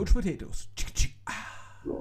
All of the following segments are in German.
Coach Potatoes.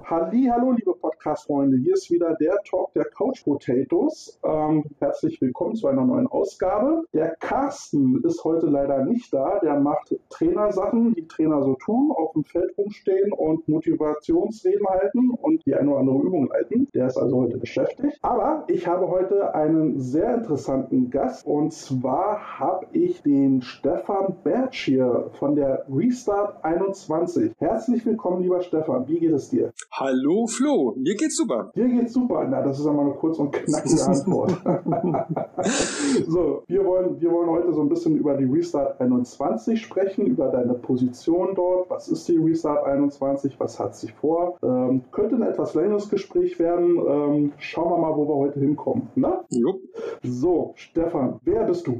Halli, hallo, liebe Podcast-Freunde. Hier ist wieder der Talk der Couch Potatoes. Ähm, herzlich willkommen zu einer neuen Ausgabe. Der Carsten ist heute leider nicht da. Der macht Trainersachen, die Trainer so tun, auf dem Feld rumstehen und Motivationsreden halten und die eine oder andere Übung leiten. Der ist also heute beschäftigt. Aber ich habe heute einen sehr interessanten Gast und zwar habe ich den Stefan Bertsch hier von der Restart 21. Herzlich willkommen, lieber Stefan. Wie geht es dir? Hallo Flo, mir geht's super. Dir geht's super. Na, das ist einmal eine kurz und knackige Antwort. so, wir wollen, wir wollen heute so ein bisschen über die Restart 21 sprechen, über deine Position dort. Was ist die Restart 21? Was hat sich vor? Ähm, könnte ein etwas längeres Gespräch werden. Ähm, schauen wir mal, wo wir heute hinkommen. Ne? Jupp. So, Stefan, wer bist du?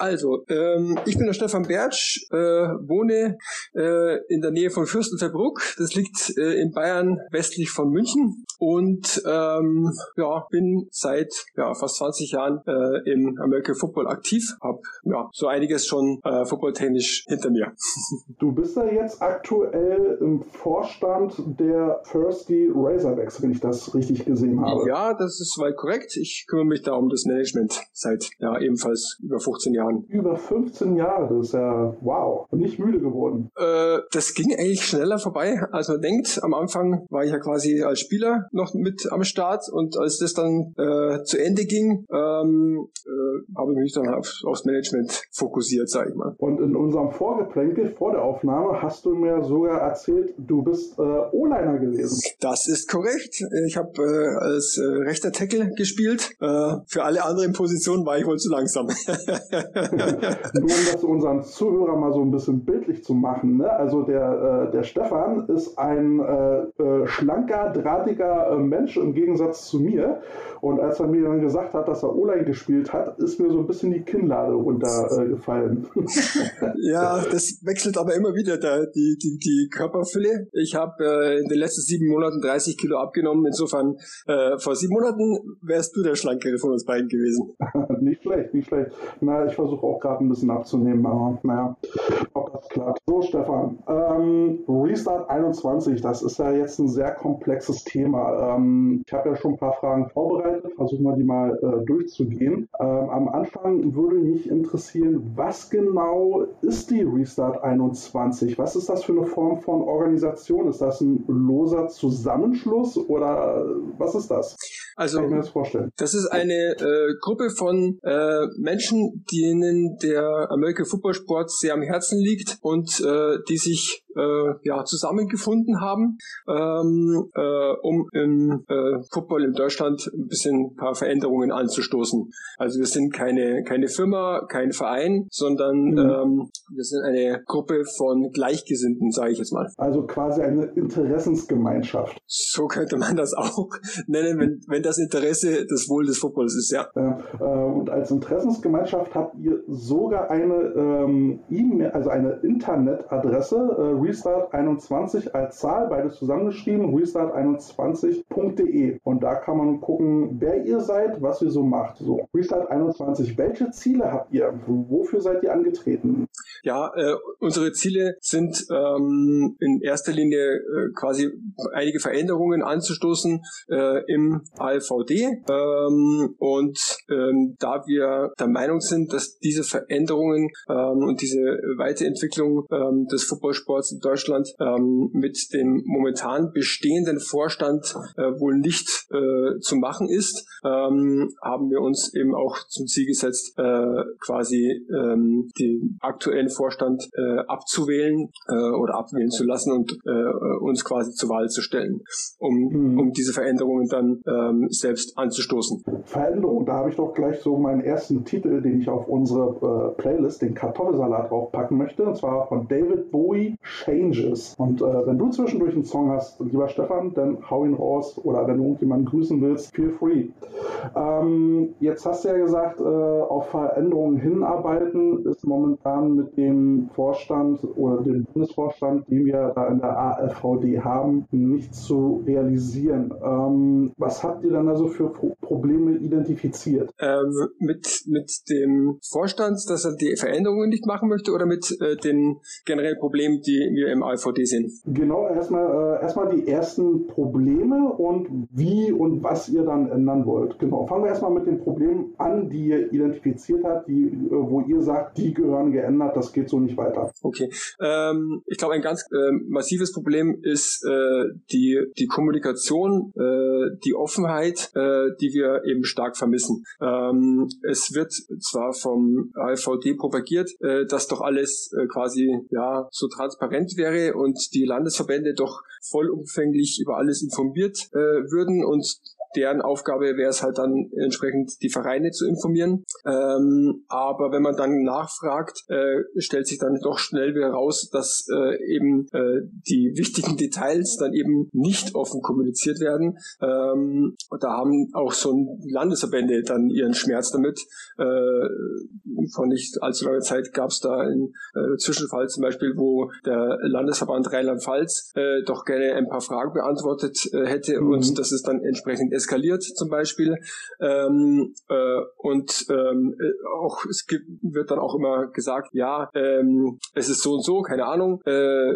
Also, ähm, ich bin der Stefan Bertsch, äh, wohne äh, in der Nähe von Fürstenfeldbruck. Das liegt äh, in Bayern westlich von München und ähm, ja, bin seit ja, fast 20 Jahren äh, im American Football aktiv. Hab ja so einiges schon äh, footballtechnisch hinter mir. Du bist ja jetzt aktuell im Vorstand der Firsty Razorbacks, wenn ich das richtig gesehen habe. Ja, das ist weit korrekt. Ich kümmere mich da um das Management seit ja ebenfalls über 15 Jahren. Über 15 Jahre, das ist ja wow. Und nicht müde geworden. Äh, das ging eigentlich schneller vorbei, als man denkt. Am Anfang war ich ja quasi als Spieler noch mit am Start und als das dann äh, zu Ende ging, ähm, äh, habe ich mich dann auf, aufs Management fokussiert, sag ich mal. Und in unserem Vorgeplänkel vor der Aufnahme hast du mir sogar erzählt, du bist äh, O-Liner gewesen. Das ist korrekt. Ich habe äh, als äh, rechter Tackle gespielt. Äh, für alle anderen Positionen war ich wohl zu langsam. Nur um das unseren Zuhörern mal so ein bisschen bildlich zu machen. Ne? Also der, äh, der Stefan ist ein äh, äh, schlanker, drahtiger äh, Mensch im Gegensatz zu mir. Und als er mir dann gesagt hat, dass er O-Line gespielt hat, ist mir so ein bisschen die Kinnlade runtergefallen. ja, das wechselt aber immer wieder da, die, die, die Körperfülle. Ich habe äh, in den letzten sieben Monaten 30 Kilo abgenommen. Insofern, äh, vor sieben Monaten wärst du der Schlankere von uns beiden gewesen. nicht schlecht, nicht schlecht. Na, ich versuche auch gerade ein bisschen abzunehmen, aber naja, ob das klappt. So, Stefan, ähm, Restart 21, das ist ja jetzt ein sehr komplexes Thema. Ähm, ich habe ja schon ein paar Fragen vorbereitet, versuchen wir die mal äh, durchzugehen. Ähm, am Anfang würde mich interessieren, was genau ist die Restart 21? Was ist das für eine Form von Organisation? Ist das ein loser Zusammenschluss oder was ist das? Also, Kann ich mir das vorstellen? Das ist eine äh, Gruppe von äh, Menschen, denen der American Football Sport sehr am Herzen liegt und äh, die sich äh, ja, zusammengefunden haben, ähm, äh, um im äh, Football in Deutschland ein bisschen ein paar Veränderungen anzustoßen. Also wir sind keine, keine Firma, kein Verein, sondern mhm. ähm, wir sind eine Gruppe von Gleichgesinnten, sage ich jetzt mal. Also quasi eine Interessensgemeinschaft. So könnte man das auch nennen, wenn, wenn das Interesse das Wohl des Footballs ist, ja. äh, und als Interessensgemeinschaft habt ihr sogar eine ähm, E-Mail, also eine Internetadresse, äh, Restart21 als Zahl, beides zusammengeschrieben, restart21.de. Und da kann man gucken, wer ihr seid, was ihr so macht. So, Restart21, welche Ziele habt ihr? Wofür seid ihr angetreten? Ja, äh, unsere Ziele sind ähm, in erster Linie äh, quasi einige Veränderungen anzustoßen äh, im ALVD. Ähm, und ähm, da wir der Meinung sind, dass diese Veränderungen ähm, und diese Weiterentwicklung ähm, des Footballsports in Deutschland ähm, mit dem momentan bestehenden Vorstand äh, wohl nicht äh, zu machen ist, ähm, haben wir uns eben auch zum Ziel gesetzt, äh, quasi ähm, den aktuellen Vorstand äh, abzuwählen äh, oder abwählen zu lassen und äh, uns quasi zur Wahl zu stellen, um, mhm. um diese Veränderungen dann ähm, selbst anzustoßen. Veränderung, da habe ich doch gleich so meinen ersten Titel, den ich auf unsere äh, Playlist, den Kartoffelsalat draufpacken möchte, und zwar von David Bowie, Changes. Und äh, wenn du zwischendurch einen Song hast, lieber Stefan, dann hau ihn raus oder wenn du irgendjemanden grüßen willst, feel free. Ähm, jetzt hast du ja gesagt, äh, auf Veränderungen hinarbeiten ist momentan mit dem Vorstand oder dem Bundesvorstand, den wir da in der AFVD haben, nicht zu realisieren. Ähm, was habt ihr dann also für Probleme identifiziert? Ähm, mit, mit dem Vorstand, dass er die Veränderungen nicht machen möchte oder mit äh, den generellen Problemen, die wir im AVD sehen? Genau, erstmal äh, erstmal die ersten Probleme und wie und was ihr dann ändern wollt. Genau. Fangen wir erstmal mit den Problemen an, die ihr identifiziert habt, die, äh, wo ihr sagt, die gehören geändert, das geht so nicht weiter. Okay. Ähm, ich glaube, ein ganz äh, massives Problem ist äh, die, die Kommunikation, äh, die Offenheit, äh, die wir eben stark vermissen. Ähm, es wird zwar vom AfVD propagiert, dass doch alles quasi ja so transparent wäre und die Landesverbände doch vollumfänglich über alles informiert äh, würden und deren Aufgabe wäre es halt dann entsprechend die Vereine zu informieren. Ähm, aber wenn man dann nachfragt, äh, stellt sich dann doch schnell wieder raus, dass äh, eben äh, die wichtigen Details dann eben nicht offen kommuniziert werden. Ähm, da haben auch so Landesverbände dann ihren Schmerz damit. Äh, vor nicht allzu langer Zeit gab es da einen äh, Zwischenfall zum Beispiel, wo der Landesverband Rheinland-Pfalz äh, doch gerne ein paar Fragen beantwortet äh, hätte mhm. und das ist dann entsprechend eskaliert zum Beispiel. Ähm, äh, und ähm, äh, auch es gibt, wird dann auch immer gesagt, ja, ähm, es ist so und so, keine Ahnung, äh,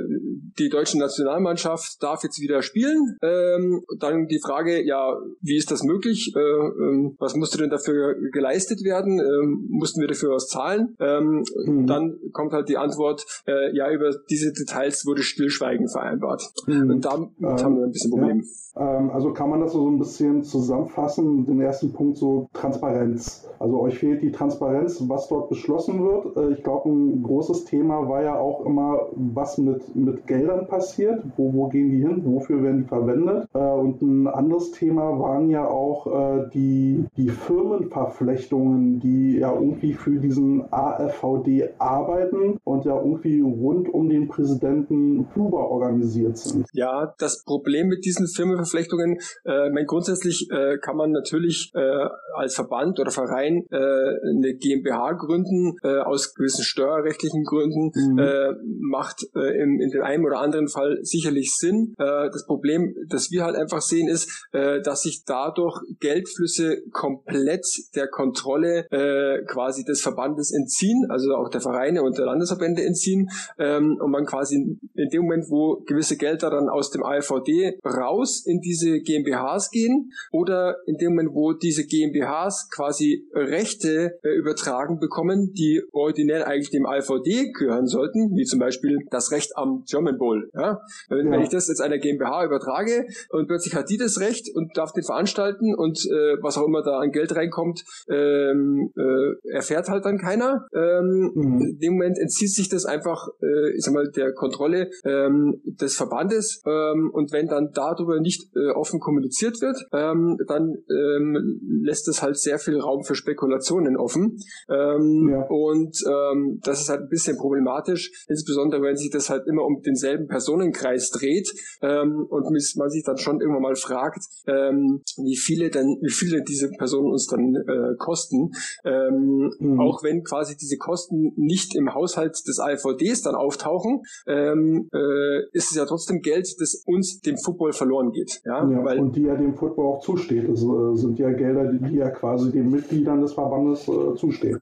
die deutsche Nationalmannschaft darf jetzt wieder spielen. Ähm, dann die Frage, ja, wie ist das möglich? Äh, äh, was musste denn dafür geleistet werden? Äh, mussten wir dafür was zahlen? Ähm, mhm. Dann kommt halt die Antwort, äh, ja, über diese Details wurde Stillschweigen vereinbart. Mhm. Und damit ähm, haben wir ein bisschen Probleme. Ja. Ähm, also kann man das so ein bisschen zusammenfassen, den ersten Punkt so Transparenz. Also euch fehlt die Transparenz, was dort beschlossen wird. Äh, ich glaube, ein großes Thema war ja auch immer, was mit, mit Geldern passiert, wo, wo gehen die hin, wofür werden die verwendet. Äh, und ein anderes Thema waren ja auch äh, die, die Firmenverflechtungen, die ja irgendwie für diesen AFVD arbeiten und ja irgendwie rund um den Präsidenten Huber organisiert sind. Ja, das Problem mit diesen Firmenverflechtungen, äh, mein grundsätzlich Grundsätzlich äh, kann man natürlich äh, als Verband oder Verein äh, eine GmbH gründen, äh, aus gewissen steuerrechtlichen Gründen, mhm. äh, macht äh, in, in dem einen oder anderen Fall sicherlich Sinn. Äh, das Problem, das wir halt einfach sehen, ist, äh, dass sich dadurch Geldflüsse komplett der Kontrolle äh, quasi des Verbandes entziehen, also auch der Vereine und der Landesverbände entziehen ähm, und man quasi in dem Moment, wo gewisse Gelder dann aus dem AfVD raus in diese GmbHs gehen, oder in dem Moment, wo diese GmbHs quasi Rechte äh, übertragen bekommen, die originell eigentlich dem AVD gehören sollten, wie zum Beispiel das Recht am German Bowl. Ja? Wenn, ja. wenn ich das jetzt einer GmbH übertrage und plötzlich hat die das Recht und darf den veranstalten und äh, was auch immer da an Geld reinkommt, ähm, äh, erfährt halt dann keiner. Ähm, mhm. In dem Moment entzieht sich das einfach, äh, ich sag mal, der Kontrolle ähm, des Verbandes ähm, und wenn dann darüber nicht äh, offen kommuniziert wird, äh, ähm, dann ähm, lässt es halt sehr viel Raum für Spekulationen offen. Ähm, ja. Und ähm, das ist halt ein bisschen problematisch, insbesondere wenn sich das halt immer um denselben Personenkreis dreht ähm, und man sich dann schon irgendwann mal fragt, ähm, wie viele denn, wie viele diese Personen uns dann äh, kosten. Ähm, mhm. Auch wenn quasi diese Kosten nicht im Haushalt des AVDs dann auftauchen, ähm, äh, ist es ja trotzdem Geld, das uns dem Football verloren geht. Ja, ja weil, und die ja dem Football auch zusteht. Das äh, sind ja Gelder, die ja quasi den Mitgliedern des Verbandes äh, zustehen.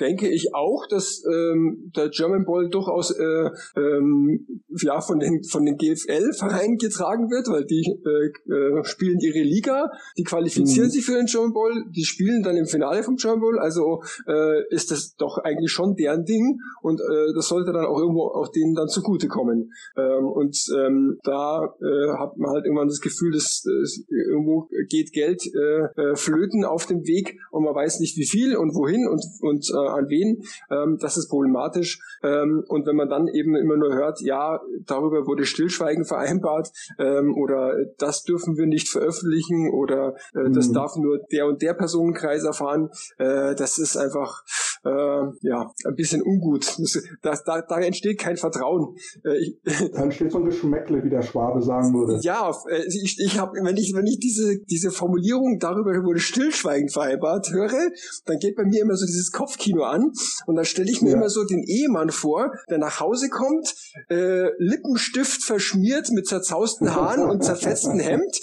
Denke ich auch, dass ähm, der German Ball durchaus äh, ähm, ja, von den, von den GFL-Vereinen getragen wird, weil die äh, äh, spielen ihre Liga, die qualifizieren mhm. sich für den German Ball, die spielen dann im Finale vom German Ball, also äh, ist das doch eigentlich schon deren Ding und das sollte dann auch irgendwo auch denen dann zugutekommen. Ähm, und ähm, da hat man halt irgendwann das Gefühl, dass, dass irgendwo geht Geld äh, äh, flöten auf dem Weg und man weiß nicht wie viel und wohin und, und äh, an wen. Ähm, das ist problematisch. Ähm, und wenn man dann eben immer nur hört, ja, darüber wurde Stillschweigen vereinbart ähm, oder das dürfen wir nicht veröffentlichen oder äh, das mhm. darf nur der und der Personenkreis erfahren, äh, das ist einfach äh, ja, ein bisschen ungut. Das, da, da entsteht kein Vertrauen. Äh, ich, da entsteht so ein Geschmäckle, wie der Schwabe sagen würde. Ja, äh, ich, ich habe, wenn ich, wenn ich diese, diese Formulierung darüber wurde stillschweigend vereinbart höre, dann geht bei mir immer so dieses Kopfkino an und dann stelle ich mir ja. immer so den Ehemann vor, der nach Hause kommt, äh, Lippenstift verschmiert mit zerzausten Haaren und zerfetzten Hemd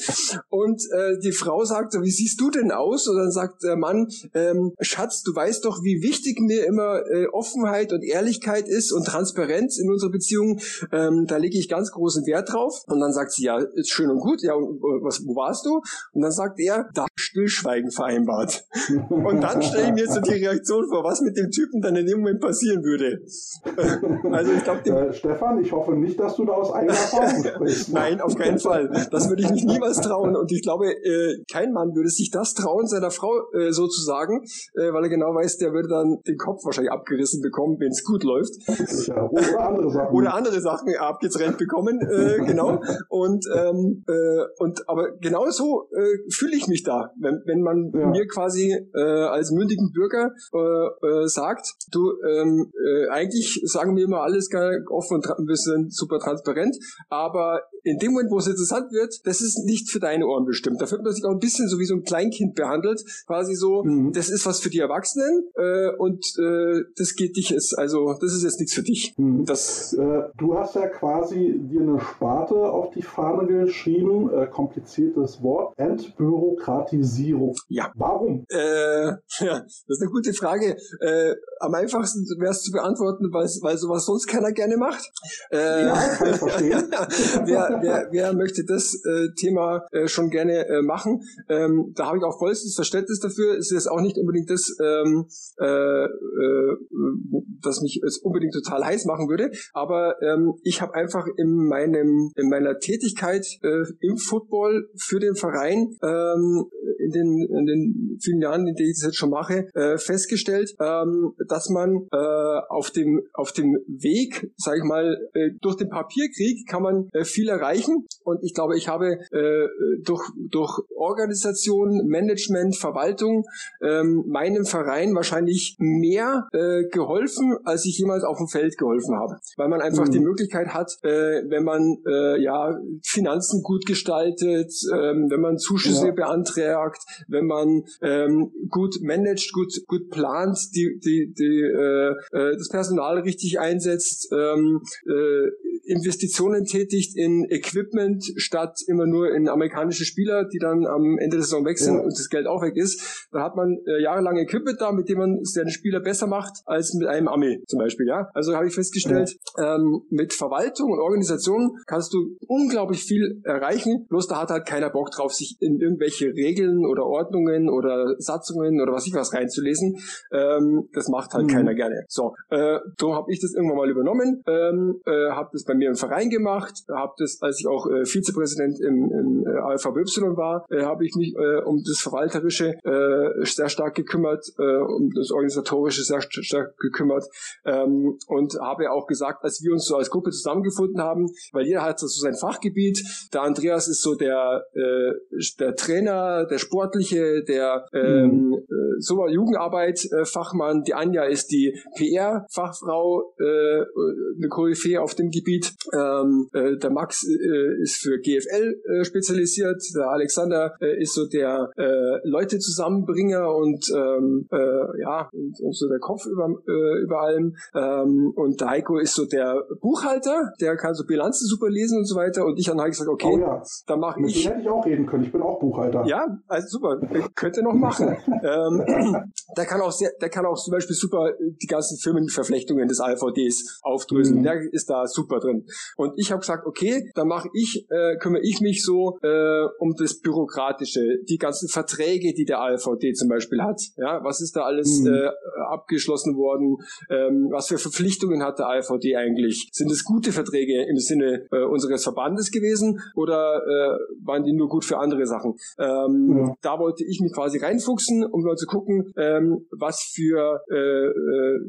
und äh, die Frau sagt, wie siehst du denn aus? Und dann sagt der Mann, ähm, Schatz, du weißt doch, wie wichtig mir immer äh, Offenheit und Ehrlichkeit ist und Transparenz in unserer Beziehung. Ähm, da lege ich ganz großen Wert drauf. Und dann sagt sie, ja, ist schön und gut. Ja, und, äh, was, wo warst du? Und dann sagt er, da Stillschweigen vereinbart. und dann stelle ich mir so die Reaktion vor, was mit dem Typen dann in dem Moment passieren würde. also ich glaube, äh, Stefan, ich hoffe nicht, dass du da aus eigener Erfahrung sprichst. Nein, auf keinen Fall. Das würde ich mich niemals trauen. Und ich glaube, äh, kein Mann würde sich das trauen, seiner Frau äh, so zu sagen, äh, weil er genau weiß, der würde dann den Kopf wahrscheinlich abgerissen bekommen, wenn es gut läuft. Ja, oder andere Sachen. Oder andere Sachen abgetrennt bekommen, äh, genau. Und, ähm, äh, und aber genau so äh, fühle ich mich da, wenn, wenn man ja. mir quasi äh, als mündigen Bürger äh, äh, sagt, du, ähm, äh, eigentlich sagen wir immer alles offen und wir sind super transparent, aber in dem Moment, wo es interessant wird, das ist nicht für deine Ohren bestimmt. Da fühlt man sich auch ein bisschen so wie so ein Kleinkind behandelt, quasi so, mhm. das ist was für die Erwachsenen äh, und äh, das geht dich jetzt, also das ist jetzt nichts für dich. Mhm. Das, äh, du hast ja quasi dir eine Sparte auf die Fahne geschrieben, äh, kompliziertes Wort, Entbürokratisierung. Ja. Warum? Äh, ja, das ist eine gute Frage. Äh, am einfachsten wäre es zu beantworten, weil, weil sowas sonst keiner gerne macht. Äh, ja, kann ich verstehen. wer, wer, wer möchte das äh, Thema äh, schon gerne äh, machen? Ähm, da habe ich auch vollstes Verständnis dafür. Es ist auch nicht unbedingt das, ähm, äh, äh, das mich es unbedingt total heiß machen würde. Aber ähm, ich habe einfach in meinem in meiner Tätigkeit äh, im Football für den Verein ähm, in den in den vielen Jahren, in denen ich das jetzt schon mache, äh, festgestellt, ähm, dass man äh, auf dem auf dem Weg, sage ich mal, äh, durch den Papierkrieg kann man äh, viel erreichen. Und ich glaube, ich habe äh, durch durch Organisation, Management, Verwaltung ähm, meinem Verein wahrscheinlich mehr äh, geholfen, als ich jemals auf dem Feld geholfen habe. Weil man einfach mhm. die Möglichkeit hat, äh, wenn man äh, ja Finanzen gut gestaltet, ähm, wenn man Zuschüsse ja. beantragt, wenn man ähm, gut managt, gut gut plant, die die die äh, äh, das Personal richtig einsetzt, ähm, äh, Investitionen tätigt in Equipment statt immer nur in amerikanische Spieler, die dann am Ende der Saison wechseln ja. und das Geld auch weg ist. Da hat man äh, jahrelang Equipment da, mit dem man seine Spieler besser macht als mit einem Ami zum Beispiel. Ja, also habe ich festgestellt, ja. ähm, mit Verwaltung und Organisation kannst du unglaublich viel erreichen. Bloß da hat halt keiner Bock drauf, sich in irgendwelche Regeln oder Ordnungen oder Satzungen oder was ich was reinzulesen. Ähm, das macht halt mhm. keiner gerne. So, äh, so habe ich das irgendwann mal übernommen, ähm, äh, habe das bei mir im Verein gemacht, habe das, als ich auch äh, Vizepräsident im, im äh, AVY war, äh, habe ich mich äh, um das Verwalterische äh, sehr stark gekümmert, äh, um das Organisatorische sehr stark gekümmert ähm, und habe auch gesagt, als wir uns so als Gruppe zusammengefunden haben, weil jeder hat so sein Fachgebiet, der Andreas ist so der, äh, der Trainer, der Sportliche, der ähm, mhm. äh, so Jugendarbeit äh, Fachmann, die Anja ist die PR-Fachfrau, äh, eine Koryphäe auf dem Gebiet, ähm, äh, der Max äh, ist für GFL äh, spezialisiert, der Alexander äh, ist so der äh, Leute Zusammenbringer und ähm, äh, ja und, und, so der Kopf über, äh, über allem ähm, und der Heiko ist so der Buchhalter, der kann so Bilanzen super lesen und so weiter und ich habe gesagt, okay, oh ja. dann mache ich. Mit hätte ich auch reden können, ich bin auch Buchhalter. Ja, also super, könnte noch machen. ähm, der kann auch sehr, der kann auch zum Beispiel super die ganzen Firmenverflechtungen des AVDs aufdröseln. Mhm. Der ist da super drin. Und ich habe gesagt, okay, dann mache ich, äh, kümmere ich mich so äh, um das Bürokratische, die ganzen Verträge, die der AVD zum Beispiel hat. Ja, was ist da alles mhm. äh, abgeschlossen worden? Ähm, was für Verpflichtungen hat der AVD eigentlich? Sind es gute Verträge im Sinne äh, unseres Verbandes gewesen oder äh, waren die nur gut für andere Sachen? Ähm, ja. Da wollte ich mich quasi reinfuchsen, um mal zu gucken, ähm, was für äh, äh,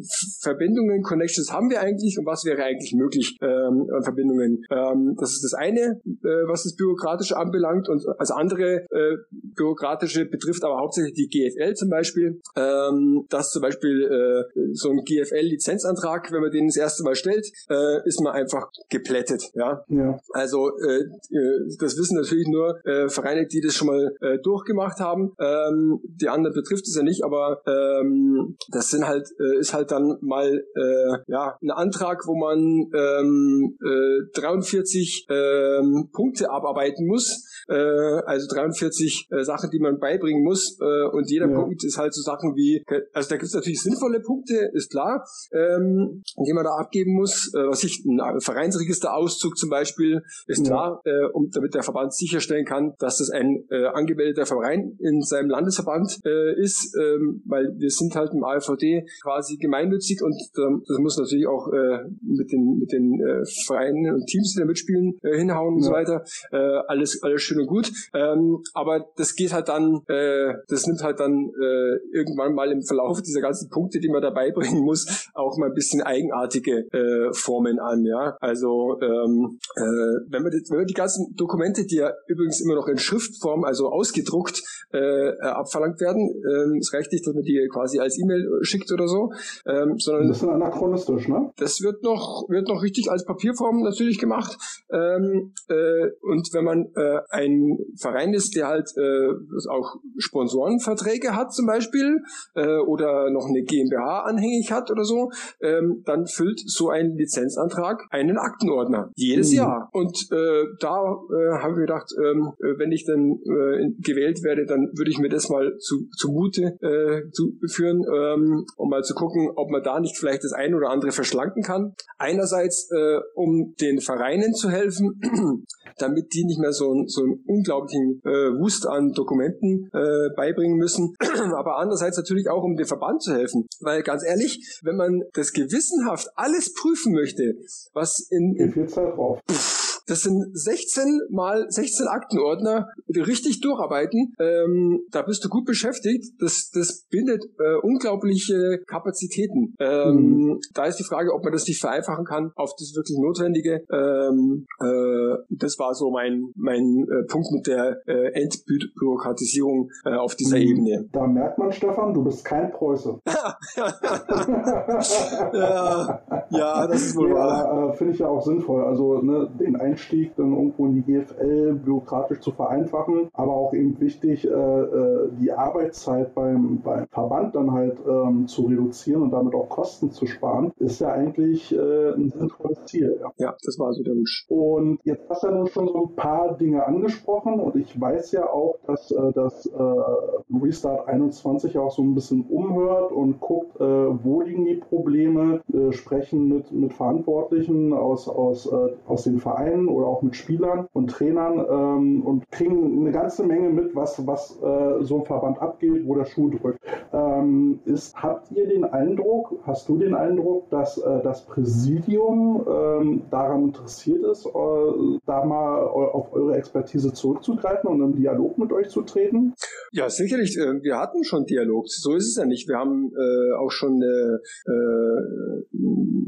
Verbindungen, Connections haben wir eigentlich und was wäre eigentlich möglich. Ähm, Verbindungen. Ähm, das ist das eine, was das Bürokratische anbelangt und als andere äh, Bürokratische betrifft aber hauptsächlich die GFL zum Beispiel, ähm, dass zum Beispiel äh, so ein GFL-Lizenzantrag, wenn man den das erste Mal stellt, äh, ist man einfach geplättet. Ja, ja. also äh, äh, das wissen natürlich nur äh, Vereine, die das schon mal äh, durchgemacht haben. Ähm, die anderen betrifft es ja nicht, aber ähm, das sind halt äh, ist halt dann mal äh, ja ein Antrag, wo man ähm, äh, 43 ähm, Punkte abarbeiten muss äh, also 43 äh, Sachen, die man beibringen muss äh, und jeder ja. Punkt ist halt so Sachen wie, also da gibt es natürlich sinnvolle Punkte, ist klar, ähm, die man da abgeben muss, äh, was ich, ein Vereinsregisterauszug zum Beispiel, ist ja. klar, äh, um, damit der Verband sicherstellen kann, dass das ein äh, angemeldeter Verein in seinem Landesverband äh, ist, ähm, weil wir sind halt im AfVD quasi gemeinnützig und äh, das muss natürlich auch äh, mit den, mit den äh, Vereinen und Teams, die da mitspielen, äh, hinhauen ja. und so weiter. Äh, alles, alles schön schön und gut. Ähm, aber das geht halt dann, äh, das nimmt halt dann äh, irgendwann mal im Verlauf dieser ganzen Punkte, die man dabei bringen muss, auch mal ein bisschen eigenartige äh, Formen an. Ja, also ähm, äh, wenn man die, wenn man die ganzen Dokumente, die ja übrigens immer noch in Schriftform, also ausgedruckt äh, abverlangt werden, ähm, es reicht nicht, dass man die quasi als E-Mail schickt oder so, ähm, sondern das ist anachronistisch, ne? Das wird noch wird noch richtig als Papierform natürlich gemacht ähm, äh, und wenn man äh, ein Verein ist, der halt äh, auch Sponsorenverträge hat zum Beispiel äh, oder noch eine GmbH anhängig hat oder so, ähm, dann füllt so ein Lizenzantrag einen Aktenordner jedes mhm. Jahr. Und äh, da äh, haben wir gedacht, ähm, wenn ich dann äh, gewählt werde, dann würde ich mir das mal zu, zugute äh, zu führen, ähm, um mal zu gucken, ob man da nicht vielleicht das ein oder andere verschlanken kann. Einerseits, äh, um den Vereinen zu helfen, damit die nicht mehr so, so unglaublichen äh, Wust an Dokumenten äh, beibringen müssen, aber andererseits natürlich auch, um dem Verband zu helfen. Weil ganz ehrlich, wenn man das gewissenhaft alles prüfen möchte, was in... in viel Zeit drauf. Das sind 16 mal 16 Aktenordner, die richtig durcharbeiten. Ähm, da bist du gut beschäftigt. Das, das bindet äh, unglaubliche Kapazitäten. Ähm, mhm. Da ist die Frage, ob man das nicht vereinfachen kann auf das wirklich Notwendige. Ähm, äh, das war so mein, mein äh, Punkt mit der äh, Entbürokratisierung äh, auf dieser mhm. Ebene. Da merkt man, Stefan, du bist kein Preuße. ja, ja, das ist wohl ja, wahr. Äh, Finde ich ja auch sinnvoll. Also ne, den Einstieg dann irgendwo in die GFL bürokratisch zu vereinfachen, aber auch eben wichtig, äh, äh, die Arbeitszeit beim, beim Verband dann halt ähm, zu reduzieren und damit auch Kosten zu sparen, ist ja eigentlich äh, ein sinnvolles Ziel. Ja. ja, das war so der Wunsch. Und jetzt hast du ja nun schon so ein paar Dinge angesprochen und ich weiß ja auch, dass das Restart 21 auch so ein bisschen umhört und guckt, wo liegen die Probleme, sprechen mit, mit Verantwortlichen aus, aus, aus den Vereinen Vereinen oder auch mit Spielern und Trainern ähm, und kriegen eine ganze Menge mit, was, was äh, so ein Verband abgeht, wo der Schuh drückt. Ähm, ist, habt ihr den Eindruck, hast du den Eindruck, dass äh, das Präsidium ähm, daran interessiert ist, äh, da mal auf eure Expertise zurückzugreifen und im Dialog mit euch zu treten? Ja, sicherlich. Äh, wir hatten schon Dialog. So ist es ja nicht. Wir haben äh, auch schon eine äh,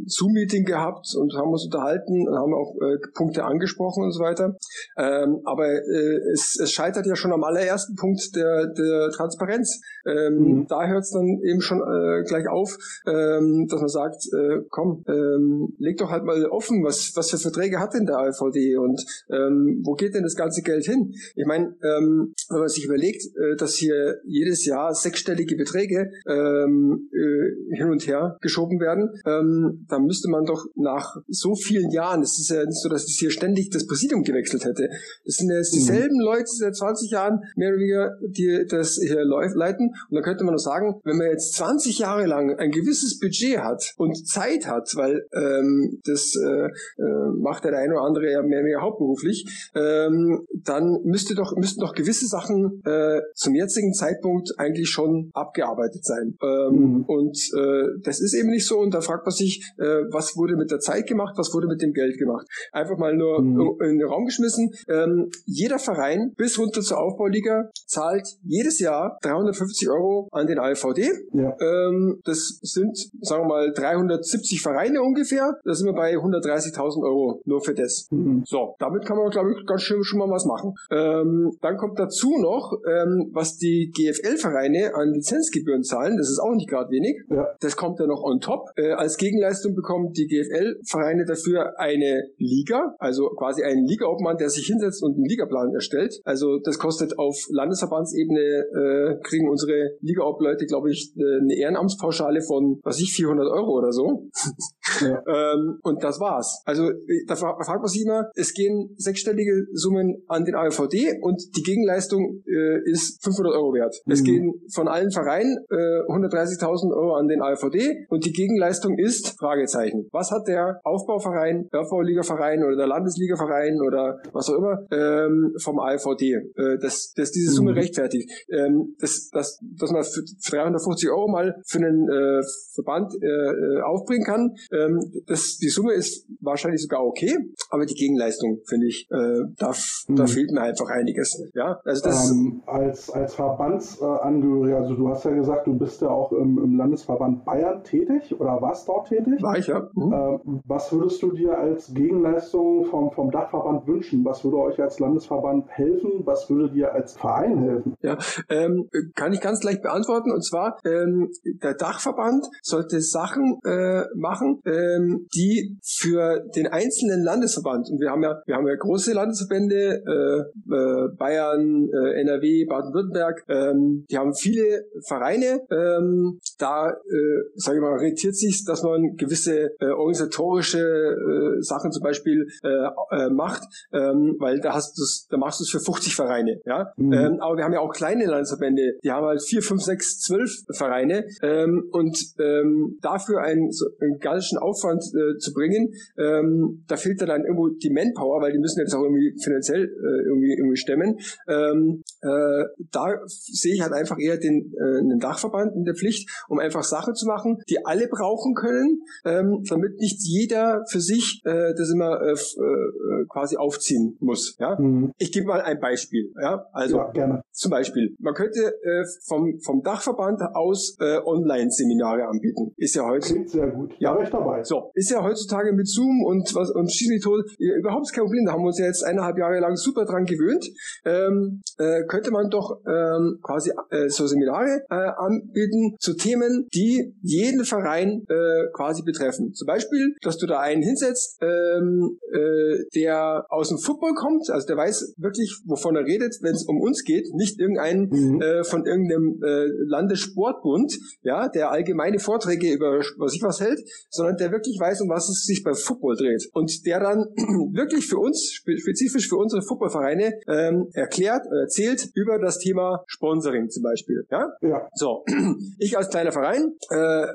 Zoom-Meeting gehabt und haben uns unterhalten, haben auch Punkte angesprochen und so weiter. Ähm, aber äh, es, es scheitert ja schon am allerersten Punkt der, der Transparenz. Ähm, mhm. Da hört es dann eben schon äh, gleich auf, ähm, dass man sagt, äh, komm, ähm, leg doch halt mal offen, was, was für Verträge hat denn der AVD und ähm, wo geht denn das ganze Geld hin? Ich meine, ähm, wenn man sich überlegt, äh, dass hier jedes Jahr sechsstellige Beträge ähm, äh, hin und her geschoben werden, ähm, dann müsste man doch nach so vielen Jahren, es ist ja nicht so, dass es hier ständig das Präsidium gewechselt hätte. Das sind jetzt mhm. dieselben mhm. Leute seit 20 Jahren, mehr oder weniger, die das hier leiten. Und dann könnte man noch sagen, wenn man jetzt 20 Jahre lang ein gewisses Budget hat und Zeit hat, weil ähm, das äh, äh, macht der eine oder andere ja mehr, mehr hauptberuflich, ähm, dann müsste doch, müssten doch gewisse Sachen äh, zum jetzigen Zeitpunkt eigentlich schon abgearbeitet sein. Ähm, mhm. Und äh, das ist eben nicht so. Und da fragt man sich, äh, was wurde mit der Zeit gemacht, was wurde mit dem Geld gemacht. Einfach mal nur nur mhm. in den Raum geschmissen. Ähm, jeder Verein bis runter zur Aufbauliga zahlt jedes Jahr 350 Euro an den AVD. Ja. Ähm, das sind, sagen wir mal, 370 Vereine ungefähr. Da sind wir bei 130.000 Euro nur für das. Mhm. So, damit kann man, glaube ich, ganz schön schon mal was machen. Ähm, dann kommt dazu noch, ähm, was die GFL-Vereine an Lizenzgebühren zahlen. Das ist auch nicht gerade wenig. Ja. Das kommt ja noch on top. Äh, als Gegenleistung bekommen die GFL-Vereine dafür eine Liga, also quasi einen Liga-Obmann, der sich hinsetzt und einen Ligaplan erstellt. Also das kostet auf Landesverbandsebene, äh, kriegen unsere Liga-Ob-Leute, glaube ich, äh, eine Ehrenamtspauschale von, was ich, 400 Euro oder so. Ja. ähm, und das war's. Also da fragt man sich immer, es gehen sechsstellige Summen an den AVD und die Gegenleistung äh, ist 500 Euro wert. Mhm. Es gehen von allen Vereinen äh, 130.000 Euro an den AVD und die Gegenleistung ist Fragezeichen. Was hat der Aufbauverein, der Aufbauligaverein oder der Landesligaverein oder was auch immer ähm, vom AVD, äh, dass, dass diese Summe mhm. rechtfertigt. Ähm, dass, dass, dass man für 350 Euro mal für einen äh, Verband äh, äh, aufbringen kann, ähm, das, die Summe ist wahrscheinlich sogar okay, aber die Gegenleistung, finde ich, äh, da, da fehlt mir einfach einiges. Ja, also das ähm, als, als Verbandsangehöriger, also du hast ja gesagt, du bist ja auch im, im Landesverband Bayern tätig oder warst dort tätig? War ich, ja. Mhm. Ähm, was würdest du dir als Gegenleistung vom, vom Dachverband wünschen? Was würde euch als Landesverband helfen? Was würde dir als Verein helfen? Ja, ähm, kann ich ganz leicht beantworten. Und zwar, ähm, der Dachverband sollte Sachen äh, machen, ähm, die für den einzelnen Landesverband, und wir haben ja, wir haben ja große Landesverbände, äh, äh, Bayern, äh, NRW, Baden-Württemberg, ähm, die haben viele Vereine. Ähm, da, äh, sage ich mal, rentiert sich, dass man gewisse äh, organisatorische äh, Sachen zum Beispiel äh, äh, macht, ähm, weil da hast du's, da machst du es für 50 Vereine, ja. Mhm. Ähm, aber wir haben ja auch kleine Landesverbände, die haben halt vier, fünf, sechs, zwölf Vereine ähm, und ähm, dafür einen, so einen gallischen Aufwand äh, zu bringen, ähm, da fehlt dann irgendwo die Manpower, weil die müssen jetzt auch irgendwie finanziell äh, irgendwie irgendwie stemmen. Ähm, äh, da sehe ich halt einfach eher den, äh, einen Dachverband in der Pflicht, um einfach Sachen zu machen, die alle brauchen können, ähm, damit nicht jeder für sich äh, das immer äh, äh, quasi aufziehen muss. Ja? Mhm. Ich gebe mal ein Beispiel. Ja? Also ja, zum Beispiel, man könnte äh, vom, vom Dachverband aus äh, Online-Seminare anbieten. Ist ja heute. Klingt sehr gut. Ja, recht dabei. So, ist ja heutzutage mit Zoom und was und schieß mich tot, überhaupt kein Problem. Da haben wir uns ja jetzt eineinhalb Jahre lang super dran gewöhnt. Ähm, äh, könnte man doch ähm, quasi äh, so Seminare äh, anbieten zu Themen, die jeden Verein äh, quasi betreffen. Zum Beispiel, dass du da einen hinsetzt, ähm, äh, der aus dem Football kommt, also der weiß wirklich, wovon er redet, wenn es um uns geht, nicht irgendein mhm. äh, von irgendeinem äh, Landessportbund, ja, der allgemeine Vorträge über was ich was hält, sondern der wirklich weiß, um was es sich bei Football dreht. Und der dann wirklich für uns, spezifisch für unsere Footballvereine, ähm, erklärt, erzählt über das Thema Sponsoring zum Beispiel. Ja? ja. So, ich als kleiner Verein äh,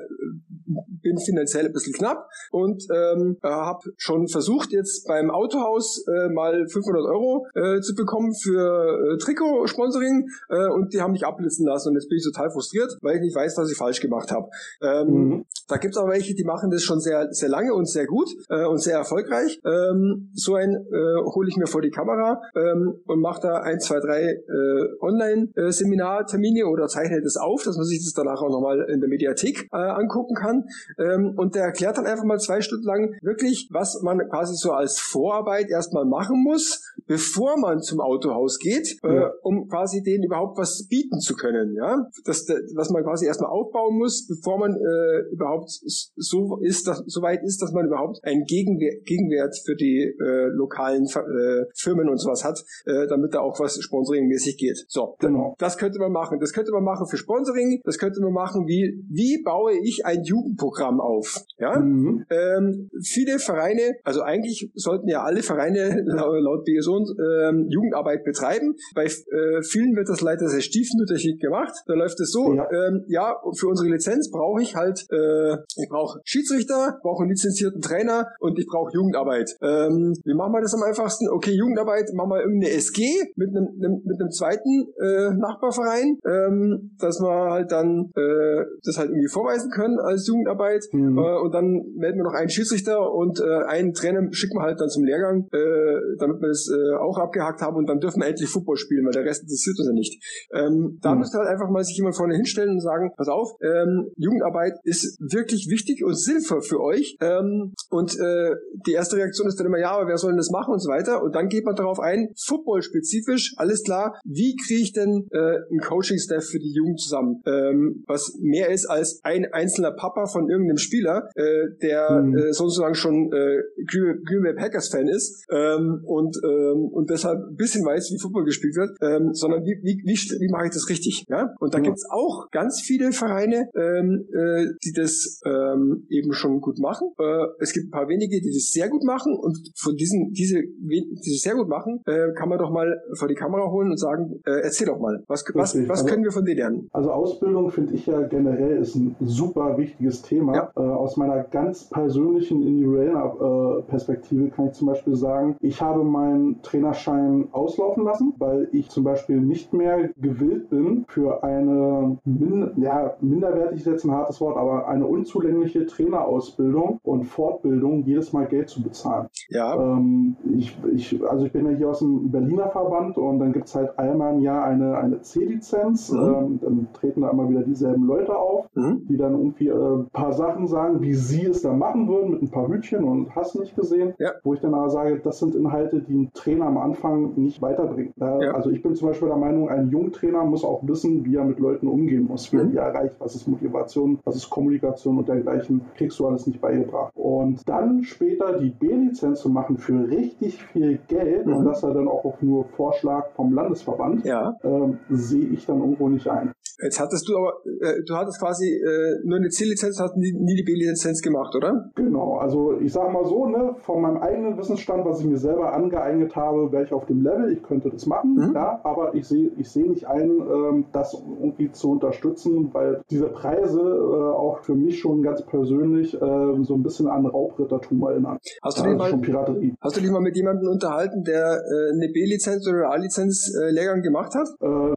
bin finanziell ein bisschen knapp und ähm, habe schon versucht, jetzt beim Autohaus äh, mal 500 Euro äh, zu bekommen für äh, Trikotsponsoring äh, und die haben mich abblitzen lassen und jetzt bin ich total frustriert, weil ich nicht weiß, was ich falsch gemacht habe. Ähm, mhm. Da gibt es aber welche, die machen das schon sehr, sehr lange und sehr gut äh, und sehr erfolgreich. Ähm, so ein äh, hole ich mir vor die Kamera ähm, und mache da ein, zwei, drei äh, Online-Seminartermine oder zeichne das auf, dass man sich das danach auch nochmal in der Mediathek äh, angucken kann. Ähm, und der erklärt dann einfach mal zwei Stunden lang wirklich, was man quasi so als Vorarbeit erstmal machen muss, bevor man zum Autohaus geht, äh, ja. um quasi denen überhaupt was bieten zu können. Ja, das, was man quasi erstmal aufbauen muss, bevor man äh, überhaupt so ist, dass, so weit ist, dass man überhaupt einen Gegenwert, Gegenwert für die äh, lokalen äh, Firmen und sowas hat, äh, damit da auch was sponsoringmäßig geht. So, genau. das könnte man machen. Das könnte man machen für Sponsoring. Das könnte man machen, wie wie baue ich ein Jugendprogramm auf? Ja, mhm. ähm, viele Vereine, also eigentlich sollten ja alle Vereine laut BSO Person ähm, Jugendarbeit betreiben. Bei äh, vielen wird das leider sehr stiefmütterlich gemacht. Da läuft es so, ja, ähm, ja für unsere Lizenz brauche ich halt, äh, ich brauche Schiedsrichter, brauche einen lizenzierten Trainer und ich brauche Jugendarbeit. Ähm, wie machen wir das am einfachsten? Okay, Jugendarbeit, machen wir irgendeine SG mit einem, einem mit einem zweiten äh, Nachbarverein, ähm, dass wir halt dann äh, das halt irgendwie vorweisen können als Jugendarbeit mhm. äh, und dann melden wir noch einen Schiedsrichter und äh, einen Trainer schicken wir halt dann zum Lehrgang, äh, damit wir das äh, auch abgehakt haben und dann dürfen wir endlich Football spielen, weil der Rest interessiert uns ja nicht. Ähm, da mhm. müsste halt einfach mal sich jemand vorne hinstellen und sagen, pass auf, ähm, Jugendarbeit ist wirklich wichtig und sinnvoll für euch ähm, und äh, die erste Reaktion ist dann immer, ja, aber wer soll denn das machen und so weiter und dann geht man darauf ein, Football-spezifisch, alles klar, wie kriege ich denn äh, ein Coaching-Staff für die Jugend zusammen, ähm, was mehr ist als ein einzelner Papa von irgendeinem Spieler, äh, der mhm. äh, sozusagen schon äh, Green Bay Packers Fan ist ähm, und ähm, und deshalb ein bisschen weiß, wie Football gespielt wird, ähm, sondern wie, wie, wie, wie mache ich das richtig? Ja? Und da ja. gibt's auch ganz viele Vereine, ähm, äh, die das ähm, eben schon gut machen. Äh, es gibt ein paar wenige, die das sehr gut machen und von diesen, diese, die das sehr gut machen, äh, kann man doch mal vor die Kamera holen und sagen, äh, erzähl doch mal, was, was, was also, können wir von dir lernen? Also Ausbildung finde ich ja generell ist ein super wichtiges Thema. Ja. Äh, aus meiner ganz persönlichen individuellen äh, Perspektive kann ich zum Beispiel sagen, ich habe meinen Trainerschein auslaufen lassen, weil ich zum Beispiel nicht mehr gewillt bin, für eine, min ja, minderwertig ist jetzt ein hartes Wort, aber eine unzulängliche Trainerausbildung und Fortbildung jedes Mal Geld zu bezahlen. Ja. Ähm, ich, ich, also ich bin ja hier aus dem Berliner Verband und dann gibt es halt einmal im Jahr eine, eine C-Lizenz. Mhm. Ähm, dann treten da immer wieder dieselben Leute auf, mhm. die dann irgendwie ein äh, paar Sachen sagen, wie sie es da machen würden, mit ein paar Hütchen und hast nicht gesehen. Ja. Wo ich dann aber sage, das sind Inhalte, die ein Trainer am Anfang nicht weiterbringt. Ja. Also ich bin zum Beispiel der Meinung, ein Jungtrainer muss auch wissen, wie er mit Leuten umgehen muss, wie er mhm. die erreicht, was ist Motivation, was ist Kommunikation und dergleichen, kriegst du alles nicht beigebracht. Und dann später die B-Lizenz zu machen für richtig viel Geld mhm. und das er dann auch auf nur Vorschlag vom Landesverband, ja. ähm, sehe ich dann irgendwo nicht ein. Jetzt hattest du aber, äh, du hattest quasi äh, nur eine C-Lizenz, hast nie, nie die B-Lizenz gemacht, oder? Genau, also ich sage mal so, ne, von meinem eigenen Wissensstand, was ich mir selber angeeignet habe, wäre ich auf dem Level, ich könnte das machen, mhm. ja, aber ich sehe ich seh nicht ein, ähm, das irgendwie zu unterstützen, weil diese Preise äh, auch für mich schon ganz persönlich äh, so ein bisschen an Raubrittertum erinnern. Hast du, ja, mal, Piraterie. hast du dich mal mit jemandem unterhalten, der äh, eine B-Lizenz oder A-Lizenz äh, Lehrgang gemacht hat? Äh,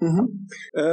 Mhm.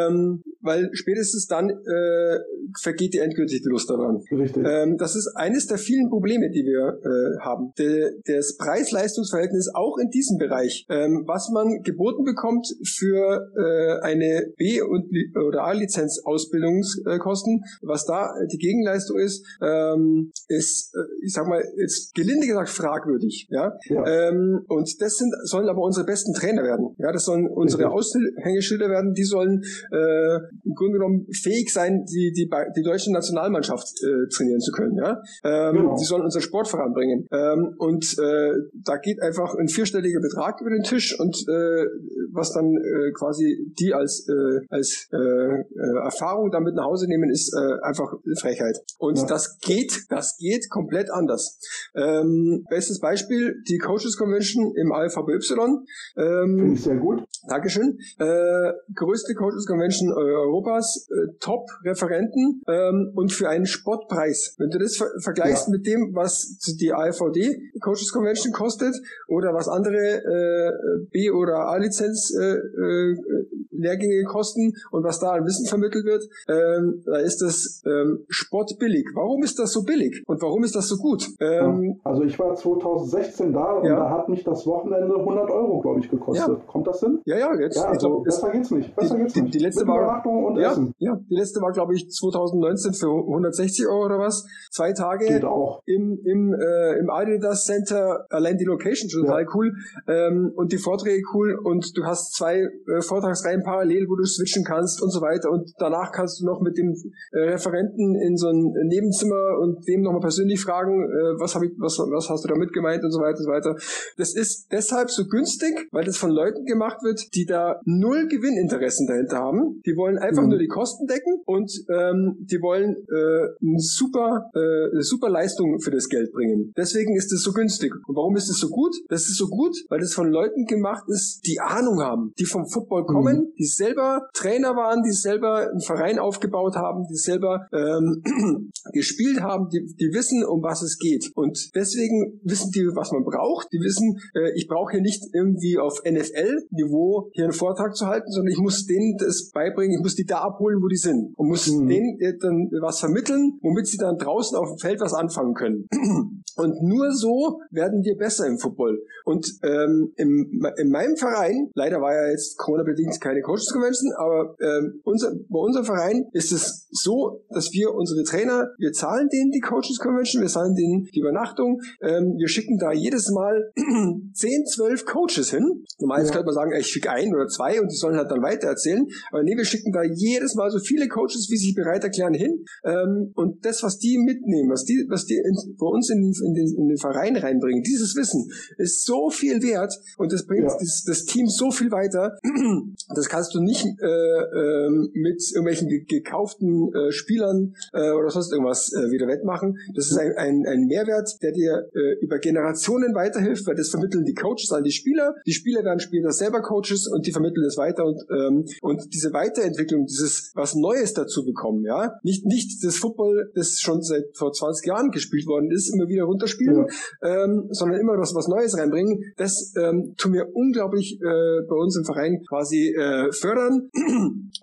Ähm, weil spätestens dann äh, vergeht die endgültig die Lust daran. Richtig. Ähm, das ist eines der vielen Probleme, die wir äh, haben. De, das Preis-Leistungs-Verhältnis auch in diesem Bereich. Ähm, was man geboten bekommt für äh, eine B- und oder A-Lizenz Ausbildungskosten, was da die Gegenleistung ist, ähm, ist, äh, ich sag mal, ist gelinde gesagt fragwürdig. Ja. ja. Ähm, und das sind sollen aber unsere besten Trainer werden. Ja, das sollen unsere Aushängeschilder werden. Die sollen äh, im Grunde genommen fähig sein, die, die, die deutsche Nationalmannschaft äh, trainieren zu können. Ja? Ähm, genau. Die sollen unseren Sport voranbringen. Ähm, und äh, da geht einfach ein vierstelliger Betrag über den Tisch und äh, was dann äh, quasi die als, äh, als äh, äh, Erfahrung damit nach Hause nehmen, ist äh, einfach Frechheit. Und ja. das geht, das geht komplett anders. Ähm, bestes Beispiel, die Coaches Convention im ALVBY. Ähm, Finde ich sehr gut. Dankeschön. Äh, größte Coaches Convention äh, Europas, äh, Top-Referenten ähm, und für einen Spottpreis. Wenn du das ver vergleichst ja. mit dem, was die AFVD Coaches Convention kostet oder was andere äh, B- oder A-Lizenz äh, äh, Lehrgänge kosten und was da an Wissen vermittelt wird, ähm, da ist das ähm, spottbillig. Warum ist das so billig und warum ist das so gut? Ähm, also ich war 2016 da und ja. da hat mich das Wochenende 100 Euro, glaube ich, gekostet. Ja. Kommt das hin? Ja, ja, jetzt. Ja, also glaub, besser geht's nicht. Besser die, geht's nicht. Die, letzte war, und ja, Essen. Ja, die letzte war, glaube ich, 2019 für 160 Euro oder was. Zwei Tage Geht auch. im, im, äh, im Adidas Center. Allein die Location schon total cool. Ähm, und die Vorträge cool. Und du hast zwei äh, Vortragsreihen parallel, wo du switchen kannst und so weiter. Und danach kannst du noch mit dem äh, Referenten in so ein Nebenzimmer und dem nochmal persönlich fragen, äh, was, hab ich, was, was hast du damit gemeint und so weiter und so weiter. Das ist deshalb so günstig, weil das von Leuten gemacht wird, die da null Gewinninteressen dahinter haben. Die wollen einfach mhm. nur die Kosten decken und ähm, die wollen äh, eine super, äh, eine super Leistung für das Geld bringen. Deswegen ist es so günstig. Und warum ist es so gut? Das ist so gut, weil es von Leuten gemacht ist, die Ahnung haben, die vom Football kommen, mhm. die selber Trainer waren, die selber einen Verein aufgebaut haben, die selber ähm, gespielt haben, die, die wissen, um was es geht. Und deswegen wissen die, was man braucht. Die wissen, äh, ich brauche hier nicht irgendwie auf NFL-Niveau hier einen Vortrag zu halten, sondern ich muss denen das beibringen, ich muss die da abholen, wo die sind. Und muss mhm. denen dann was vermitteln, womit sie dann draußen auf dem Feld was anfangen können. Und nur so werden wir besser im Football. Und ähm, im, in meinem Verein, leider war ja jetzt Corona-bedingt keine Coaches Convention, aber ähm, unser, bei unserem Verein ist es so, dass wir unsere Trainer, wir zahlen denen die Coaches Convention, wir zahlen denen die Übernachtung, ähm, wir schicken da jedes Mal 10, 12 Coaches hin. Normalerweise ja. könnte man sagen, ich schicke ein oder zwei und die sollen halt dann weiter erzählen. Aber nee, wir schicken da jedes Mal so viele Coaches, wie sich bereit erklären, hin. Ähm, und das, was die mitnehmen, was die, was die in, bei uns in, in, den, in den Verein reinbringen, dieses Wissen ist so viel wert und das bringt ja. das, das, Team so viel weiter. Das kannst du nicht äh, äh, mit irgendwelchen gekauften äh, Spielern äh, oder sonst irgendwas äh, wieder wettmachen. Das ist ein, ein, ein Mehrwert, der dir äh, über Generationen weiterhilft, weil das vermitteln die Coaches an die Spieler. Die Spieler werden später selber Coaches und die vermitteln das weiter und ähm, und diese Weiterentwicklung, dieses was Neues dazu bekommen, ja, nicht nicht das Football, das schon seit vor 20 Jahren gespielt worden ist, immer wieder runterspielen, ja. ähm, sondern immer was was Neues reinbringen. Das ähm, tun wir unglaublich äh, bei uns im Verein quasi äh, fördern.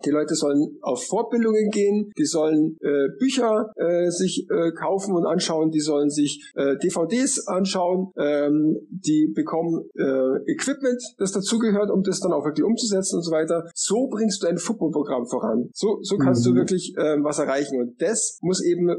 Die Leute sollen auf Fortbildungen gehen, die sollen äh, Bücher äh, sich äh, kaufen und anschauen, die sollen sich äh, DVDs anschauen, ähm, die bekommen äh, Equipment, das dazugehört, um das dann auch wirklich umzusetzen und so weiter. So bringst du ein Footballprogramm voran. So, so kannst mhm. du wirklich äh, was erreichen. Und das muss eben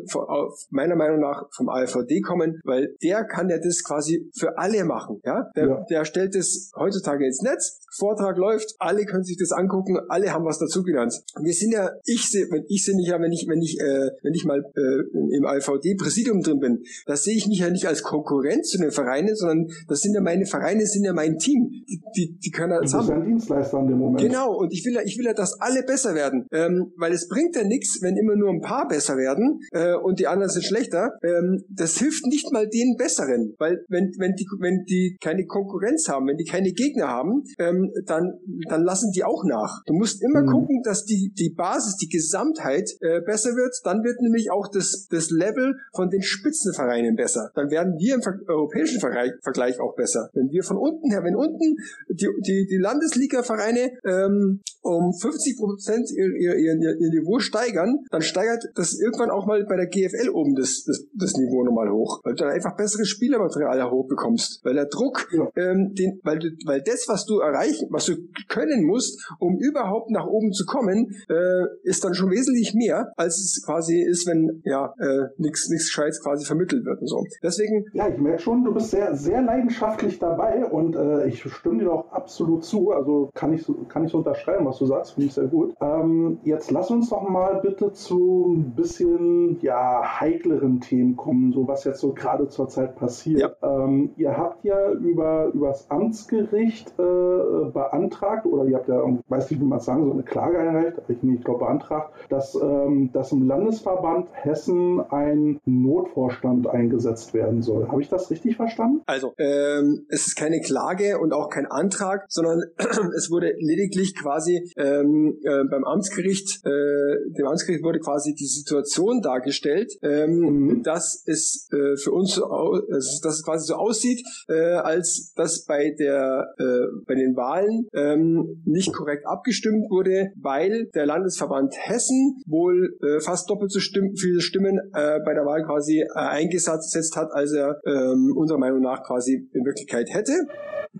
meiner Meinung nach vom AFVD kommen, weil der kann ja das quasi für alle machen. Ja? Der, ja. der stellt das heutzutage ins Netz, Vortrag läuft, alle können sich das angucken, alle haben was dazugelernt. Wir sind ja, ich sehe, wenn ich sehe nicht ja, wenn ich, wenn ich, äh, wenn ich mal äh, im AVD-Präsidium drin bin, da sehe ich mich ja nicht als Konkurrenz zu den Vereinen, sondern das sind ja meine Vereine, sind ja mein Team. Die, die, die können ja zusammen. ein Dienstleister in dem Moment. Genau, und ich will ja, ich will ja, dass alle besser werden. Ähm, weil es bringt ja nichts, wenn immer nur ein paar besser werden äh, und die anderen sind schlechter. Ähm, das hilft nicht mal den Besseren. Weil wenn, wenn die, wenn die keine Konkurrenz haben, wenn die keine Gegner haben, ähm, dann, dann lassen die auch nach. Du musst immer mhm. gucken, dass die, die Basis, die Gesamtheit äh, besser wird. Dann wird nämlich auch das, das Level von den Spitzenvereinen besser. Dann werden wir im europäischen Vergleich auch besser. Wenn wir von unten her, wenn unten die, die, die Landesliga-Vereine ähm, um 50 Prozent ihr, ihr, ihr, ihr Niveau steigern, dann steigert das irgendwann auch mal bei der GFL oben das, das, das Niveau nochmal hoch. Weil du dann einfach besseres Spielermaterial hochbekommst. Weil der Druck, ja. ähm, den, weil, du, weil das, was du erreichen, was du können musst, um überhaupt nach oben zu kommen, äh, ist dann schon wesentlich mehr, als es quasi ist, wenn ja äh, nichts nichts Scheiß quasi vermittelt wird und so. Deswegen. Ja, ich merke schon, du bist sehr sehr leidenschaftlich dabei und äh, ich stimme dir auch absolut zu. Also kann ich kann ich so unterschreiben, was du sagst, finde ich sehr gut. Ähm, jetzt lass uns doch mal bitte zu ein bisschen ja heikleren Themen kommen, so was jetzt so gerade zur Zeit passiert. Ja. Ähm, ihr habt ja über übers Amtsgericht äh, beantragt oder ihr habt ja, weiß nicht, wie man sagen, so eine Klage eingereicht, ich nicht, glaube beantragt, dass, ähm, dass im Landesverband Hessen ein Notvorstand eingesetzt werden soll. Habe ich das richtig verstanden? Also, ähm, es ist keine Klage und auch kein Antrag, sondern es wurde lediglich quasi ähm, äh, beim Amtsgericht, äh, dem Amtsgericht wurde quasi die Situation dargestellt, ähm, mhm. dass es äh, für uns, dass es quasi so aussieht, äh, als dass bei der äh, bei den Wahlen ähm, nicht korrekt abgestimmt wurde, weil der Landesverband Hessen wohl äh, fast doppelt so stimm viele Stimmen äh, bei der Wahl quasi äh, eingesetzt hat, als er ähm, unserer Meinung nach quasi in Wirklichkeit hätte.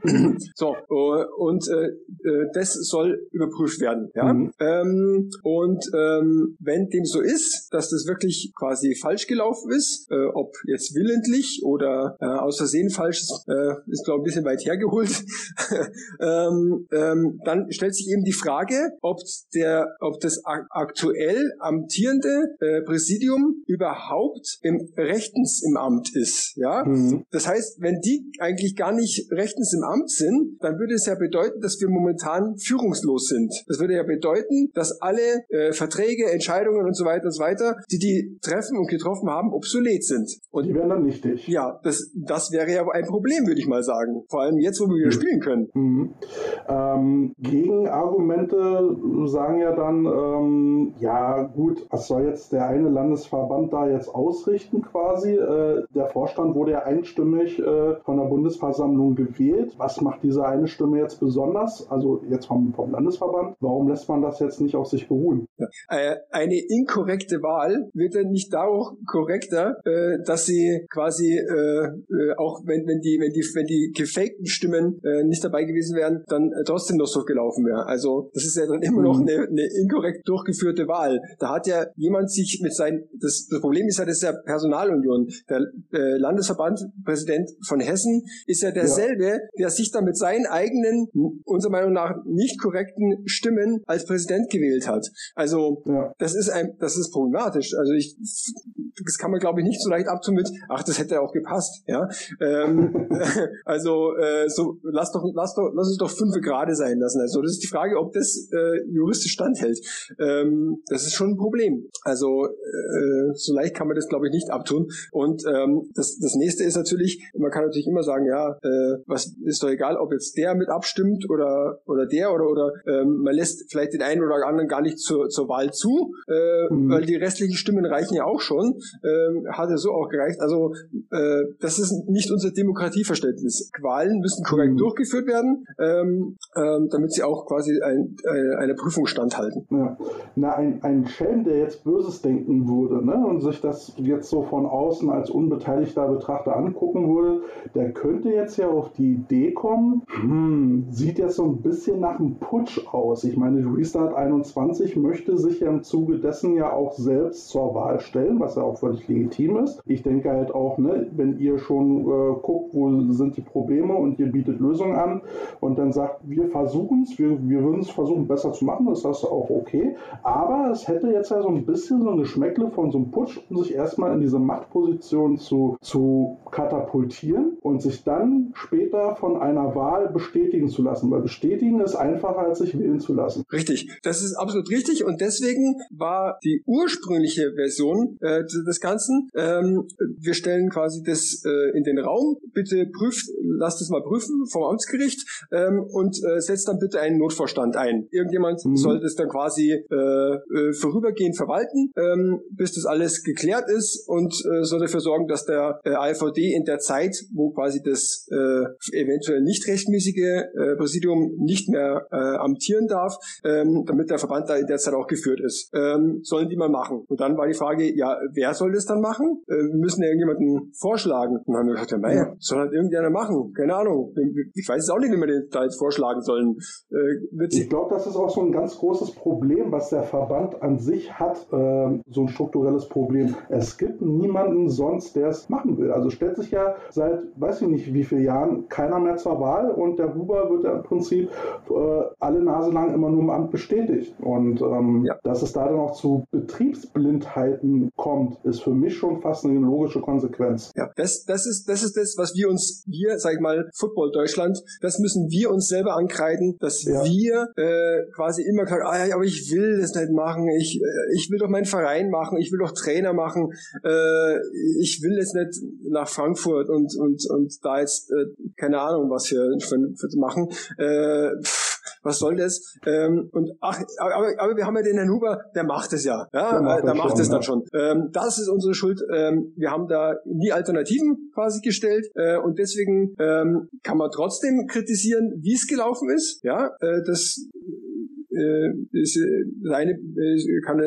so, uh, und äh, äh, das soll über, überprüft werden. Ja? Mhm. Ähm, und ähm, wenn dem so ist, dass das wirklich quasi falsch gelaufen ist, äh, ob jetzt willentlich oder äh, aus Versehen falsch ist, äh, ist glaube ich ein bisschen weit hergeholt, ähm, ähm, dann stellt sich eben die Frage, ob der, ob das aktuell amtierende äh, Präsidium überhaupt im rechtens im Amt ist. Ja, mhm. das heißt, wenn die eigentlich gar nicht rechtens im Amt sind, dann würde es ja bedeuten, dass wir momentan führungslos sind. Das würde ja bedeuten, dass alle äh, Verträge, Entscheidungen und so weiter und so weiter, die die treffen und getroffen haben, obsolet sind. Und die wären dann nichtig. Ja, das, das wäre ja ein Problem, würde ich mal sagen. Vor allem jetzt, wo wir wieder mhm. spielen können. Mhm. Ähm, Gegenargumente sagen ja dann, ähm, ja gut, was soll jetzt der eine Landesverband da jetzt ausrichten quasi? Äh, der Vorstand wurde ja einstimmig äh, von der Bundesversammlung gewählt. Was macht diese eine Stimme jetzt besonders? Also jetzt vom, vom Landesverband. Warum lässt man das jetzt nicht auf sich beruhen? Äh, eine inkorrekte Wahl wird dann nicht dadurch korrekter, äh, dass sie quasi äh, auch wenn, wenn die wenn die wenn die gefakten Stimmen nicht dabei gewesen wären, dann trotzdem noch so gelaufen wäre. Also das ist ja dann immer noch mhm. eine, eine inkorrekt durchgeführte Wahl. Da hat ja jemand sich mit seinen das, das Problem ist ja, das ist ja Personalunion. Der äh, Landesverband Präsident von Hessen ist ja derselbe, ja. der sich dann mit seinen eigenen, unserer Meinung nach nicht korrekten Stimmen als Präsident gewählt hat. Also ja. das ist ein, das ist problematisch. Also ich, das kann man glaube ich nicht so leicht abtun mit, ach, das hätte auch gepasst. Ja, ähm, also äh, so lass doch, lass doch, lass es doch fünf Grade sein lassen. Also das ist die Frage, ob das äh, juristisch standhält. Ähm, das ist schon ein Problem. Also äh, so leicht kann man das glaube ich nicht abtun. Und ähm, das, das nächste ist natürlich, man kann natürlich immer sagen, ja, äh, was ist doch egal, ob jetzt der mit abstimmt oder oder der oder oder ähm, man lässt vielleicht den einen oder anderen gar nicht zur, zur Wahl zu, äh, mhm. weil die restlichen Stimmen reichen ja auch schon. Ähm, hat ja so auch gereicht. Also äh, das ist nicht unser Demokratieverständnis. Wahlen müssen korrekt mhm. durchgeführt werden, ähm, ähm, damit sie auch quasi ein, äh, einer Prüfung standhalten. Ja. Na, ein, ein Schelm, der jetzt Böses denken würde ne, und sich das jetzt so von außen als unbeteiligter Betrachter angucken würde, der könnte jetzt ja auf die Idee kommen, hm, sieht jetzt so ein bisschen nach einem Putsch aus. Ich meine, Restart 21 möchte sich ja im Zuge dessen ja auch selbst zur Wahl stellen, was ja auch völlig legitim ist. Ich denke halt auch, ne, wenn ihr schon äh, guckt, wo sind die Probleme und ihr bietet Lösungen an und dann sagt, wir versuchen es, wir, wir würden es versuchen besser zu machen, ist das auch okay. Aber es hätte jetzt ja so ein bisschen so ein Geschmäckle von so einem Putsch, um sich erstmal in diese Machtposition zu, zu katapultieren und sich dann später von einer Wahl bestätigen zu lassen. Weil bestätigen ist einfacher, als sich wählen zu lassen. Richtig, das ist absolut richtig und deswegen war die ursprüngliche Version äh, des Ganzen, ähm, wir stellen quasi das äh, in den Raum, bitte prüft, lasst es mal prüfen vom Amtsgericht ähm, und äh, setzt dann bitte einen Notvorstand ein. Irgendjemand mhm. soll das dann quasi äh, äh, vorübergehend verwalten, ähm, bis das alles geklärt ist und äh, soll dafür sorgen, dass der äh, AVD in der Zeit, wo quasi das äh, eventuell nicht rechtmäßige äh, Präsidium nicht mehr äh, amtieren darf, ähm, damit der Verband da in der Zeit auch geführt ist. Ähm, sollen die mal machen. Und dann war die Frage, ja, wer soll das dann machen? Äh, wir müssen ja irgendjemanden vorschlagen. Und dann haben wir gesagt, ja, naja, soll halt irgendeiner machen. Keine Ahnung. Ich weiß es auch nicht, wie wir den da jetzt vorschlagen sollen. Äh, ich glaube, das ist auch so ein ganz großes Problem, was der Verband an sich hat, äh, so ein strukturelles Problem. Es gibt niemanden sonst, der es machen will. Also stellt sich ja seit, weiß ich nicht wie vielen Jahren, keiner mehr zur Wahl und der Huber wird ja im Prinzip äh, alle Nase lang immer nur im Amt bestätigt. Und ähm, ja. dass es da dann auch zu Betriebsblindheiten kommt, ist für mich schon fast eine logische Konsequenz. Ja, das, das, ist, das ist das, was wir uns, wir, sag ich mal, Football Deutschland, das müssen wir uns selber ankreiden, dass ja. wir äh, quasi immer sagen, ah ja, aber ich will das nicht machen, ich, äh, ich will doch meinen Verein machen, ich will doch Trainer machen, äh, ich will jetzt nicht nach Frankfurt und, und, und da jetzt, äh, keine Ahnung, was wir für, für machen. Äh, pff, was soll das? Ähm, und ach, aber, aber wir haben ja den Herrn Huber, der macht es ja. Ja, der macht, äh, macht es dann ja. schon. Ähm, das ist unsere Schuld. Ähm, wir haben da nie Alternativen quasi gestellt äh, und deswegen ähm, kann man trotzdem kritisieren, wie es gelaufen ist. Ja, äh, das äh, ist, äh, das eine äh, kann,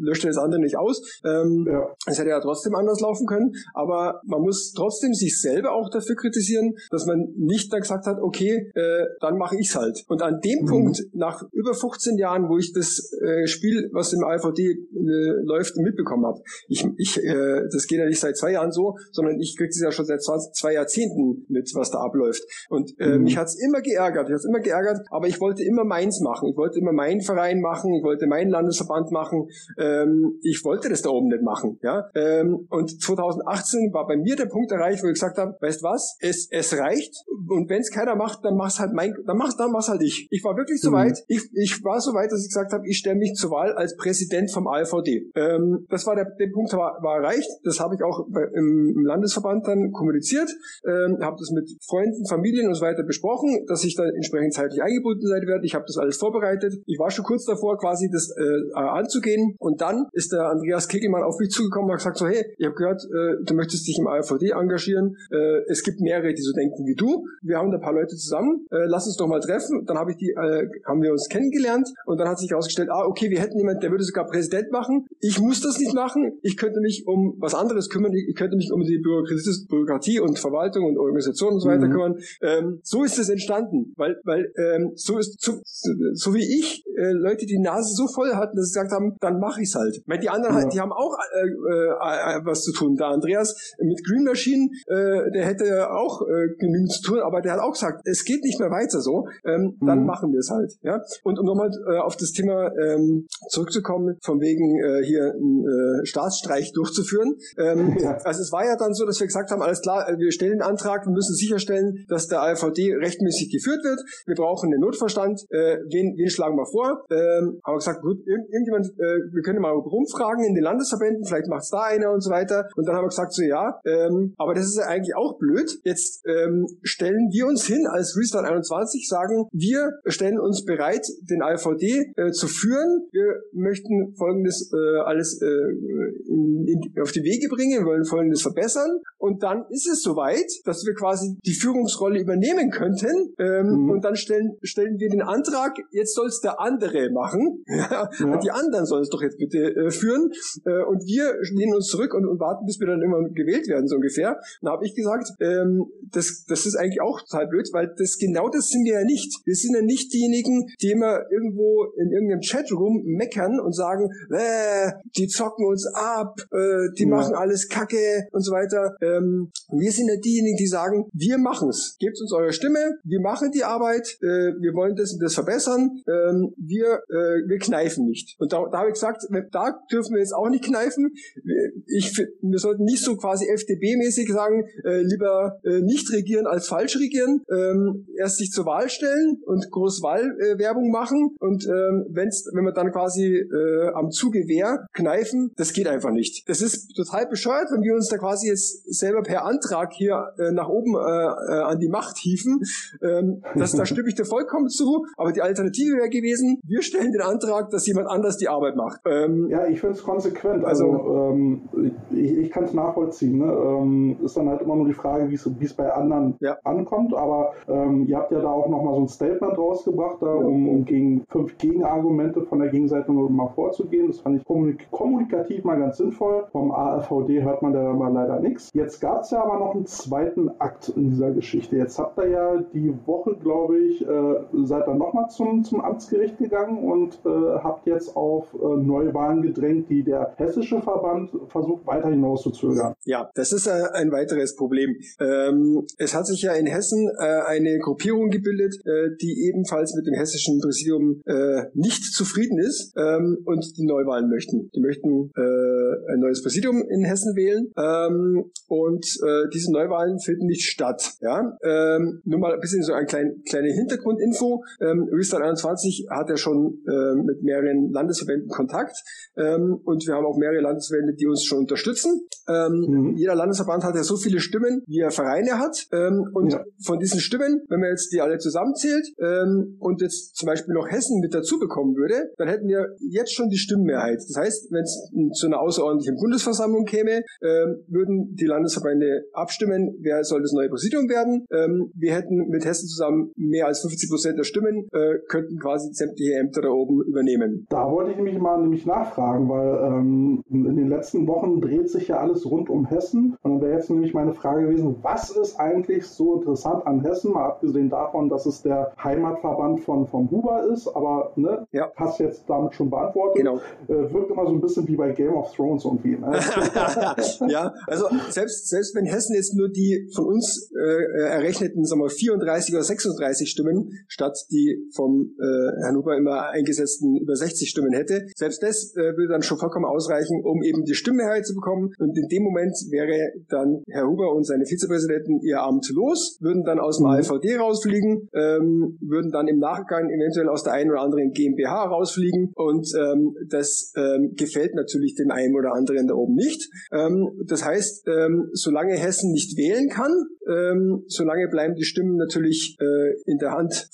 löscht das andere nicht aus. Ähm, ja. Es hätte ja trotzdem anders laufen können, aber man muss trotzdem sich selber auch dafür kritisieren, dass man nicht dann gesagt hat, okay, äh, dann mache ich's halt. Und an dem mhm. Punkt, nach über 15 Jahren, wo ich das äh, Spiel, was im AVD äh, läuft, mitbekommen habe, ich, ich, äh, das geht ja nicht seit zwei Jahren so, sondern ich kriege das ja schon seit 20, zwei Jahrzehnten mit, was da abläuft. Und äh, mhm. mich hat's immer geärgert, mich hat's immer geärgert, aber ich wollte immer meins machen. Ich wollte immer meinen Verein machen, ich wollte meinen Landesverband machen. Ähm, ich wollte das da oben nicht machen. Ja? Ähm, und 2018 war bei mir der Punkt erreicht, wo ich gesagt habe, weißt was, es, es reicht. Und wenn es keiner macht, dann mach's halt mein, dann mach's, dann mach's halt ich. Ich war wirklich so mhm. weit. Ich, ich war so weit, dass ich gesagt habe, ich stelle mich zur Wahl als Präsident vom AVD. Ähm, das war der, der Punkt war, war erreicht. Das habe ich auch bei, im, im, Landesverband dann kommuniziert. Ähm, habe das mit Freunden, Familien und so weiter besprochen, dass ich da entsprechend zeitlich eingebunden sein werde. Ich habe das alles vorbereitet. Ich war schon kurz davor, quasi das äh, anzugehen. Und dann ist der Andreas Kegelmann auf mich zugekommen und hat gesagt so, hey, ich habe gehört, äh, du möchtest dich im AVD engagieren. Äh, es gibt mehrere, die so denken wie du. Wir haben da ein paar Leute zusammen. Äh, lass uns doch mal treffen. Dann habe ich die, äh, haben wir uns kennengelernt und dann hat sich herausgestellt, ah, okay, wir hätten jemanden, der würde sogar Präsident machen. Ich muss das nicht machen. Ich könnte mich um was anderes kümmern. Ich könnte mich um die Bürokratie und Verwaltung und Organisation und so weiter mhm. kümmern. Ähm, so ist es entstanden, weil, weil ähm, so ist so, so wie ich äh, Leute die Nase so voll hatten, dass sie gesagt haben, dann mache ich's halt. Weil die anderen, ja. halt, die haben auch äh, äh, was zu tun. Da Andreas mit Green Machine, äh, der hätte auch äh, genügend zu tun, aber der hat auch gesagt, es geht nicht mehr weiter so. Ähm, mhm. Dann machen wir es halt. Ja. Und um nochmal äh, auf das Thema ähm, zurückzukommen, von wegen äh, hier einen äh, Staatsstreich durchzuführen. Ähm, ja. Also es war ja dann so, dass wir gesagt haben, alles klar, wir stellen einen Antrag, wir müssen sicherstellen, dass der AVD rechtmäßig geführt wird. Wir brauchen den Notverstand. Äh, wen, wen schlagen wir vor? Ähm, haben wir gesagt, gut, irgend, irgendjemand, äh, wir können mal rumfragen in den Landesverbänden, vielleicht macht es da einer und so weiter. Und dann haben wir gesagt, so ja, ähm, aber das ist ja eigentlich auch blöd. Jetzt ähm, stellen wir uns hin als Restart 21, sagen, wir stellen uns bereit, den AVD äh, zu führen. Wir möchten folgendes äh, alles äh, in, in, auf die Wege bringen, wir wollen folgendes verbessern. Und dann ist es soweit, dass wir quasi die Führungsrolle übernehmen könnten. Ähm, mhm. Und dann stellen, stellen wir den Antrag, jetzt soll es der andere machen. Ja, ja. Die anderen sollen es doch jetzt bitte äh, führen. Äh, und wir lehnen uns zurück und, und, warten, bis wir dann immer gewählt werden, so ungefähr. Da habe ich gesagt, ähm, das, das ist eigentlich auch total blöd, weil das genau das sind wir ja nicht. Wir sind ja nicht diejenigen, die immer irgendwo in irgendeinem Chatroom meckern und sagen, äh, die zocken uns ab, äh, die ja. machen alles Kacke und so weiter. Ähm, wir sind ja diejenigen, die sagen, wir machen's. Gebt uns eure Stimme, wir machen die Arbeit, äh, wir wollen das und das verbessern, ähm, wir, äh, wir kneifen nicht. Und da, da habe ich gesagt, da dürfen wir jetzt auch nicht kneifen. Ich, wir sollten nicht so quasi FDP-mäßig sagen, äh, lieber äh, nicht regieren als falsch regieren, ähm, erst sich zur Wahl stellen und groß Wahlwerbung äh, machen und ähm, wenn's, wenn wir dann quasi äh, am Zuge wehr kneifen, das geht einfach nicht. Das ist total bescheuert, wenn wir uns da quasi jetzt selber per Antrag hier äh, nach oben äh, äh, an die Macht hieven. Ähm, das, da stimme ich dir vollkommen zu, aber die Alternative wäre gewesen, wir stellen den Antrag, dass jemand anders die Arbeit macht. Ähm, ja, ich finde es konsequent. Also, also ähm, ich, ich kann es nachvollziehen. Ne? Ähm, ist dann halt immer nur die Frage, wie es bei anderen ja. ankommt. Aber ähm, ihr habt ja da auch nochmal so ein Statement rausgebracht, da, um, um gegen fünf Gegenargumente von der Gegenseite mal vorzugehen. Das fand ich kommunik kommunikativ mal ganz sinnvoll. Vom AfVD hört man da mal leider nichts. Jetzt gab es ja aber noch einen zweiten Akt in dieser Geschichte. Jetzt habt ihr ja die Woche, glaube ich, äh, seid dann nochmal zum, zum Amtsgericht gegangen und äh, habt jetzt auf äh, Neuwahlen gedrängt, die der hessische Verband versucht weiter hinauszuzögern. Ja, das ist äh, ein weiteres Problem. Ähm, es hat sich ja in Hessen äh, eine Gruppierung gebildet, äh, die ebenfalls mit dem hessischen Präsidium äh, nicht zufrieden ist ähm, und die Neuwahlen möchten. Die möchten ein neues Präsidium in Hessen wählen ähm, und diese Neuwahlen finden nicht statt. Ja? Ähm, nur mal ein bisschen so eine klein, kleine Hintergrundinfo. Ähm, Restart 21 hat ja schon äh, mit mehreren Landesverbänden Kontakt ähm, und wir haben auch mehrere Landesverbände, die uns schon unterstützen. Ähm, mhm. Jeder Landesverband hat ja so viele Stimmen, wie er Vereine hat ähm, und ja. von diesen Stimmen, wenn man jetzt die alle zusammenzählt ähm, und jetzt zum Beispiel noch Hessen mit dazu bekommen würde, dann hätten wir jetzt schon die Stimmenmehrheit. Das heißt, wenn es zu einer außerordentlichen Bundesversammlung käme, ähm, würden die Landesverbände abstimmen, wer soll das neue Präsidium werden. Ähm, wir hätten mit Hessen zusammen mehr als 50 Prozent der Stimmen, äh, könnten quasi quasi sämtliche Ämter da oben übernehmen. Da wollte ich mich mal nämlich nachfragen, weil ähm, in den letzten Wochen dreht sich ja alles rund um Hessen. Und dann wäre jetzt nämlich meine Frage gewesen, was ist eigentlich so interessant an Hessen, mal abgesehen davon, dass es der Heimatverband von, von Huber ist, aber ne, ja. hast jetzt damit schon beantwortet. Genau. Äh, wirkt immer so ein bisschen wie bei Game of Thrones irgendwie. Ne? ja, also selbst, selbst wenn Hessen jetzt nur die von uns äh, errechneten sagen wir, 34 oder 36 Stimmen statt die vom äh, Herrn Huber immer eingesetzten über 60 Stimmen hätte, selbst das äh, würde dann schon vollkommen ausreichen, um eben die Stimmmehrheit zu bekommen. Und in dem Moment wäre dann Herr Huber und seine Vizepräsidenten ihr Amt los, würden dann aus dem mhm. AVD rausfliegen, ähm, würden dann im Nachgang eventuell aus der einen oder anderen GmbH rausfliegen und ähm, das ähm, gefällt natürlich dem einen oder anderen da oben nicht. Ähm, das heißt, ähm, solange Hessen nicht wählen kann, ähm, solange bleiben die Stimmen natürlich äh, in der Hand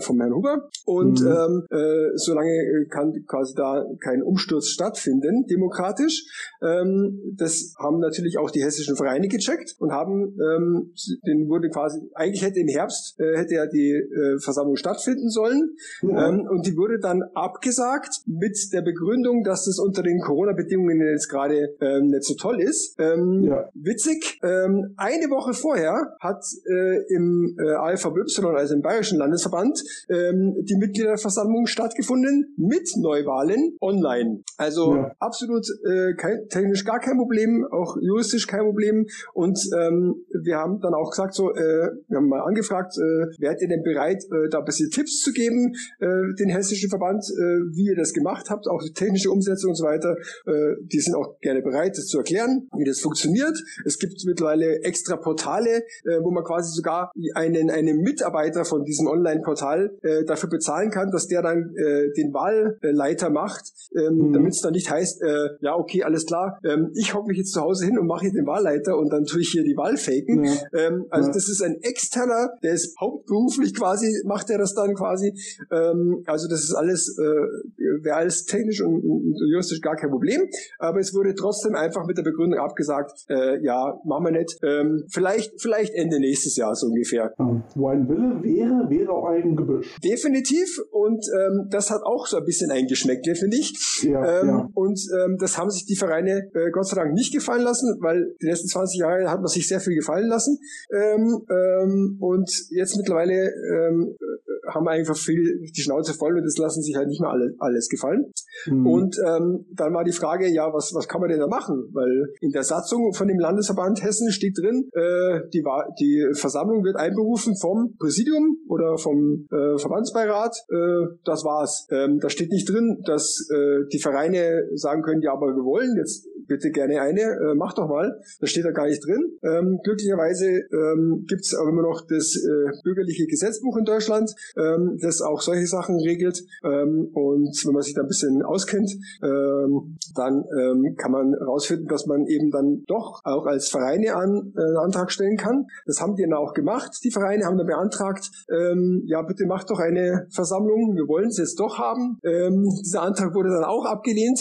vom Herrn Huber und mhm. ähm, äh, solange äh, kann quasi da kein Umsturz stattfinden, demokratisch. Ähm, das haben natürlich auch die hessischen Vereine gecheckt und haben, ähm, den wurde quasi, eigentlich hätte im Herbst, äh, hätte ja die äh, Versammlung stattfinden sollen ja. ähm, und die wurde dann abgesagt mit der Begründung, dass das unter den Corona-Bedingungen jetzt gerade ähm, nicht so toll ist. Ähm, ja. Witzig, ähm, eine Woche vorher hat äh, im äh, AFVY, also im Bayerischen Landesverband, ähm, die Mitgliederversammlung stattgefunden mit Neuwahlen online. Also ja. absolut äh, kein, technisch gar kein Problem, auch juristisch kein Problem. Und ähm, wir haben dann auch gesagt, so, äh, wir haben mal angefragt, äh, wärt ihr denn bereit, äh, da ein bisschen Tipps zu geben, äh, den hessischen Verband, äh, wie ihr das gemacht habt, auch die technische Umsetzung und so weiter. Äh, die sind auch gerne bereit, das zu erklären, wie das funktioniert. Es gibt mittlerweile extra Portale, äh, wo man quasi sogar einen, einen Mitarbeiter von diesem Online-Portal äh, dafür bezahlen kann, dass der dann äh, den Wahlleiter macht, ähm, mhm. damit es dann nicht heißt, äh, ja, okay, alles klar, ähm, ich hocke mich jetzt zu Hause hin und mache hier den Wahlleiter und dann tue ich hier die Wahl faken. Ja. Ähm, also ja. das ist ein externer, der ist hauptberuflich quasi, macht er das dann quasi. Ähm, also das ist alles, äh, wäre alles technisch und, und, juristisch gar kein Problem. Aber es wurde trotzdem einfach mit der Begründung abgesagt, äh, ja, machen wir nicht. Ähm, vielleicht, vielleicht Ende nächstes Jahr so ungefähr. Wo ein Wille wäre, wäre auch ein Gebüsch. Definitiv. Und ähm, das hat auch so ein bisschen eingeschmeckt, finde ich. Ja, ähm, ja. Und ähm, das haben sich die Vereine äh, Gott sei Dank nicht gefallen lassen, weil die letzten 20 Jahre hat man sich sehr viel gefallen lassen. Ähm, ähm, und jetzt mittlerweile ähm, haben einfach viel die Schnauze voll und das lassen sich halt nicht mehr alle, alles gefallen. Mhm. Und ähm, dann war die Frage, ja, was, was kann man denn da machen? Weil in der Satzung von dem Landesverband Hessen steht drin, äh, die, die Versammlung wird einberufen vom Präsidium oder vom äh, Verbandsbeirat. Äh, das war's. Ähm, da steht nicht drin, dass äh, die Vereine sagen können, ja, aber wir wollen jetzt bitte gerne eine, äh, mach doch mal. Das steht da gar nicht drin. Ähm, glücklicherweise ähm, gibt es aber immer noch das äh, bürgerliche Gesetzbuch in Deutschland, ähm, das auch solche Sachen regelt. Ähm, und wenn man sich da ein bisschen auskennt, ähm, dann ähm, kann man herausfinden, dass man eben dann doch auch als Vereine an, äh, einen Antrag stellen kann. Das haben die dann auch gemacht. Die Vereine haben dann beantragt, ähm, ja bitte macht doch eine Versammlung, wir wollen es jetzt doch haben. Ähm, dieser Antrag wurde dann auch abgelehnt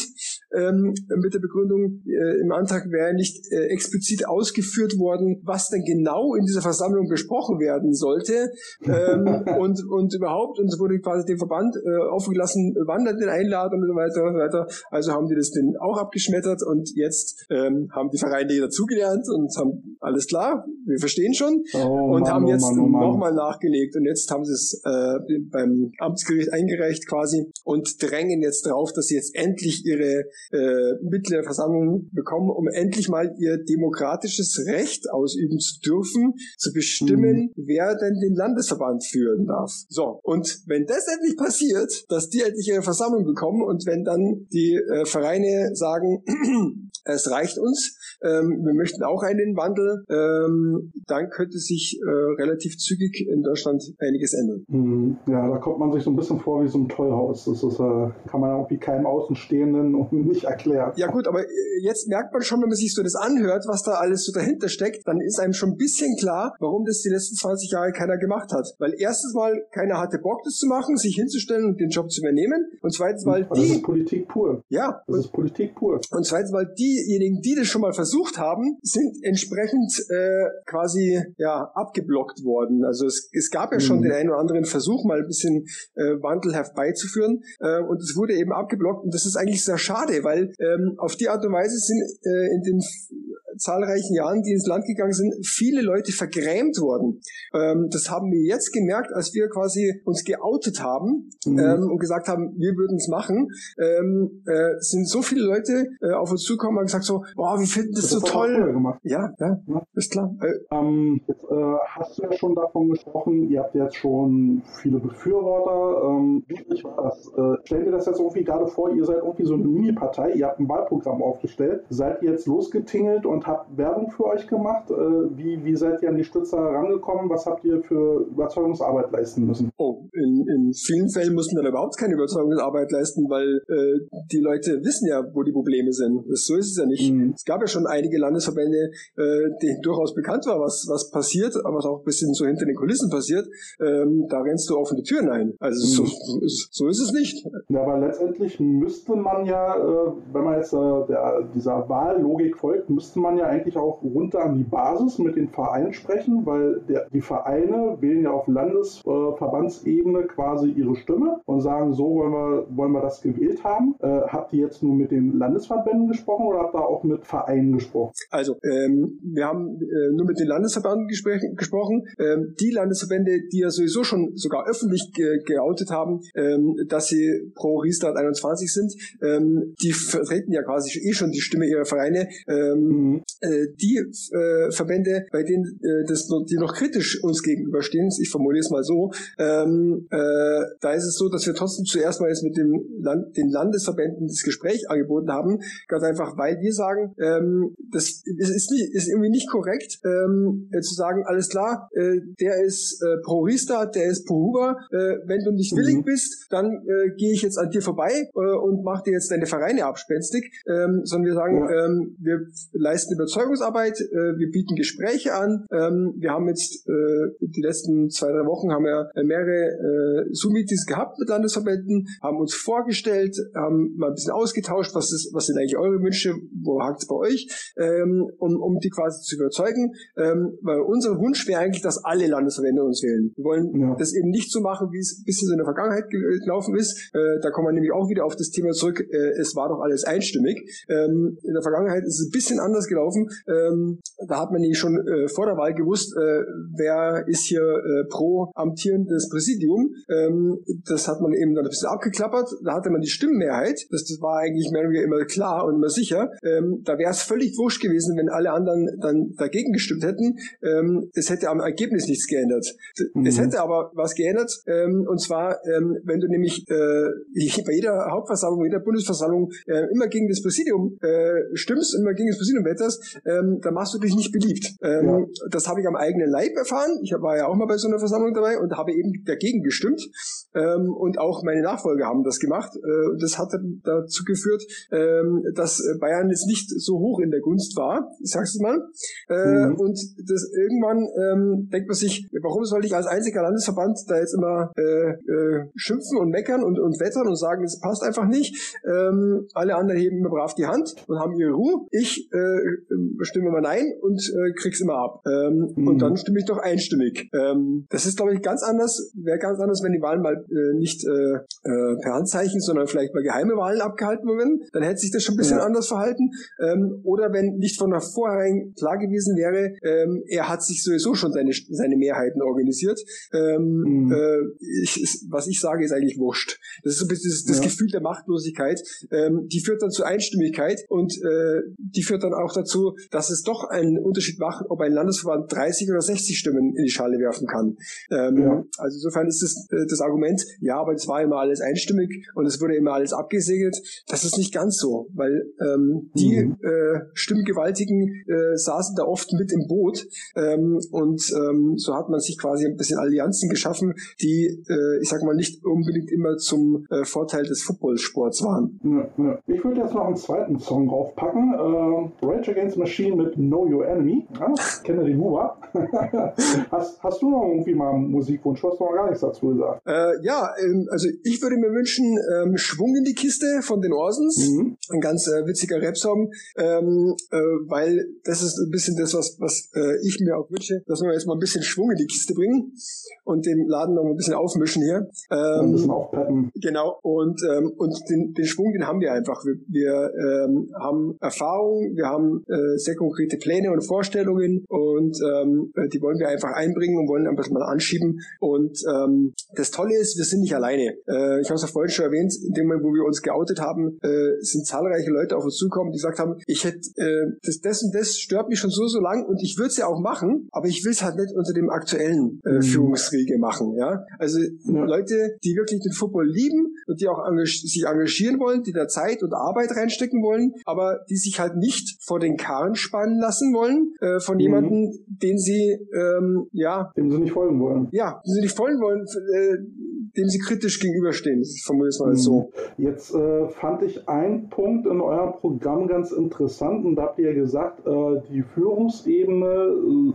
ähm, mit der Begründung, äh, im Antrag wäre nicht äh, explizit ausgeführt worden, was denn genau in dieser Versammlung besprochen werden sollte. Ähm, und, und überhaupt, und es wurde quasi dem Verband äh, aufgelassen, wann er den einladen und so weiter und so weiter. Also haben die das denn auch abgeschmettert und jetzt ähm, haben die Vereine dazugelernt und haben alles klar, wir verstehen schon. Oh, und Mann, haben oh jetzt oh, nochmal nachgelegt und jetzt haben sie es äh, beim Amtsgericht eingereicht quasi und drängen jetzt drauf, dass sie jetzt endlich ihre äh, Mitgliederversammlung bekommen, um endlich mal ihr demokratisches Recht ausüben zu dürfen, zu bestimmen, mhm. wer denn den Landesverband führen darf. So, und wenn das endlich passiert, dass die endlich ihre Versammlung bekommen und wenn dann die äh, Vereine sagen, es reicht uns, ähm, wir möchten auch einen Wandel, ähm, dann könnte sich äh, relativ zügig in Deutschland einiges ändern. Mhm. Ja, da kommt man sich so ein bisschen vor wie so ein Tollhaus. Das ist, äh, kann man irgendwie keinem Außenstehenden nicht erklären. Ja gut, aber äh, jetzt merkt man schon, wenn man sich so das anhört, was da alles so dahinter steckt, dann ist einem schon ein bisschen klar, warum das die letzten 20 Jahre keiner gemacht hat. Weil erstens mal keiner hatte Bock, das zu machen, sich hinzustellen und den Job zu übernehmen. Und zweitens mal die... Das ist Politik pur. Ja. Das ist Politik pur. Und zweitens mal die diejenigen, die das schon mal versucht haben, sind entsprechend äh, quasi ja abgeblockt worden. Also es, es gab ja schon mhm. den einen oder anderen Versuch, mal ein bisschen äh, Wandel herbeizuführen äh, und es wurde eben abgeblockt und das ist eigentlich sehr schade, weil ähm, auf die Art und Weise sind äh, in den zahlreichen Jahren, die ins Land gegangen sind, viele Leute vergrämt worden. Ähm, das haben wir jetzt gemerkt, als wir quasi uns geoutet haben mhm. ähm, und gesagt haben, wir würden es machen. Ähm, äh, sind so viele Leute äh, auf uns zugekommen und gesagt so, boah, wir finden das, das so toll. Ja, ja, ja, ist klar. Äh, ähm, jetzt äh, hast du ja schon davon gesprochen, ihr habt jetzt schon viele Befürworter. Ähm, wie war das? Äh, stell dir das jetzt irgendwie gerade vor, ihr seid irgendwie so eine Mini-Partei, ihr habt ein Wahlprogramm aufgestellt, seid ihr jetzt losgetingelt und habt Werbung für euch gemacht. Äh, wie, wie seid ihr an die Stützer herangekommen? Was habt ihr für Überzeugungsarbeit leisten müssen? Oh, in, in vielen Fällen mussten wir überhaupt keine Überzeugungsarbeit leisten, weil äh, die Leute wissen ja, wo die Probleme sind. Das, so ist es ja nicht. Mhm. Es gab ja schon einige Landesverbände, äh, denen durchaus bekannt war, was, was passiert, aber was auch ein bisschen so hinter den Kulissen passiert. Ähm, da rennst du offene Türen ein. Also mhm. so, so ist es nicht. Ja, aber letztendlich müsste man ja, äh, wenn man jetzt äh, der, dieser Wahllogik folgt, müsste man ja eigentlich auch runter an die Basis mit den Vereinen sprechen, weil der, die Vereine wählen ja auf Landesverbandsebene äh, quasi ihre Stimme und sagen, so wollen wir, wollen wir das gewählt haben. Äh, habt ihr jetzt nur mit den Landesverbänden gesprochen oder habt ihr auch mit Vereinen gesprochen? Also, ähm, wir haben äh, nur mit den Landesverbänden gesprochen. Ähm, die Landesverbände, die ja sowieso schon sogar öffentlich ge geoutet haben, ähm, dass sie pro Restart 21 sind, ähm, die vertreten ja quasi eh schon die Stimme ihrer Vereine. Ähm, äh, die äh, Verbände, bei denen äh, das, die noch kritisch uns gegenüberstehen, ich formuliere es mal so, ähm, äh, da ist es so, dass wir trotzdem zuerst mal jetzt mit dem Land, den Landesverbänden das Gespräch angeboten haben, ganz einfach, weil wir sagen, ähm, das ist, nicht, ist irgendwie nicht korrekt, ähm, äh, zu sagen, alles klar, äh, der ist äh, pro Riester, der ist pro Huber, äh, wenn du nicht willig mhm. bist, dann äh, gehe ich jetzt an dir vorbei äh, und mache dir jetzt deine Vereine abspenstig, ähm, sondern wir sagen, ja. ähm, wir leisten Überzeugungsarbeit, äh, wir bieten Gespräche an. Ähm, wir haben jetzt äh, die letzten zwei, drei Wochen haben wir mehrere äh, Zoom-Meetings gehabt mit Landesverbänden, haben uns vorgestellt, haben mal ein bisschen ausgetauscht, was ist, was sind eigentlich eure Wünsche, wo hakt es bei euch, ähm, um, um die quasi zu überzeugen. Ähm, weil unser Wunsch wäre eigentlich, dass alle Landesverbände uns wählen. Wir wollen ja. das eben nicht so machen, wie es bisher in der Vergangenheit gelaufen ist. Äh, da kommen wir nämlich auch wieder auf das Thema zurück, äh, es war doch alles einstimmig. Ähm, in der Vergangenheit ist es ein bisschen anders gelaufen. Ähm, da hat man nämlich schon äh, vor der Wahl gewusst, äh, wer ist hier äh, pro amtierendes Präsidium. Ähm, das hat man eben dann ein bisschen abgeklappert. Da hatte man die Stimmenmehrheit. Das, das war eigentlich mehr oder weniger immer klar und immer sicher. Ähm, da wäre es völlig wurscht gewesen, wenn alle anderen dann dagegen gestimmt hätten. Ähm, es hätte am Ergebnis nichts geändert. Mhm. Es hätte aber was geändert. Ähm, und zwar, ähm, wenn du nämlich äh, bei jeder Hauptversammlung, bei jeder Bundesversammlung äh, immer gegen das Präsidium äh, stimmst, immer gegen das Präsidium wetterst, ähm, dann machst du dich nicht beliebt. Ähm, ja. Das habe ich am eigenen Leib erfahren. Ich war ja auch mal bei so einer Versammlung dabei und habe eben dagegen gestimmt. Ähm, und auch meine Nachfolger haben das gemacht. Äh, das hat dazu geführt, ähm, dass Bayern jetzt nicht so hoch in der Gunst war, ich sag's mal. Äh, mhm. Und das irgendwann ähm, denkt man sich, warum soll ich als einziger Landesverband da jetzt immer äh, äh, schimpfen und meckern und, und wettern und sagen, es passt einfach nicht. Ähm, alle anderen heben immer brav die Hand und haben ihre Ruhe. Ich äh, stimme immer nein und äh, krieg's immer ab. Ähm, mhm. Und dann stimme ich doch einstimmig. Ähm, das ist, glaube ich, ganz anders, wäre ganz anders, wenn die Wahlen mal äh, nicht äh, äh, per Handzeichen, sondern vielleicht mal geheime Wahlen abgehalten würden. Dann hätte sich das schon ein bisschen ja. anders verhalten. Ähm, oder wenn nicht von vornherein klar gewesen wäre, ähm, er hat sich sowieso schon seine, seine Mehrheiten organisiert. Ähm, mhm. äh, ich, was ich sage, ist eigentlich wurscht. Das ist so ein bisschen das, das ja. Gefühl der Machtlosigkeit. Ähm, die führt dann zu Einstimmigkeit und äh, die führt dann auch dazu, dass es doch einen Unterschied macht, ob ein Landesverband 30 oder 60 Stimmen in die Schale werfen kann. Ähm, ja. Also insofern ist das, äh, das Argument, ja, aber es war immer alles einstimmig und es wurde immer alles abgesegelt. Das ist nicht ganz so, weil ähm, die mhm. äh, Stimmgewaltigen äh, saßen da oft mit im Boot ähm, und ähm, so hat man sich quasi ein bisschen Allianzen geschaffen, die, äh, ich sag mal, nicht unbedingt immer zum äh, Vorteil des Footballsports waren. Ja, ja. Ich würde jetzt noch einen zweiten Song draufpacken. Äh, Rage Against Machine mit Know Your Enemy. Ja, kenne den Huber. hast, hast du noch irgendwie mal einen Musikwunsch? Du hast noch gar nichts dazu gesagt. Äh, ja, ähm, also ich würde mir wünschen, ähm, Schwung in die Kiste von den Orsons. Mhm. Ein ganz äh, witziger Rap-Song, ähm, äh, weil das ist ein bisschen das, was, was äh, ich mir auch wünsche, dass wir jetzt mal ein bisschen Schwung in die Kiste bringen und den Laden noch ein bisschen aufmischen hier. Ähm, ein bisschen aufpeppen. Genau, und, ähm, und den, den Schwung, den haben wir einfach. Wir, wir ähm, haben Erfahrung, wir haben äh, sehr konkrete Pläne und Vorstellungen und ähm, die wollen wir einfach einbringen und wollen einfach mal anschieben. Und ähm, das Tolle ist, wir sind nicht alleine. Äh, ich habe es ja vorhin schon erwähnt, in dem Moment, wo wir uns geoutet haben, äh, sind zahlreiche Leute auf uns zugekommen, die gesagt haben, ich hätte äh, das, das und das stört mich schon so, so lang und ich würde es ja auch machen, aber ich will es halt nicht unter dem aktuellen äh, mhm. Führungsriege machen. Ja? Also ja. Leute, die wirklich den Football lieben und die auch engag sich engagieren wollen, die da Zeit und Arbeit reinstecken wollen, aber die sich halt nicht vor den Karren spannen lassen wollen äh, von mhm. jemandem, den sie ähm, ja dem sie nicht folgen wollen. Ja, dem sie nicht folgen wollen, äh, dem sie kritisch gegenüberstehen. Ich formuliere es mal mhm. so. Jetzt äh, fand ich einen Punkt in eurem Programm ganz interessant und da habt ihr ja gesagt, äh, die Führungsebene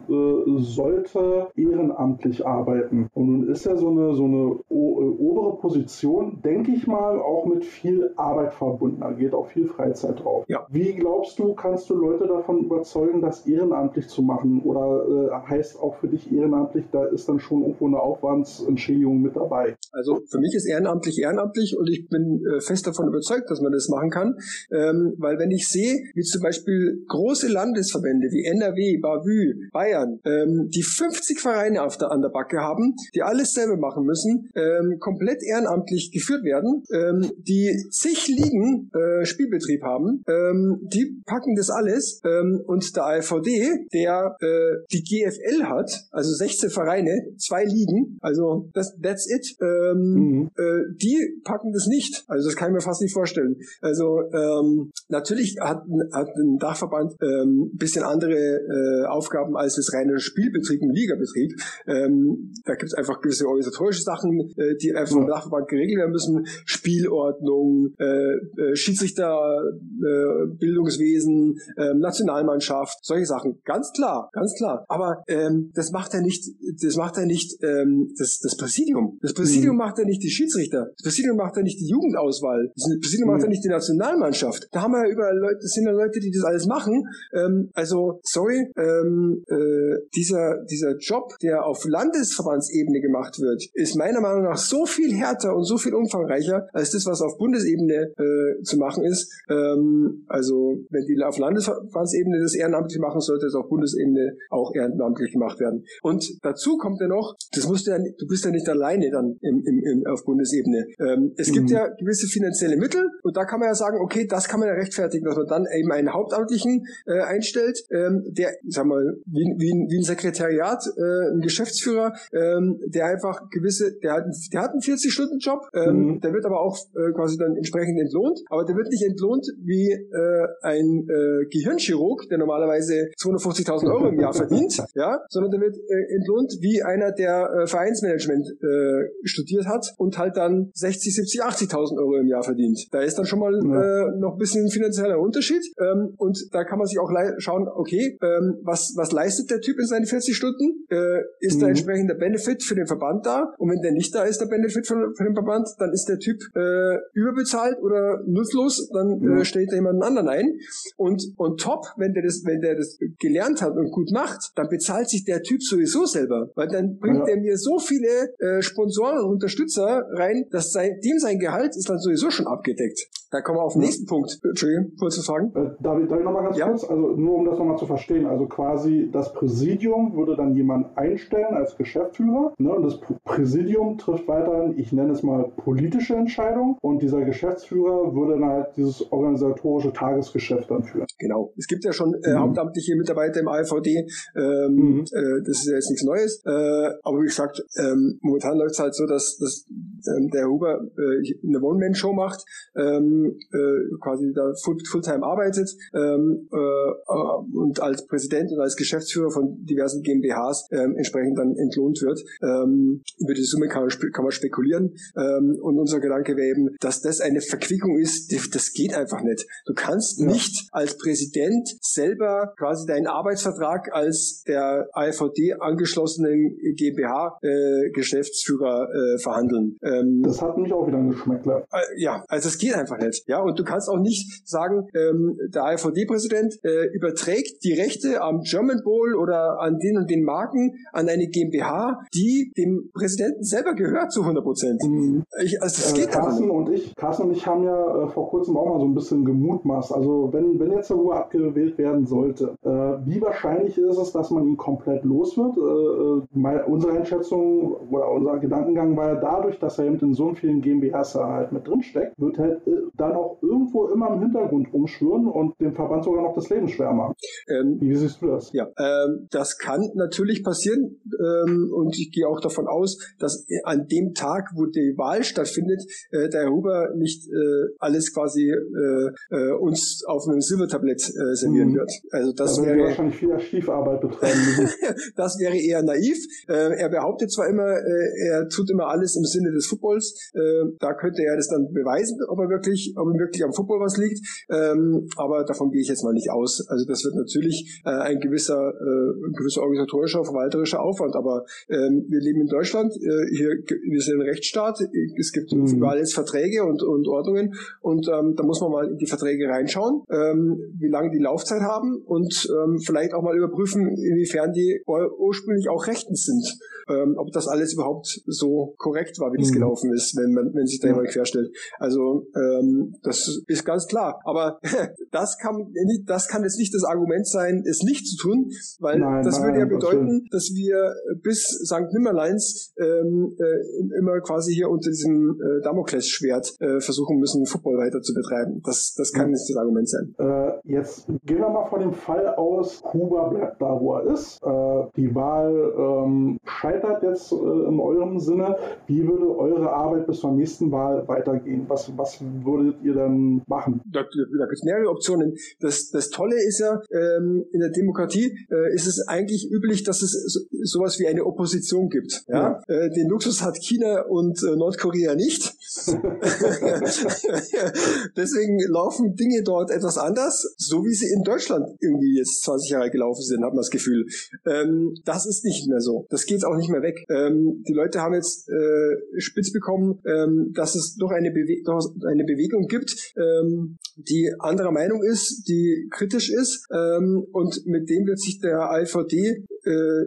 äh, sollte ehrenamtlich arbeiten. Und nun ist ja so eine, so eine obere Position, denke ich mal, auch mit viel Arbeit verbunden. Da geht auch viel Freizeit drauf. Ja. Wie glaubst du, kannst du Leute davon überzeugen, das ehrenamtlich zu machen? Oder äh, heißt auch für dich ehrenamtlich, da ist dann schon irgendwo eine Aufwandsentschädigung mit dabei? Also für mich ist ehrenamtlich ehrenamtlich und ich bin äh, fest davon überzeugt, dass man das machen kann. Ähm, weil wenn ich sehe, wie zum Beispiel große Landesverbände wie NRW, Bavü, Bayern, ähm, die 50 Vereine auf der, an der Backe haben, die alles selber machen müssen, ähm, komplett ehrenamtlich geführt werden, ähm, die zig Ligen äh, Spielbetrieb haben, ähm, die packen das alles ähm, und der AfVD, der äh, die GFL hat, also 16 Vereine, zwei Ligen, also das, that's it, ähm, mhm. äh, die packen das nicht. Also das kann ich mir fast nicht vorstellen. Also ähm, natürlich hat, hat ein Dachverband ähm, bisschen andere äh, Aufgaben als das reine Spielbetrieb und Ligabetrieb. Ähm, da gibt es einfach gewisse organisatorische Sachen, äh, die einfach vom Dachverband geregelt werden müssen. Spielordnung, äh, äh, Schiedsrichter, äh, Bildungswesen, äh, Nationalmannschaft, solche Sachen. Ganz klar, ganz klar. Aber ähm, das macht ja nicht, das macht ja nicht ähm, das, das Präsidium. Das Präsidium mhm. macht ja nicht die Schiedsrichter. Das Präsidium macht ja nicht die Jugendauswahl. Das Präsidium mhm. macht ja nicht die Nationalmannschaft. Da haben wir ja überall Leute, das sind ja Leute, die das alles machen. Ähm, also, sorry, ähm, äh, dieser, dieser Job, der auf Landesverbandsebene gemacht wird, ist meiner Meinung nach so viel härter und so viel umfangreicher als das, was auf Bundesebene äh, zu machen ist. Ähm, also, wenn die auf Landesverbandsebene das ehrenamtlich machen, sollte es auf Bundesebene auch ehrenamtlich gemacht werden. Und dazu kommt ja noch, das musst du ja, du bist ja nicht alleine dann im, im, im, auf Bundesebene. Ähm, es mhm. gibt ja gewisse finanzielle Mittel und da kann man ja sagen, okay, das kann man ja rechtfertigen, dass man dann eben einen Hauptamtlichen äh, einstellt, ähm, der, sag mal, wie, wie, wie ein Sekretariat, äh, ein Geschäftsführer, ähm, der einfach gewisse, der hat, der hat einen 40-Stunden-Job, ähm, mhm. der wird aber auch äh, quasi dann entsprechend entlohnt, aber der wird nicht entlohnt wie äh, ein äh, Gehirnchirurg, der normalerweise 250.000 Euro im Jahr verdient, ja, sondern der wird äh, entlohnt wie einer, der äh, Vereinsmanagement äh, studiert hat und halt dann 60, 70, 80.000 Euro im Jahr verdient. Da ist dann schon mal ja. äh, noch ein bisschen ein finanzieller Unterschied ähm, und da kann man sich auch schauen, okay, ähm, was, was leistet der Typ in seinen 40 Stunden? Äh, ist mhm. da entsprechend der Benefit für den Verband da? Und wenn der nicht da ist, der Benefit für, für den Verband, dann ist der Typ äh, überbezahlt oder nutzlos, dann mhm. äh, stellt er jemanden anderen ein. Und, und top, wenn der das, wenn der das gelernt hat und gut macht, dann bezahlt sich der Typ sowieso selber. Weil dann bringt ja. er mir so viele äh, Sponsoren und Unterstützer rein, dass sein, dem sein Gehalt ist dann sowieso schon abgedeckt. Da kommen wir auf den nächsten Punkt. Entschuldigung, kurze Fragen. Äh, darf, ich, darf ich nochmal ganz ja? kurz? Also nur um das nochmal zu verstehen. Also quasi das Präsidium würde dann jemand einstellen als Geschäftsführer. Ne? Und das Präsidium trifft weiterhin, ich nenne es mal politische Entscheidungen. Und dieser Geschäftsführer würde dann halt dieses organisatorische Tagesgeschäft dann führen. Genau. Es gibt ja schon äh, mhm. hauptamtliche Mitarbeiter im AVD. Ähm, mhm. äh, das ist ja jetzt nichts Neues. Äh, aber wie gesagt, ähm, momentan läuft es halt so, dass, dass ähm, der Huber äh, eine One-Man-Show macht, ähm, äh, quasi da full, Fulltime arbeitet ähm, äh, und als Präsident und als Geschäftsführer von diversen GmbHs ähm, entsprechend dann entlohnt wird. Ähm, über die Summe kann man, kann man spekulieren. Ähm, und unser Gedanke wäre eben, dass das eine Verquickung ist, das geht einfach nicht. Du kannst ja. nicht als Präsident selber quasi deinen Arbeitsvertrag als der AfD angeschlossenen GmbH äh, Geschäftsführer äh, verhandeln. Ähm, das hat mich auch wieder ein Geschmäckler. Äh, ja, also es geht einfach nicht. Ja, und du kannst auch nicht sagen, ähm, der AfD-Präsident äh, überträgt die Rechte am German Bowl oder an den und den Marken an eine GmbH, die dem Präsidenten selber gehört zu 100 Prozent. Mhm. also das geht äh, Carsten und ich, Carsten und ich haben ja äh, vor kurzem auch mal so ein bisschen gemutmaßt. Also wenn, wenn jetzt der Ruhe abgewählt werden sollte, äh, wie wahrscheinlich ist es, dass man ihn komplett los wird? Äh, äh unsere Einschätzung oder unser Gedankengang war ja dadurch, dass er eben in so vielen GmbHs halt mit drinsteckt, wird halt dann auch irgendwo immer im Hintergrund rumschwören und dem Verband sogar noch das Leben schwer machen. Ähm, wie siehst du das? Ja, ähm, das kann natürlich passieren ähm, und ich gehe auch davon aus, dass an dem Tag, wo die Wahl stattfindet, äh, der Herr Huber nicht äh, alles quasi äh, äh, uns auf einem Silbertablett äh, servieren mhm. wird. Also das da wäre wahrscheinlich viel Stiefarbeit betreiben müssen. das wäre eher naiv. Äh, er behauptet zwar immer, er tut immer alles im Sinne des Footballs. Da könnte er das dann beweisen, ob er wirklich, ob ihm wirklich am Football was liegt. Ähm, aber davon gehe ich jetzt mal nicht aus. Also das wird natürlich äh, ein gewisser, äh, ein gewisser organisatorischer, verwalterischer Aufwand. Aber ähm, wir leben in Deutschland. Äh, hier, wir sind ein Rechtsstaat. Es gibt mhm. überall jetzt Verträge und, und Ordnungen. Und ähm, da muss man mal in die Verträge reinschauen, ähm, wie lange die Laufzeit haben und ähm, vielleicht auch mal überprüfen, inwiefern die ursprünglich auch rechtens sind ähm, ob das alles überhaupt so korrekt war, wie das mhm. gelaufen ist, wenn man, wenn sich da jemand querstellt. Also ähm, das ist ganz klar. Aber das kann nicht, das kann jetzt nicht das Argument sein, es nicht zu tun, weil nein, das nein, würde ja bedeuten, dass wir bis St. Nimmerleins ähm, äh, immer quasi hier unter diesem äh, Damoklesschwert äh, versuchen müssen, Football weiter zu betreiben. Das, das kann nicht das Argument sein. Äh, jetzt gehen wir mal von dem Fall aus, Kuba bleibt da, wo er ist. Äh, die Wahl ähm, scheitert scheitert jetzt äh, in eurem Sinne, wie würde eure Arbeit bis zur nächsten Wahl weitergehen? Was, was würdet ihr dann machen? Da, da gibt es mehrere Optionen. Das, das Tolle ist ja, ähm, in der Demokratie äh, ist es eigentlich üblich, dass es so, sowas wie eine Opposition gibt. Ja? ja. Äh, den Luxus hat China und äh, Nordkorea nicht. Deswegen laufen Dinge dort etwas anders, so wie sie in Deutschland irgendwie jetzt 20 Jahre gelaufen sind, hat man das Gefühl. Ähm, das ist nicht mehr so. Das geht auch nicht mehr weg. Ähm, die Leute haben jetzt äh, spitz bekommen, ähm, dass es doch eine, Bewe eine Bewegung gibt, ähm, die anderer Meinung ist, die kritisch ist ähm, und mit dem wird sich der AfD äh,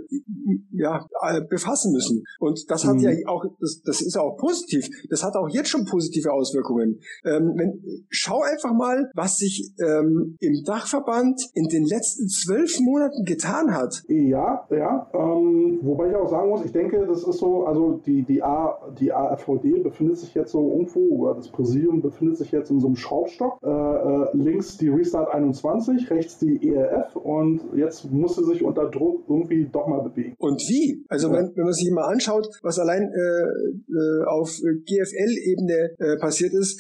ja, äh, befassen müssen. Und das hat mhm. ja auch, das, das ist ja auch positiv. Das hat auch jetzt schon positive Auswirkungen. Ähm, wenn, schau einfach mal, was sich ähm, im Dachverband in den letzten zwölf Monaten getan hat. Ja, ja. Ähm, wobei ich auch sagen muss, ich denke, das ist so, also die, die, A, die AfVD befindet sich jetzt so irgendwo, oder das Präsidium befindet sich jetzt in so einem Schraubstock. Äh, äh, links die Restart 21, rechts die ERF und jetzt muss sie sich unter Druck irgendwie doch mal bewegen. Und wie? Also ja. wenn, wenn man sich mal anschaut, was allein äh, äh auf GFL-Ebene äh, passiert ist,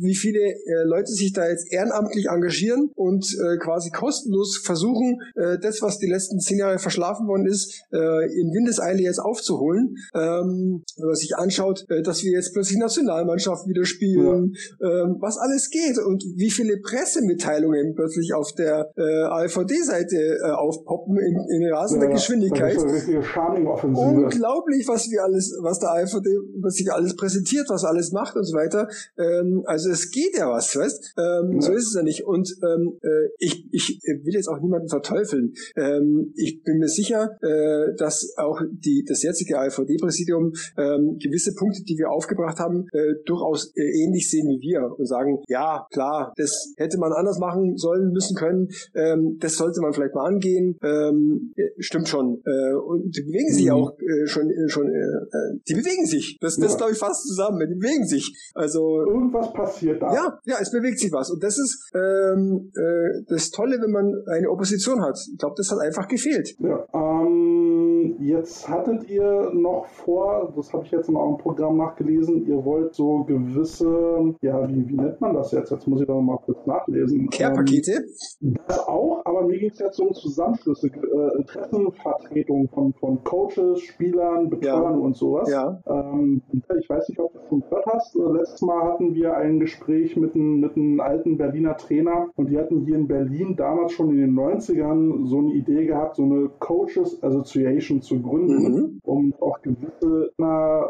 wie viele äh, Leute sich da jetzt ehrenamtlich engagieren und äh, quasi kostenlos versuchen, äh, das, was die letzten zehn Jahre verschlafen worden ist, äh, in Windeseile jetzt aufzuholen. Ähm, wenn man sich anschaut, äh, dass wir jetzt plötzlich Nationalmannschaft wieder spielen, ja. ähm, was alles geht und wie viele Pressemitteilungen plötzlich auf der äh, AfD-Seite äh, aufpoppen in, in rasender ja, Geschwindigkeit. Unglaublich, was wir alles, was der AfD, was sich alles präsentiert, was alles macht und so weiter. Ähm, also es geht ja was, weißt? Ähm, ja. So ist es ja nicht. Und ähm, äh, ich, ich will jetzt auch niemanden verteufeln. Ähm, ich bin mir sicher, äh, dass auch die, das jetzige AfD-Präsidium ähm, gewisse Punkte, die wir aufgebracht haben, äh, durchaus äh, ähnlich sehen wie wir und sagen, ja, klar, das hätte man anders machen sollen, müssen können, ähm, das sollte man vielleicht mal angehen. Ähm, äh, stimmt schon. Äh, und die bewegen sich mhm. auch äh, schon, äh, schon äh, äh die bewegen sich. Das, das ja. glaube ich fast zusammen. Die bewegen sich. Also irgendwas passiert da. Ja, ja, es bewegt sich was. Und das ist ähm, äh, das Tolle, wenn man eine Opposition hat. Ich glaube, das hat einfach gefehlt. Ja, ähm, jetzt hattet ihr noch vor, das habe ich jetzt in eurem Programm nachgelesen, ihr wollt so gewisse, ja, wie, wie nennt man das jetzt? Jetzt muss ich doch mal kurz nachlesen. Care-Pakete? Ähm, das auch, aber mir geht es jetzt um Zusammenschlüsse, äh, Interessenvertretung von, von Coaches, Spielern, Betreuern ja. und sowas. Ja. Ähm, ich weiß nicht, ob du schon gehört hast. Äh, letztes Mal hatten wir ein Gespräch mit einem, mit einem alten Berliner Trainer und die hatten hier in Berlin damals schon in den 90ern so eine Idee gehabt, so eine Coaches Association zu gründen, mhm. um auch gewisse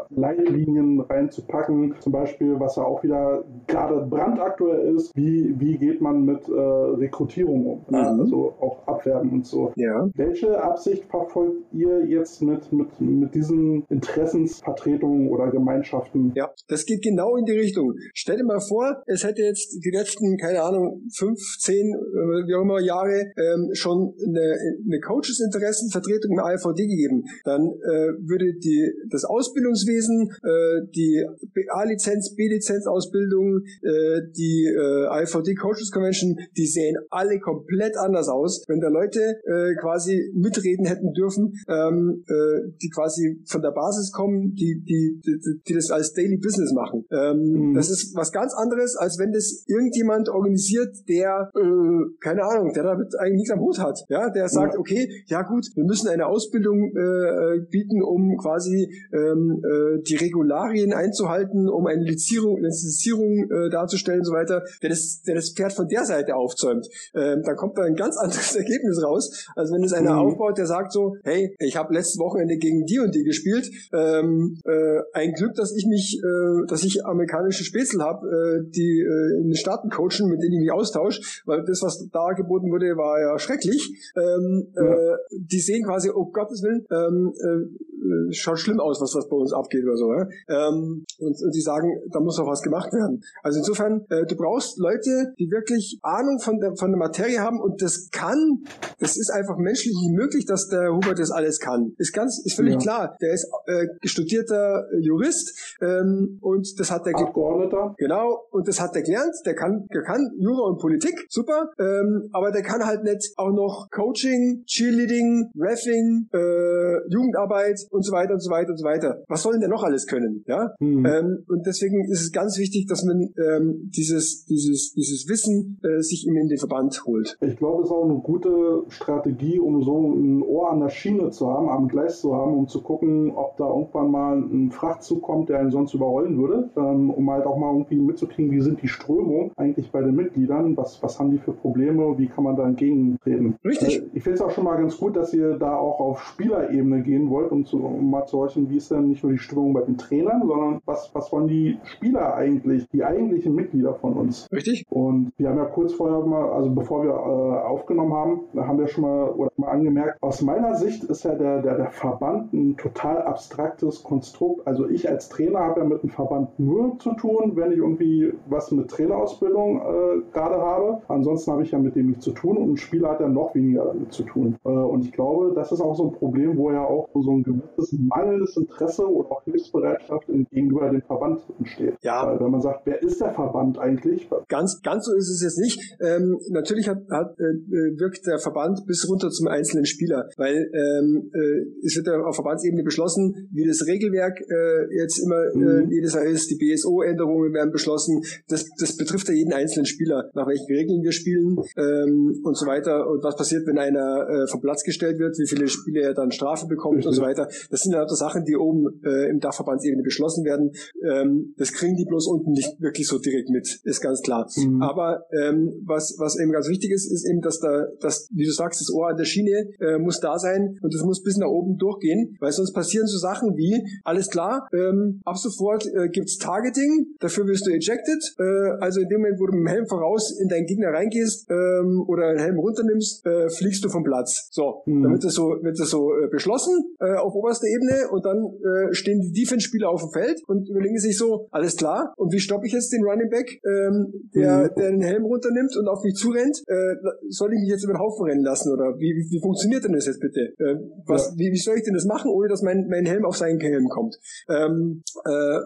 Leitlinien reinzupacken. Zum Beispiel, was ja auch wieder gerade brandaktuell ist, wie, wie geht man mit äh, Rekrutierung um? Mhm. Also auch Abwerben und so. Ja. Welche Absicht verfolgt ihr jetzt mit, mit, mit diesen Interessensvertretungen oder Gemeinschaften? Ja, das geht genau in die Richtung. Stell dir mal vor, es hätte jetzt die letzten, keine Ahnung, fünf, zehn, äh, wie auch immer Jahre ähm, schon eine, eine Coaches-Interessenvertretung im AVD gegeben. Dann äh, würde die, das Ausbildungswesen, äh, die A-Lizenz, B-Lizenz-Ausbildung, äh, die äh, AVD Coaches Convention, die sehen alle komplett anders aus. Wenn da Leute äh, quasi mitreden hätten dürfen, ähm, äh, die quasi von der Basis kommen, die, die, die, die das als Daily Business machen. Ähm, mhm. Das ist was ganz anderes, als wenn das irgendjemand organisiert, der, äh, keine Ahnung, der damit eigentlich nichts am Hut hat. Ja, der sagt, okay, ja gut, wir müssen eine Ausbildung äh, bieten, um quasi ähm, äh, die Regularien einzuhalten, um eine Lizierung, Lizenzierung äh, darzustellen und so weiter, der das, der das Pferd von der Seite aufzäumt. Ähm, dann kommt da ein ganz anderes Ergebnis raus, als wenn es einer mhm. aufbaut, der sagt so, hey, ich habe letztes Wochenende gegen die und die gespielt. Ähm, äh, ein Glück, dass ich mich, äh, dass ich amerikanische Spätzle habe, äh, die äh, in den Staaten coachen, mit denen ich mich austausche, weil das, was da geboten wurde, war ja schrecklich. Ähm, ja. äh, die sehen quasi, oh Gottes Willen, ähm, äh, äh, schaut schlimm aus, was, was bei uns abgeht oder so. Ja? Ähm, und, und die sagen, da muss noch was gemacht werden. Also insofern, äh, du brauchst Leute, die wirklich Ahnung von der, von der Materie haben und das kann, das ist einfach menschlich nicht möglich, dass der Hubert das alles kann. Ist ganz, ist völlig ja. klar. Der ist äh, studierter Jurist ähm, und das hat der Abgeordneter. Genau, und das hat der gelernt. Der kann, der kann Jura und Politik, super, ähm, aber der kann halt nicht auch noch Coaching, Cheerleading, Reffing, äh, Jugendarbeit und so weiter und so weiter und so weiter. Was soll denn der noch alles können? Ja? Mhm. Ähm, und deswegen ist es ganz wichtig, dass man ähm, dieses, dieses, dieses Wissen äh, sich immer in den Verband holt. Ich glaube, es ist auch eine gute Strategie, um so ein Ohr an der Schiene zu haben, am Gleis zu haben, um zu gucken, ob da irgendwann mal ein Frachtzug kommt, der einen sonst überrollen würde, ähm, um halt auch mal irgendwie mitzukriegen, wie sind die Strömungen eigentlich bei den Mitgliedern, was, was haben die für Probleme, wie kann man da entgegentreten. Richtig. Äh, ich finde es auch schon mal ganz gut, dass ihr da auch auf Spielerebene gehen wollt, um zu um mal zu horchen, wie ist denn nicht nur die Stimmung bei den Trainern, sondern was, was wollen die Spieler eigentlich, die eigentlichen Mitglieder von uns. Richtig. Und wir haben ja kurz vorher mal, also bevor wir äh, aufgenommen haben, da haben wir schon mal, oder mal angemerkt, aus meiner Sicht ist ja der, der, der Verband ein total abstraktes Konstrukt. Also ich als Trainer habe ja mit dem Verband nur zu tun, wenn ich irgendwie was mit Trainerausbildung äh, gerade habe. Ansonsten habe ich ja mit dem nichts zu tun und ein Spieler hat ja noch weniger damit zu tun. Äh, und ich glaube, das ist auch so ein Problem, wo ja auch so ein gewisses mangelndes Interesse oder auch Hilfsbereitschaft gegenüber dem Verband entsteht. Ja. Weil wenn man sagt, wer ist der Verband eigentlich? Ganz, ganz so ist es jetzt nicht. Ähm, natürlich hat, hat, äh, wirkt der Verband bis runter zum einzelnen Spieler, weil ähm, äh, es wird ja auf Verbandsebene beschlossen, wie das Regelwerk äh, jetzt immer äh, mhm. jedes Jahr ist. Die BSO-Änderungen werden beschlossen. Das, das betrifft ja jeden einzelnen Spieler, nach welchen Regeln wir spielen ähm, und so weiter. Und was passiert, wenn einer äh, vom Platz gestellt wird, wie viele Spiele er dann Strafe bekommt Richtig. und so weiter. Das sind ja Sachen, die oben äh, im Dachverbandsebene beschlossen werden. Ähm, das kriegen die bloß unten nicht wirklich so direkt mit, ist ganz klar. Mhm. Aber ähm, was, was eben ganz wichtig ist, ist eben, dass da, dass, wie du sagst, das Ohr an der Schiene äh, muss da sein und das muss bis nach oben durchgehen, weil sonst passieren so Sachen wie, alles klar, ähm, ab sofort äh, gibt's Targeting, dafür wirst du ejected, äh, also in dem Moment, wo du mit dem Helm voraus in deinen Gegner reingehst ähm, oder den Helm runternimmst, äh, fliegst du vom Platz. So, mhm. dann wird das so, wird das so äh, beschlossen äh, auf oberster Ebene und dann äh, stehen die Defense-Spieler auf dem Feld und überlegen sich so, alles klar, und wie stoppe ich jetzt den Running Back, ähm, der, mhm. der den Helm runternimmt und auf mich zurennt? Äh, soll ich mich jetzt über den Haufen rennen lassen oder wie, wie, wie funktioniert denn das jetzt bitte? Äh, was, ja. wie, wie soll ich denn das machen, ohne dass mein, mein Helm auf seinen Helm kommt? Ähm, äh,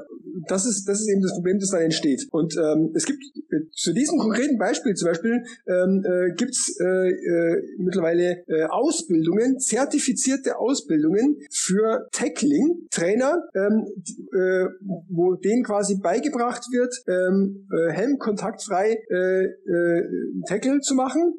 das ist das ist eben das Problem, das dann entsteht. Und ähm, es gibt äh, zu diesem konkreten Beispiel zum Beispiel ähm, äh, gibt's äh, äh, mittlerweile Ausbildungen, zertifizierte Ausbildungen für Tackling-Trainer, ähm, äh, wo denen quasi beigebracht wird, ähm, äh, Helm kontaktfrei Tackle zu machen,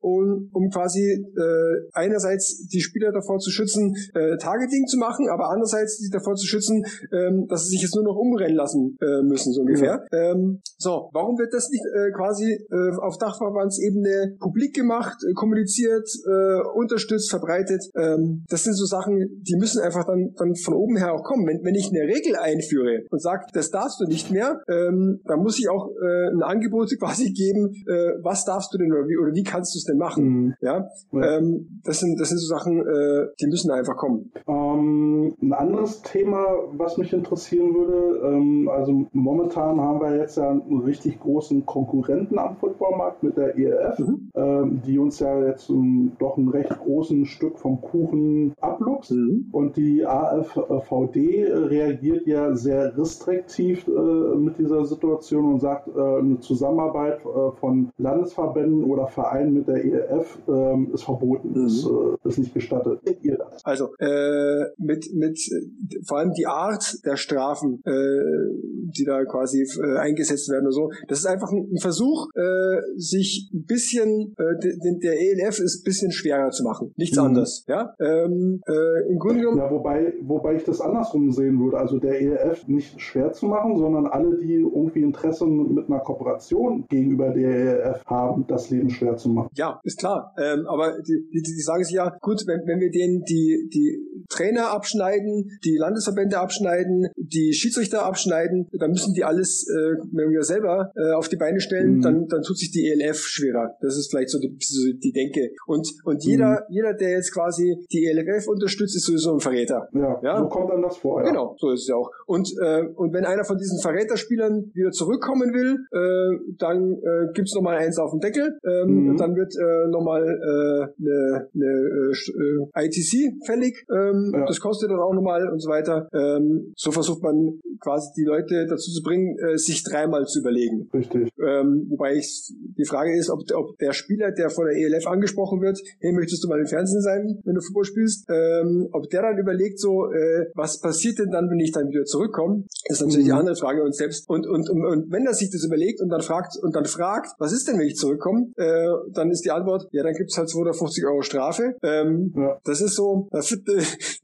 um, um quasi äh, einerseits die Spieler davor zu schützen, äh, Targeting zu machen, aber andererseits sie davor zu schützen, ähm, dass sie sich jetzt nur noch umrennen lassen äh, müssen, so ungefähr. Ja. Ähm, so, warum wird das nicht äh, quasi äh, auf Dachverbandsebene publik gemacht, äh, kommuniziert, äh, unterstützt, verbreitet? Ähm, das sind so Sachen, die müssen einfach dann, dann von oben her auch kommen. Wenn, wenn ich eine Regel einführe und sage, das darfst du nicht mehr, ähm, dann muss ich auch äh, ein Angebot quasi geben, äh, was darfst du denn oder wie, oder wie kannst du es denn machen? Mhm. Ja, ja. Ähm, das sind das sind so Sachen, äh, die müssen einfach kommen. Ähm, ein anderes Thema, was mich interessieren würde, ähm, also momentan haben wir jetzt ja einen richtig großen Konkurrenten am Footballmarkt mit der ELF, mhm. ähm, die uns ja jetzt um, doch ein recht großen Stück vom Kuchen abluchst. Mhm. Und die AFVD reagiert ja sehr restriktiv äh, mit dieser Situation und sagt, äh, eine Zusammenarbeit äh, von Landesverbänden oder Vereinen mit der ELF ähm, ist verboten, mhm. ist, ist nicht gestattet. Ihr das? Also äh, mit, mit vor allem die Art der Strafen, äh, die da quasi äh, eingesetzt werden oder so, das ist einfach ein, Versuch, äh, sich ein bisschen, äh, der ELF ist ein bisschen schwerer zu machen. Nichts mhm. anderes. Ja? Ähm, äh, Im Grunde genommen. Ja, wobei, wobei ich das andersrum sehen würde. Also der ELF nicht schwer zu machen, sondern alle, die irgendwie Interesse mit einer Kooperation gegenüber der ELF haben, das Leben schwer zu machen. Ja, ist klar. Ähm, aber die, die, die sagen sich ja, gut, wenn, wenn wir denen die, die Trainer abschneiden, die Landesverbände abschneiden, die Schiedsrichter abschneiden, dann müssen die alles, äh, wenn wir selber äh, auf die Beine stellen, mhm. dann, dann tut sich die ELF schwerer. Das ist vielleicht so die, so die Denke. Und, und jeder, mhm. jeder, der jetzt quasi die ELF unterstützt, ist sowieso ein Verräter. Ja, ja? so kommt dann das vor. Ja. Genau, so ist es ja auch. Und, äh, und wenn einer von diesen Verräterspielern wieder zurückkommen will, äh, dann äh, gibt's noch mal eins auf den Deckel. Ähm, mhm. Dann wird äh, nochmal eine äh, ne, ne, äh, ITC fällig. Ähm, ja. Das kostet dann auch nochmal und so weiter. Ähm, so versucht man quasi die Leute dazu zu bringen, äh, sich dreimal zu überlegen. Richtig. Ähm, wobei ich, die Frage ist, ob, ob der Spieler, der von der ELF angesprochen wird, hey, möchtest du mal im Fernsehen sein, wenn du Fußball spielst, ähm, ob der dann überlegt so, äh, was passiert denn dann, wenn ich dann wieder zurückkomme, ist natürlich mhm. die andere Frage und selbst und, und, und, und wenn er sich das überlegt und dann fragt und dann fragt, was ist denn, wenn ich zurückkomme, äh, dann ist die Antwort, ja, dann gibt's halt 250 Euro Strafe. Ähm, ja. Das ist so, da,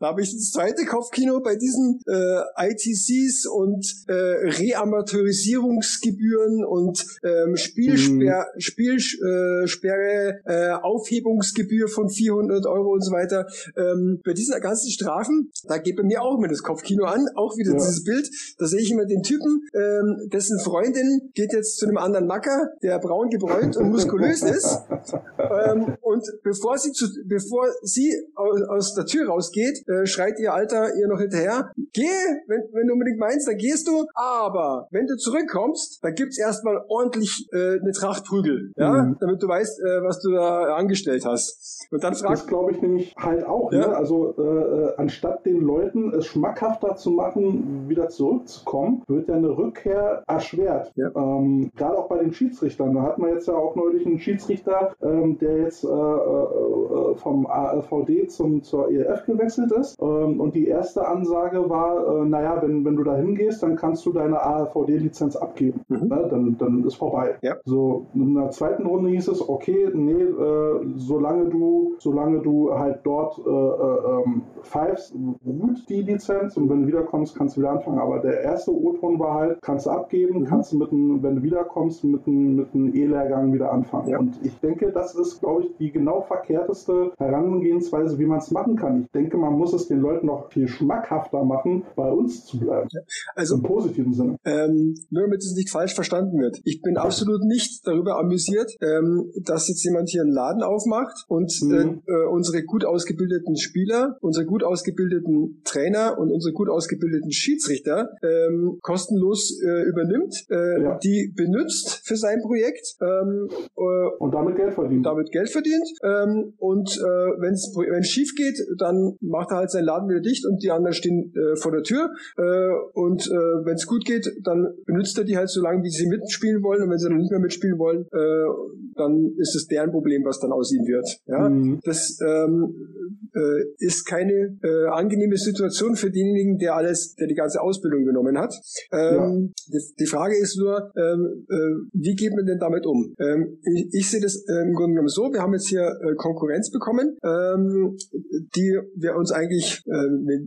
da habe ich das zweite Kopfkino bei diesen äh, ITCs und äh, Reamateurisierungsgebühren und ähm, Spielsperr, mhm. Spielsperre, äh, Aufhebungsgebühr von 400 Euro und so weiter. Ähm, bei diesen ganzen Strafen, da geht bei mir auch immer das Kopfkino an, auch wieder ja. dieses Bild. Da sehe ich immer den Typen, ähm, dessen Freundin geht jetzt zu einem anderen Macker, der braun gebräunt und muskulös ist. ähm, und bevor sie zu, bevor sie aus, aus der Tür rausgeht, äh, schreit ihr Alter ihr noch hinterher, geh, wenn, wenn du unbedingt meinst, dann gehst du, aber wenn du zurückkommst, dann gibt's erstmal ordentlich äh, eine Tracht Prügel, ja, mhm. damit du weißt, äh, was du da angestellt hast. Und dann fragst Das glaube ich nämlich halt auch, ja? ne? also äh, äh, anstatt den Leuten es schmackhafter zu machen, wieder zurückzukommen, wird ja eine Rückkehr erschwert. Ja. Ähm, Gerade auch bei den Schiedsrichtern. Da hat man jetzt ja auch neulich einen Schiedsrichter, ähm, der jetzt äh, äh, vom ALVD zum, zur ELF gewechselt ist. Ähm, und die erste Ansage war, äh, naja, wenn, wenn du da hingehst, dann kannst du deine ALVD-Lizenz abgeben. Mhm. Ne? Dann, dann ist vorbei. Ja. So, in der zweiten Runde hieß es, okay, nee, äh, solange du, solange du halt dort äh, äh ähm, pfeifst, ruht die Lizenz und wenn du wiederkommst, kannst du wieder anfangen. Aber der erste O-Ton war halt, kannst du abgeben, mhm. kannst du mit einem, wenn du wiederkommst, mit einem, mit einem E-Lehrgang wieder anfangen. Ja. Und ich denke, das ist, glaube ich, die genau verkehrteste Herangehensweise, wie man es machen kann. Ich denke, man muss es den Leuten noch viel schmackhafter machen, bei uns zu bleiben. Also im positiven Sinne. Ähm, nur damit es nicht falsch verstanden wird. Ich bin absolut nicht darüber amüsiert, ähm, dass jetzt jemand hier einen Laden aufmacht und mhm. äh, äh unsere gut ausgebildeten Spieler, unsere gut ausgebildeten Trainer und unsere gut ausgebildeten Schiedsrichter ähm, kostenlos äh, übernimmt, äh, ja. die benutzt für sein Projekt ähm, äh, und damit Geld verdient. Damit Geld verdient ähm, und äh, wenn es schief geht, dann macht er halt seinen Laden wieder dicht und die anderen stehen äh, vor der Tür äh, und äh, wenn es gut geht, dann benutzt er die halt so lange, wie sie mitspielen wollen und wenn sie dann nicht mehr mitspielen wollen, äh, dann ist es deren Problem, was dann aus ihnen wird. Ja, mhm. das ähm, äh, ist keine äh, angenehme Situation für denjenigen, der alles, der die ganze Ausbildung genommen hat. Ähm, ja. die, die, Frage ist nur, ähm, äh, wie geht man denn damit um? Ähm, ich, ich sehe das äh, im Grunde genommen so, wir haben jetzt hier äh, Konkurrenz bekommen, ähm, die wir uns eigentlich äh,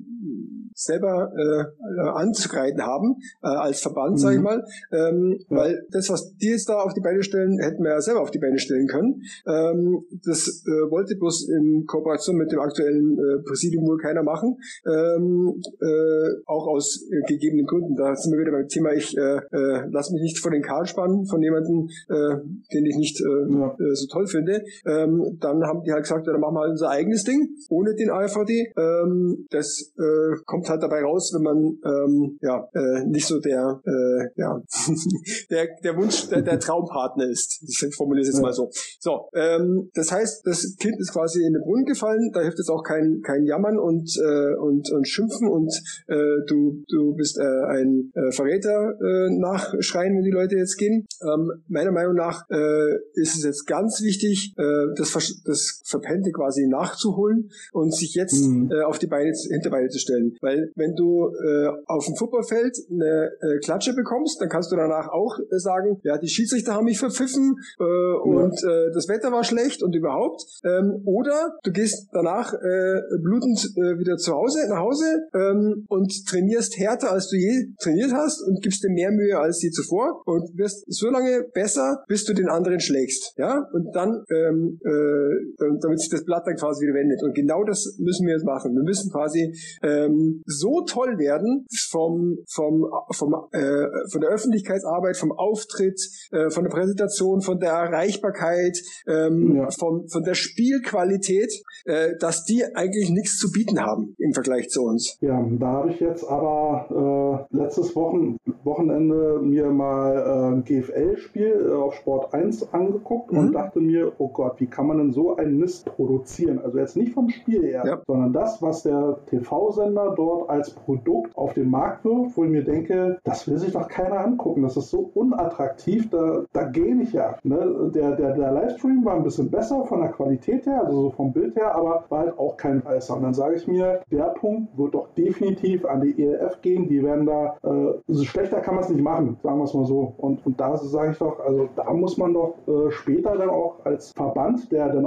selber äh, anzugreifen haben, äh, als Verband, mhm. sage ich mal, ähm, ja. weil das, was die jetzt da auf die Beine stellen, hätten wir ja selber auf die Beine stellen können. Ähm, das äh, wollte bloß in Kooperation mit dem aktuellen äh, Präsidium wohl keiner machen, ähm, äh, auch aus äh, gegebenen Gründen. Da sind wir wieder beim Thema, ich äh, äh, lass mich nicht vor den Karl spannen von jemandem, äh, den ich nicht äh, ja. äh, so toll finde. Ähm, dann haben die halt gesagt, ja, dann machen wir halt unser eigenes Ding ohne den AfD. Ähm, das äh, kommt halt dabei raus, wenn man ähm, ja äh, nicht so der äh, ja der der Wunsch der, der Traumpartner ist. Ich formuliere es jetzt ja. mal so. So, ähm, das heißt, das Kind ist quasi in den Brunnen gefallen. Da hilft jetzt auch kein kein Jammern und äh, und und Schimpfen und äh, du du bist äh, ein äh, Verräter äh, nachschreien, wenn die Leute jetzt gehen. Ähm, meiner Meinung nach äh, ist es jetzt ganz wichtig, äh, das das Verpennte quasi nachzuholen und sich jetzt mhm. äh, auf die Beine Hinterbeine zu stellen, weil wenn du äh, auf dem Fußballfeld eine äh, Klatsche bekommst, dann kannst du danach auch äh, sagen, ja, die Schiedsrichter haben mich verpfiffen äh, ja. und äh, das Wetter war schlecht und überhaupt. Ähm, oder du gehst danach äh, blutend äh, wieder zu Hause, nach Hause ähm, und trainierst härter, als du je trainiert hast und gibst dir mehr Mühe als je zuvor und wirst so lange besser, bis du den anderen schlägst. Ja, und dann, ähm, äh, damit sich das Blatt dann quasi wieder wendet. Und genau das müssen wir jetzt machen. Wir müssen quasi ähm, so toll werden vom, vom, vom, äh, von der Öffentlichkeitsarbeit, vom Auftritt, äh, von der Präsentation, von der Erreichbarkeit, ähm, ja. von, von der Spielqualität, äh, dass die eigentlich nichts zu bieten haben im Vergleich zu uns. Ja, da habe ich jetzt aber äh, letztes Wochen, Wochenende mir mal äh, ein GFL-Spiel äh, auf Sport 1 angeguckt mhm. und dachte mir, oh Gott, wie kann man denn so einen Mist produzieren? Also jetzt nicht vom Spiel her, ja. sondern das, was der TV-Sender dort als Produkt auf den Markt wirft, wo ich mir denke, das will sich doch keiner angucken. Das ist so unattraktiv, da, da gehe ich ja. Ne? Der, der, der Livestream war ein bisschen besser von der Qualität her, also so vom Bild her, aber war halt auch kein Reißer. Und dann sage ich mir, der Punkt wird doch definitiv an die ELF gehen. Die werden da, äh, so schlechter kann man es nicht machen, sagen wir es mal so. Und, und da sage ich doch, also da muss man doch äh, später dann auch als Verband, der den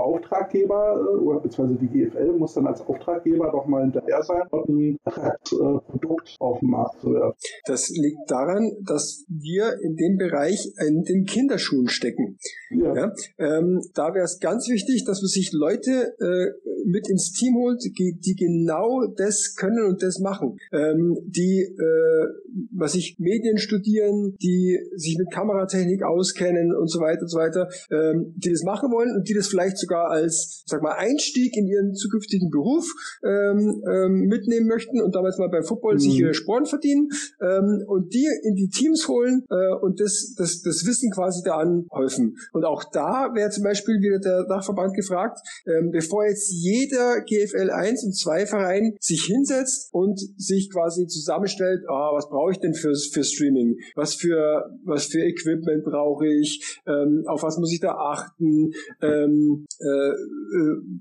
Auftraggeber äh, oder beziehungsweise die GFL muss dann als Auftraggeber doch mal hinterher sein und ein äh, Produkt auf den Markt zu werfen. Das liegt daran, dass wir in dem Bereich in den Kinderschuhen stecken. Ja. ja? Ähm, da wäre es ganz wichtig, dass man sich Leute äh, mit ins Team holt, die, die, genau das können und das machen. Ähm, die, äh, was ich Medien studieren, die sich mit Kameratechnik auskennen und so weiter und so weiter, ähm, die das machen wollen und die das vielleicht sogar als, sag mal, Einstieg in ihren zukünftigen Beruf ähm, ähm, mitnehmen möchten und damals mal beim Football mhm. sich ihre Sporen verdienen ähm, und die in die Teams holen äh, und das, das, das Wissen quasi da anhäufen. Und auch da wäre zum Beispiel wieder der Dachverband gefragt, ähm, bevor jetzt jeder GFL 1 und 2 Verein sich hinsetzt und sich quasi zusammenstellt, ah, was brauche ich denn für, für Streaming? Was für, was für Equipment brauche ich? Ähm, auf was muss ich da achten? Ähm, äh, äh,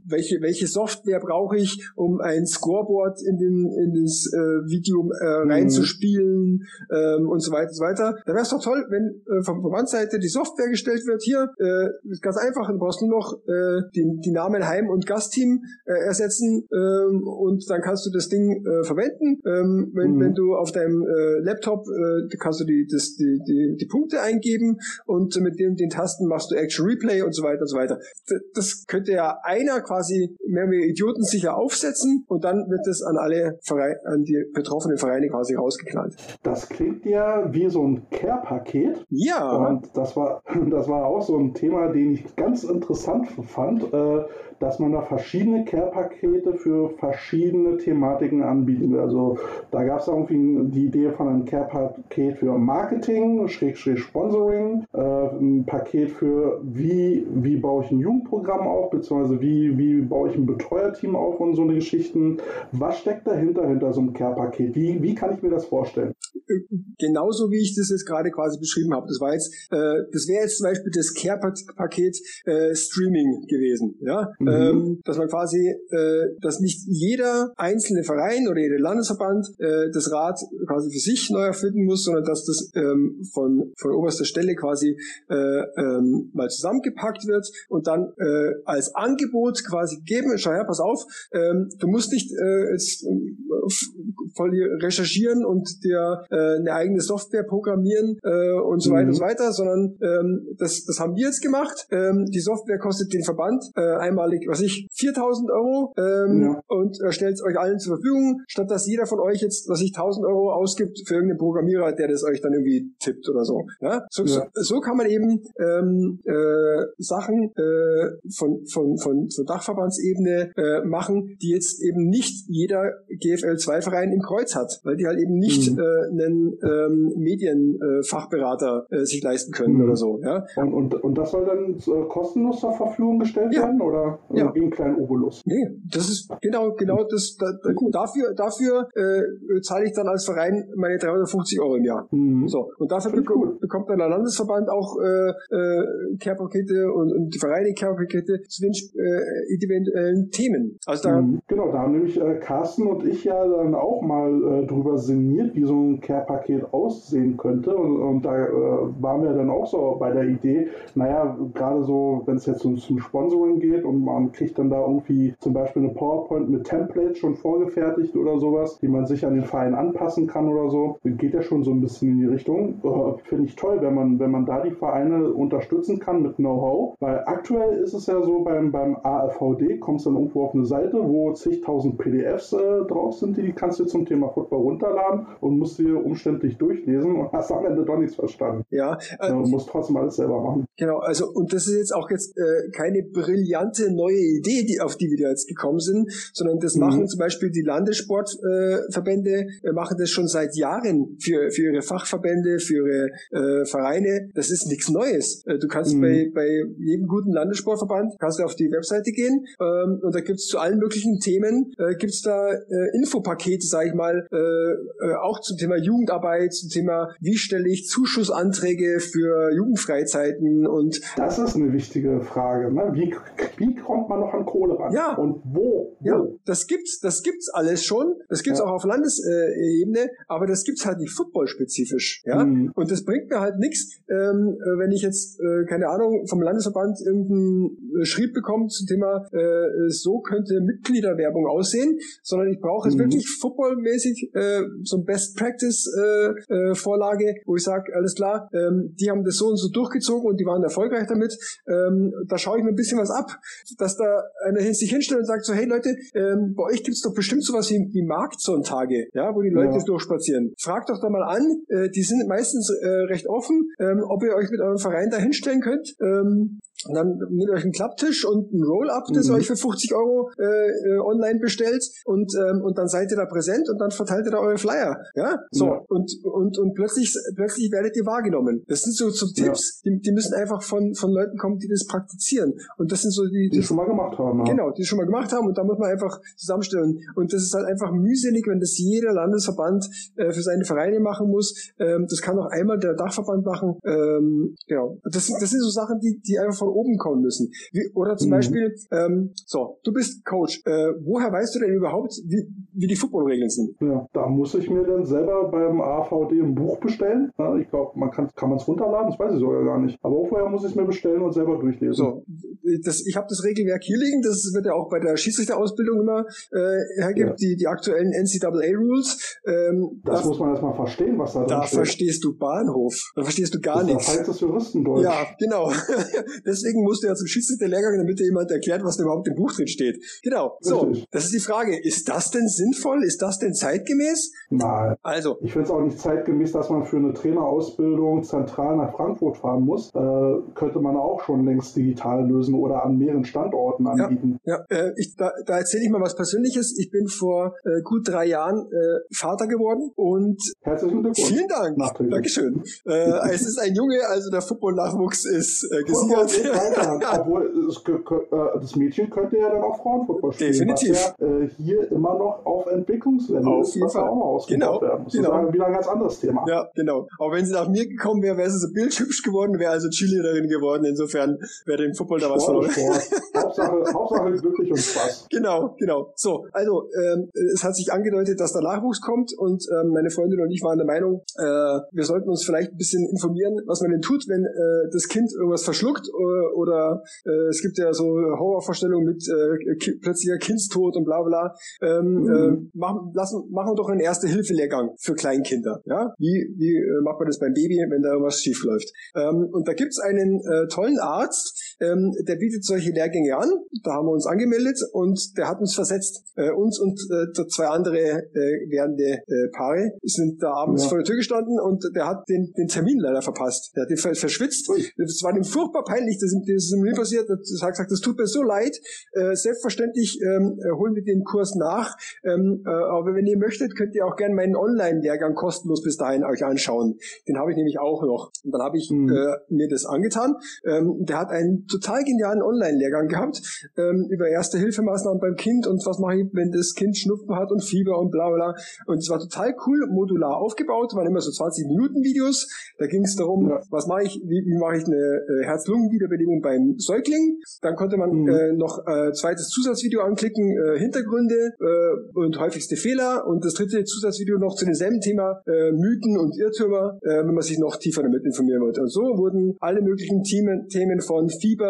welche, welche Software brauche ich, um ein Scoreboard in, den, in das äh, Video äh, mhm. reinzuspielen ähm, und so weiter und so weiter. Da wäre es doch toll, wenn äh, von Verbandsseite die Software gestellt wird. Hier, äh, ganz einfach, du brauchst nur noch äh, die, die Namen Heim- und Gastteam äh, ersetzen ähm, und dann kannst du das Ding äh, verwenden. Ähm, wenn, mhm. wenn du auf deinem äh, Laptop äh, kannst du die, das, die, die, die Punkte eingeben und mit den, den Tasten machst du Action Replay und so weiter und so weiter. Das könnte ja einer quasi mehr oder Idioten sicher aufsetzen und dann wird das an alle Vereine, an die betroffenen Vereine quasi rausgeknallt. Das klingt ja wie so ein Care-Paket. Ja. Und das war, das war auch so ein Thema, den ich ganz interessant fand. Äh, dass man da verschiedene Care-Pakete für verschiedene Thematiken anbieten will. Also da gab es irgendwie die Idee von einem Care-Paket für Marketing, Schrägstrich Sponsoring, äh, ein Paket für wie, wie baue ich ein Jugendprogramm auf, beziehungsweise wie, wie baue ich ein Betreuerteam auf und so eine Geschichten. Was steckt dahinter, hinter so einem Care-Paket? Wie, wie kann ich mir das vorstellen? Genauso wie ich das jetzt gerade quasi beschrieben habe. Das war jetzt, äh, das wäre jetzt zum Beispiel das Care-Paket äh, Streaming gewesen, ja, mhm. ähm, dass man quasi, äh, dass nicht jeder einzelne Verein oder jeder Landesverband äh, das Rad quasi für sich neu erfinden muss, sondern dass das ähm, von von oberster Stelle quasi äh, ähm, mal zusammengepackt wird und dann äh, als Angebot quasi geben. Schau her, pass auf, ähm, du musst nicht äh, jetzt äh, voll recherchieren und dir äh, eine eigene Software programmieren äh, und so mhm. weiter und so weiter, sondern ähm, das, das haben wir jetzt gemacht. Ähm, die Software kostet den Verband äh, einmalig, was ich, 4000 Euro ähm, ja. und äh, stellt es euch allen zur Verfügung, statt dass jeder von euch jetzt, was ich, 1000 Euro ausgibt für irgendeinen Programmierer, der das euch dann irgendwie tippt oder so. Ja? So, ja. so, so kann man eben ähm, äh, Sachen äh, von, von, von, von Dachverbandsebene äh, machen, die jetzt eben nicht jeder GFL-2-Verein im Kreuz hat, weil die halt eben nicht mhm. äh, einen ähm, Medienfachberater äh, sich leisten können mhm. oder so. Ja? Und, und, und das soll dann äh, kostenlos zur Verfügung gestellt ja. werden oder äh, ja. gegen kleinen Obolus? Nee, das ist genau, genau das. Da, da, dafür dafür äh, zahle ich dann als Verein meine 350 Euro im Jahr. Mhm. So, und dafür bekommt, bekommt dann der Landesverband auch äh, äh, Care-Pakete und, und die Vereine Care-Pakete zu den äh, individuellen Themen. Also da, mhm. Genau, da haben nämlich äh, Carsten und ich ja dann auch mal äh, drüber sinniert, wie so ein Care-Paket aussehen könnte. Und, und da äh, waren wir dann auch so bei der Idee, naja, gerade so, wenn es jetzt um, zum Sponsoring geht und man kriegt dann da irgendwie zum Beispiel eine PowerPoint mit Templates schon vorgefertigt oder sowas, die man sich an den Verein anpassen kann oder so, geht ja schon so ein bisschen in die Richtung. Äh, Finde ich toll, wenn man, wenn man da die Vereine unterstützen kann mit Know-how, weil aktuell ist es ja so beim, beim AFVD, kommst dann irgendwo auf eine Seite, wo zigtausend PDFs äh, drauf sind, die kannst du zum Thema Football runterladen und musst dir umständlich durchlesen und hast am Ende doch nichts verstanden. Ja. Äh, du musst trotzdem alles selber machen. Genau, also und das ist jetzt auch jetzt äh, keine brillante neue Idee, die, auf die wir jetzt gekommen sind, sondern das mhm. machen zum Beispiel die Landessportverbände, äh, machen das schon seit Jahren für, für ihre Fachverbände, für ihre äh, Vereine. Das ist nichts Neues. Äh, du kannst mhm. bei, bei jedem guten Landessportverband, kannst du auf die Webseite gehen ähm, und da gibt's zu allen möglichen Themen, äh, gibt's da äh, Infopakete, sag ich mal, äh, äh, auch zum Thema Jugendarbeit, zum Thema, wie stelle ich Zuschussanträge für Jugendfreizeiten und das ist eine wichtige Frage. Ne? Wie, wie kommt man noch an Kohle ran? Ja. Und wo? wo? Ja, das gibt's, das gibt's alles schon. Das gibt's ja. auch auf Landesebene, aber das gibt's halt nicht footballspezifisch. Ja. Mhm. Und das bringt mir halt nichts, ähm, wenn ich jetzt, äh, keine Ahnung, vom Landesverband irgendeinen Schrieb bekomme zum Thema, äh, so könnte Mitgliederwerbung aussehen, sondern ich brauche jetzt mhm. wirklich footballmäßig äh, so ein Best Practice äh, äh, Vorlage, wo ich sage, alles klar, ähm, die haben das so und so durchgezogen und die waren erfolgreich damit. Ähm, da schaue ich mir ein bisschen was ab, dass da einer sich hinstellt und sagt so, hey Leute, ähm, bei euch gibt's doch bestimmt sowas wie, wie Marktsonntage, ja, wo die Leute ja. durchspazieren. Fragt doch da mal an, äh, die sind meistens äh, recht offen, ähm, ob ihr euch mit eurem Verein da hinstellen könnt. Und dann nehmt euch einen Klapptisch und ein Roll-Up, das mhm. ihr euch für 50 Euro äh, äh, online bestellt und, ähm, und dann seid ihr da präsent und dann verteilt ihr da eure Flyer. Ja, so. Ja. Und, und, und plötzlich, plötzlich werdet ihr wahrgenommen. Das sind so, so Tipps, ja. die, die müssen einfach von, von Leuten kommen, die das praktizieren. Und das sind so die, die, die schon mal gemacht haben. Genau, die schon mal gemacht haben und da muss man einfach zusammenstellen. Und das ist halt einfach mühselig, wenn das jeder Landesverband äh, für seine Vereine machen muss. Ähm, das kann auch einmal der Dachverband machen. Ähm, genau. Das, das sind so Sachen, die, die einfach von oben kommen müssen. Wie, oder zum mhm. Beispiel, ähm, so, du bist Coach. Äh, woher weißt du denn überhaupt, wie, wie die Footballregeln sind? Ja, da muss ich mir dann selber beim AVD ein Buch bestellen. Ja, ich glaube, man kann kann man es runterladen, das weiß ich sogar gar nicht. Aber vorher muss ich es mir bestellen und selber durchlesen. So, das, ich habe das Regelwerk hier liegen. Das wird ja auch bei der Schiedsrichterausbildung immer äh, hergibt, ja. die, die aktuellen NCAA-Rules. Ähm, das, das muss man erstmal verstehen, was da drin Da steht. verstehst du Bahnhof. Da verstehst du gar das nichts. Das heißt das Juristendeutsch. Ja, genau. Deswegen musst du ja zum Schiedsrichterlehrgang, damit dir jemand erklärt, was da überhaupt im Buch drin steht. Genau. So, das ist die Frage. Ist das denn sinnvoll? Ist das denn zeitgemäß? Nein. Also. Ich finde es auch nicht zeitgemäß, dass man für eine Trainerausbildung zentral nach Frankfurt fahren muss. Äh, könnte man auch schon längst digital lösen oder an mehreren Standorten anbieten. Ja, ja. Äh, ich, da, da erzähle ich mal was Persönliches. Ich bin vor äh, gut drei Jahren äh, Vater geworden und herzlichen Glückwunsch. Vielen Dank. Dankeschön. äh, es ist ein Junge, also der Football-Nachwuchs ist äh, gesichert. Obwohl es, äh, das Mädchen könnte ja dann auch Frauenfußball spielen. Definitiv. Was ja äh, hier immer noch auf Entwicklungslevel ist, was ja auch noch ausgebaut genau. werden muss. Genau. Das ist wieder ein ganz anderes Thema. Ja, genau. Aber wenn sie nach mir gekommen wäre, wäre sie so bildhübsch geworden, wäre also Cheerleaderin geworden. Insofern wäre dem Football da was verloren. Hauptsache, Hauptsache glücklich und Spaß. Genau, genau. So, also ähm, es hat sich angedeutet, dass der Nachwuchs kommt und ähm, meine Freundin und ich waren der Meinung, äh, wir sollten uns vielleicht ein bisschen informieren, was man denn tut, wenn äh, das Kind irgendwas verschluckt äh, oder äh, es gibt ja so Horrorvorstellungen mit äh, ki plötzlicher Kindstod und bla bla. Ähm, Mhm. äh, machen, lassen, machen wir doch einen Erste-Hilfe-Lehrgang für Kleinkinder. Ja? Wie, wie äh, macht man das beim Baby, wenn da irgendwas schief läuft? Ähm, und da gibt's einen äh, tollen Arzt, ähm, der bietet solche Lehrgänge an. Da haben wir uns angemeldet und der hat uns versetzt. Äh, uns und äh, zwei andere äh, werdende äh, Paare sind da abends Ja. vor der Tür gestanden und der hat den, den Termin leider verpasst. Der hat den ver- verschwitzt. Ui. Das war dem furchtbar peinlich. Das, ist- das ist mir passiert. Das hat gesagt, das tut mir so leid. Äh, selbstverständlich ähm, äh, holen wir den Kurs nach. Ähm, äh, aber wenn ihr möchtet, könnt ihr auch gerne meinen Online-Lehrgang kostenlos bis dahin euch anschauen. Den habe ich nämlich auch noch. Und dann habe ich Mhm. äh, mir das angetan. Ähm, der hat einen total genialen Online-Lehrgang gehabt ähm, über Erste-Hilfemaßnahmen beim Kind und was mache ich, wenn das Kind Schnupfen hat und Fieber und bla bla. Und es war total cool, modular aufgebaut, waren immer so 20 Minuten Videos. Da ging es darum, Ja. was mache ich, wie, wie mache ich eine äh, Herz-Lungen-Wiederbelebung beim Säugling. Dann konnte man Mhm. äh, noch äh, zweites Zusatzvideo anklicken, äh, Hintergründe äh, und häufigste Fehler. Und das dritte Zusatzvideo noch zu demselben Thema, äh, Mythen und Irrtümer, äh, wenn man sich noch tiefer damit informieren wollte. Und so wurden alle möglichen Themen, Themen von Fieber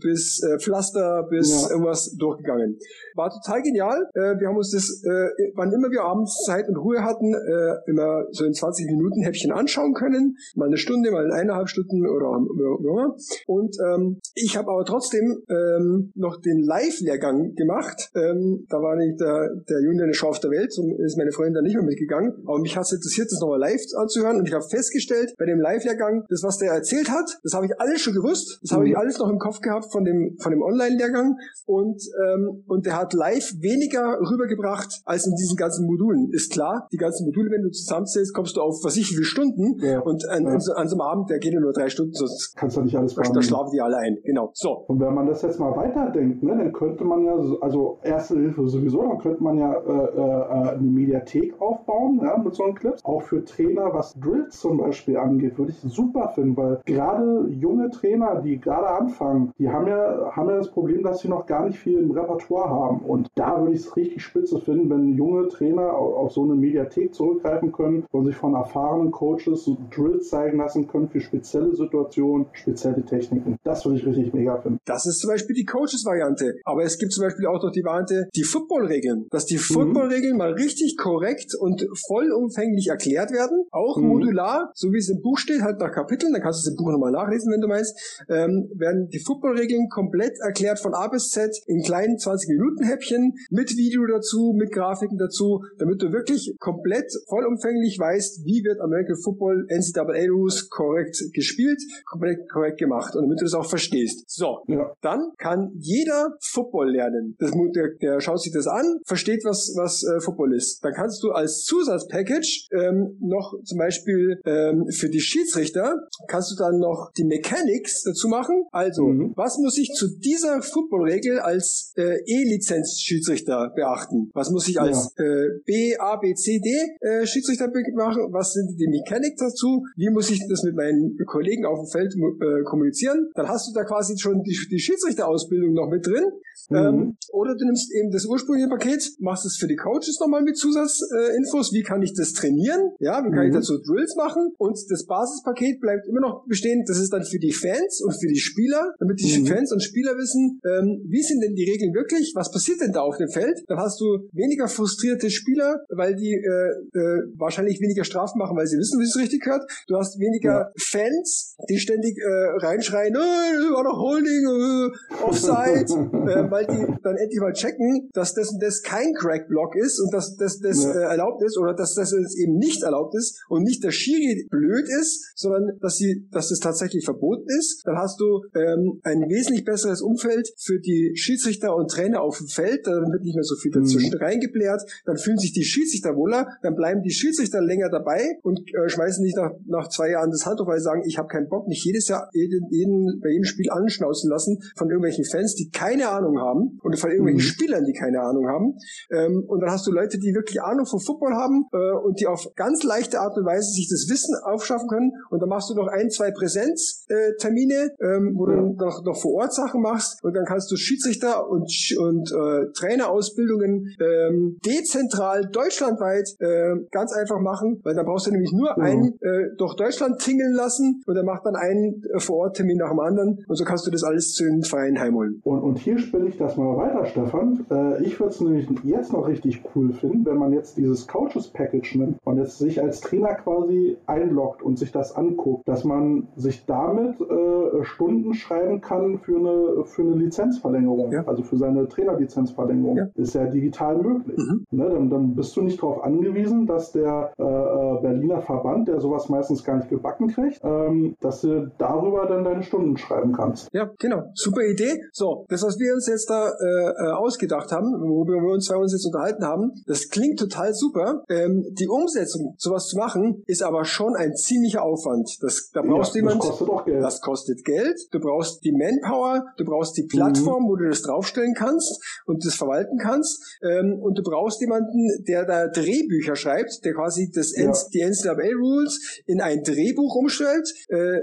bis äh, Pflaster bis Ja. irgendwas durchgegangen. War total genial. Äh, wir haben uns das, äh, wann immer wir abends Zeit und Ruhe hatten, äh, immer so in 20 Minuten Häppchen anschauen können. Mal eine Stunde, mal in eineinhalb Stunden oder immer. Und ähm, ich habe aber trotzdem ähm, noch den Live-Lehrgang gemacht. Ähm, da war nicht der, der Junior Schau auf der Welt und ist meine Freundin da nicht mehr mitgegangen. Aber mich hat es interessiert, das nochmal live anzuhören. Und ich habe festgestellt, bei dem Live-Lehrgang, das, was der erzählt hat, das habe ich alles schon gewusst. Das habe Mhm. ich alles noch im Kopf gehabt von dem, von dem Online-Lehrgang. Und, ähm, und der hat live weniger rübergebracht als in diesen ganzen Modulen. Ist klar, die ganzen Module, wenn du zusammenzählst, kommst du auf was ich wie viele Stunden. Ja. Und an, Ja. an, so- an so einem Abend, der geht ja nur drei Stunden, sonst Kannst du nicht alles da behandeln. schlafen die alle ein. Genau. So. Und wenn man das jetzt mal weiterdenkt, ne, dann könnte man ja, so- also Erste Hilfe sowieso, dann könnte man ja äh, äh, eine Mediathek aufbauen ja, mit so einem Clips. Auch für Trainer, was Drills zum Beispiel angeht, würde ich super finden, weil gerade junge Trainer, die gerade anfangen, die haben ja, haben ja das Problem, dass sie noch gar nicht viel im Repertoire haben. Und da würde ich es richtig spitze finden, wenn junge Trainer au- auf so eine Mediathek zurückgreifen können und sich von erfahrenen Coaches Drills zeigen lassen können für spezielle Situationen, spezielle Techniken. Das würde ich richtig mega finden. Das ist zum Beispiel die Coaches-Variante. Aber es gibt zum Beispiel auch noch die Variante, die Football-Regeln. Dass die Football-Regeln mal richtig korrekt und vollumfänglich erklärt werden. Auch Mhm. modular, so wie es im Buch steht, halt nach Kapiteln. Dann kannst du es im Buch nochmal nachlesen, wenn du meinst. Ähm, werden die Football-Regeln komplett erklärt von A bis Z in kleinen 20-Minuten-Häppchen mit Video dazu, mit Grafiken dazu, damit du wirklich komplett vollumfänglich weißt, wie wird American Football NCAA Rules korrekt gespielt, komplett korrekt gemacht und damit du das auch verstehst. So, Ja. dann kann jeder Football lernen. Das, der, der schaut sich das an, versteht, was, was äh, Football ist. Dann kannst du als Zusatzpackage ähm, noch zum Beispiel ähm, für die Schiedsrichter, kannst du dann noch die Mechanics dazu machen. Also, Mhm. was muss ich zu dieser Football-Regel als äh, E-Lizenz-Schiedsrichter beachten? Was muss ich als äh, B, A, B, C, D äh, Schiedsrichter machen? Was sind die Mechanics dazu? Wie muss ich das mit meinen Kollegen auf dem Feld äh, kommunizieren? Dann hast du da quasi schon die, die Schiedsrichterausbildung noch mit drin. Mhm. Ähm, oder du nimmst eben das ursprüngliche Paket, machst es für die Coaches nochmal mit Zusatzinfos. Äh, wie kann ich das trainieren? Ja, wie kann ich Mhm. dazu Drills machen? Und das Basispaket bleibt immer noch bestehen. Das ist dann für die Fans und für die Spieler, damit die Mhm. Fans und Spieler wissen, ähm, wie sind denn die Regeln wirklich? Was passiert denn da auf dem Feld? Dann hast du weniger frustrierte Spieler, weil die äh, äh, wahrscheinlich weniger Strafen machen, weil sie wissen, wie es richtig gehört. Du hast weniger Fans, die ständig äh, reinschreien, äh, war doch Holding, äh, Offside, äh, weil die dann endlich mal checken, dass das und das kein Crack-Block ist und dass das, das Ja. äh, erlaubt ist oder dass das eben nicht erlaubt ist und nicht der Schiri blöd ist, sondern dass sie, dass das tatsächlich verboten ist. Dann hast du äh, ähm, ein wesentlich besseres Umfeld für die Schiedsrichter und Trainer auf dem Feld. Dann wird nicht mehr so viel dazwischen mhm. reingebläht. Dann fühlen sich die Schiedsrichter wohler. Dann bleiben die Schiedsrichter länger dabei und äh, schmeißen nicht nach, nach zwei Jahren das Handtuch, weil sie sagen, ich habe keinen Bock, nicht jedes Jahr jeden, jeden, bei jedem Spiel anschnauzen lassen von irgendwelchen Fans, die keine Ahnung haben und von irgendwelchen mhm. Spielern, die keine Ahnung haben. Ähm, und dann hast du Leute, die wirklich Ahnung von Football haben äh, und die auf ganz leichte Art und Weise sich das Wissen aufschaffen können. Und dann machst du noch ein, zwei Präsenztermine, äh, ähm, wo ja. du noch, noch vor Ort Sachen machst und dann kannst du Schiedsrichter und, und äh, Trainerausbildungen ähm, dezentral deutschlandweit äh, ganz einfach machen, weil da brauchst du nämlich nur ja. einen äh, durch Deutschland tingeln lassen und der macht dann einen äh, vor Ort Termin nach dem anderen und so kannst du das alles zu den Vereinen heimholen. Und, und hier spinne ich das mal weiter, Stefan. Äh, ich würde es nämlich jetzt noch richtig cool finden, wenn man jetzt dieses Coaches Package nimmt und jetzt sich als Trainer quasi einloggt und sich das anguckt, dass man sich damit äh, Stunden schreiben kann für eine, für eine Lizenzverlängerung, ja. also für seine Trainerlizenzverlängerung. Ja. Ist ja digital möglich. Mhm. Ne, dann, dann, bist du nicht darauf angewiesen, dass der äh, äh, Berliner Verband, der sowas meistens gar nicht gebacken kriegt, ähm, dass du darüber dann deine Stunden schreiben kannst. Ja, genau. Super Idee. So, das, was wir uns jetzt da äh, äh ausgedacht haben, worüber wir uns zwei uns jetzt unterhalten haben, das klingt total super. Ähm, die Umsetzung, sowas zu machen, ist aber schon ein ziemlicher Aufwand. Das, da brauchst ja, du jemand. Das kostet auch Geld. Das kostet Geld. Du brauchst die Manpower, du brauchst die Plattform, mhm. wo du das draufstellen kannst und das verwalten kannst. Ähm, und du brauchst jemanden, der da Drehbücher schreibt, der quasi das ja. die NCAA Rules in ein Drehbuch umstellt, äh,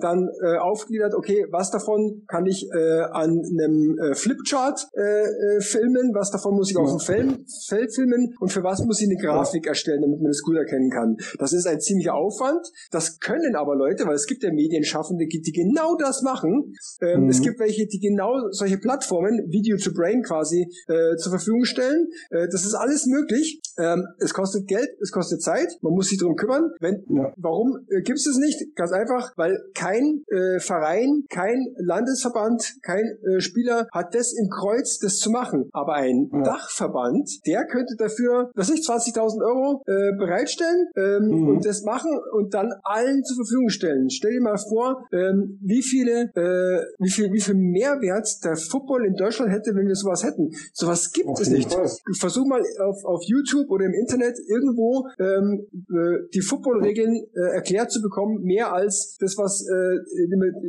dann äh, aufgliedert, okay, was davon kann ich äh, an einem äh, Flipchart äh, äh, filmen, was davon muss ich auf dem Feld, Feld filmen und für was muss ich eine Grafik erstellen, damit man das gut erkennen kann. Das ist ein ziemlicher Aufwand. Das können aber Leute, weil es gibt ja Medienschaffende, die genau das machen. Ähm, mhm. Es gibt welche, die genau solche Plattformen, Video to Brain quasi, äh, zur Verfügung stellen. Äh, das ist alles möglich. Ähm, es kostet Geld, es kostet Zeit, man muss sich darum kümmern. Wenn, ja. Warum äh, gibt es das nicht? Ganz einfach, weil kein äh, Verein, kein Landesverband, kein äh, Spieler hat das im Kreuz, das zu machen. Aber ein ja. Dachverband, der könnte dafür, was ich, 20.000 Euro äh, bereitstellen ähm, mhm. und das machen und dann allen zur Verfügung stellen. Stell dir mal vor, ähm, wie viele, äh, wie viel, wie viel Mehrwert der Football in Deutschland hätte, wenn wir sowas hätten. Sowas gibt auf es nicht. Fall. Versuch mal auf, auf YouTube oder im Internet irgendwo ähm, äh, die Football-Regeln äh, erklärt zu bekommen, mehr als das, was äh,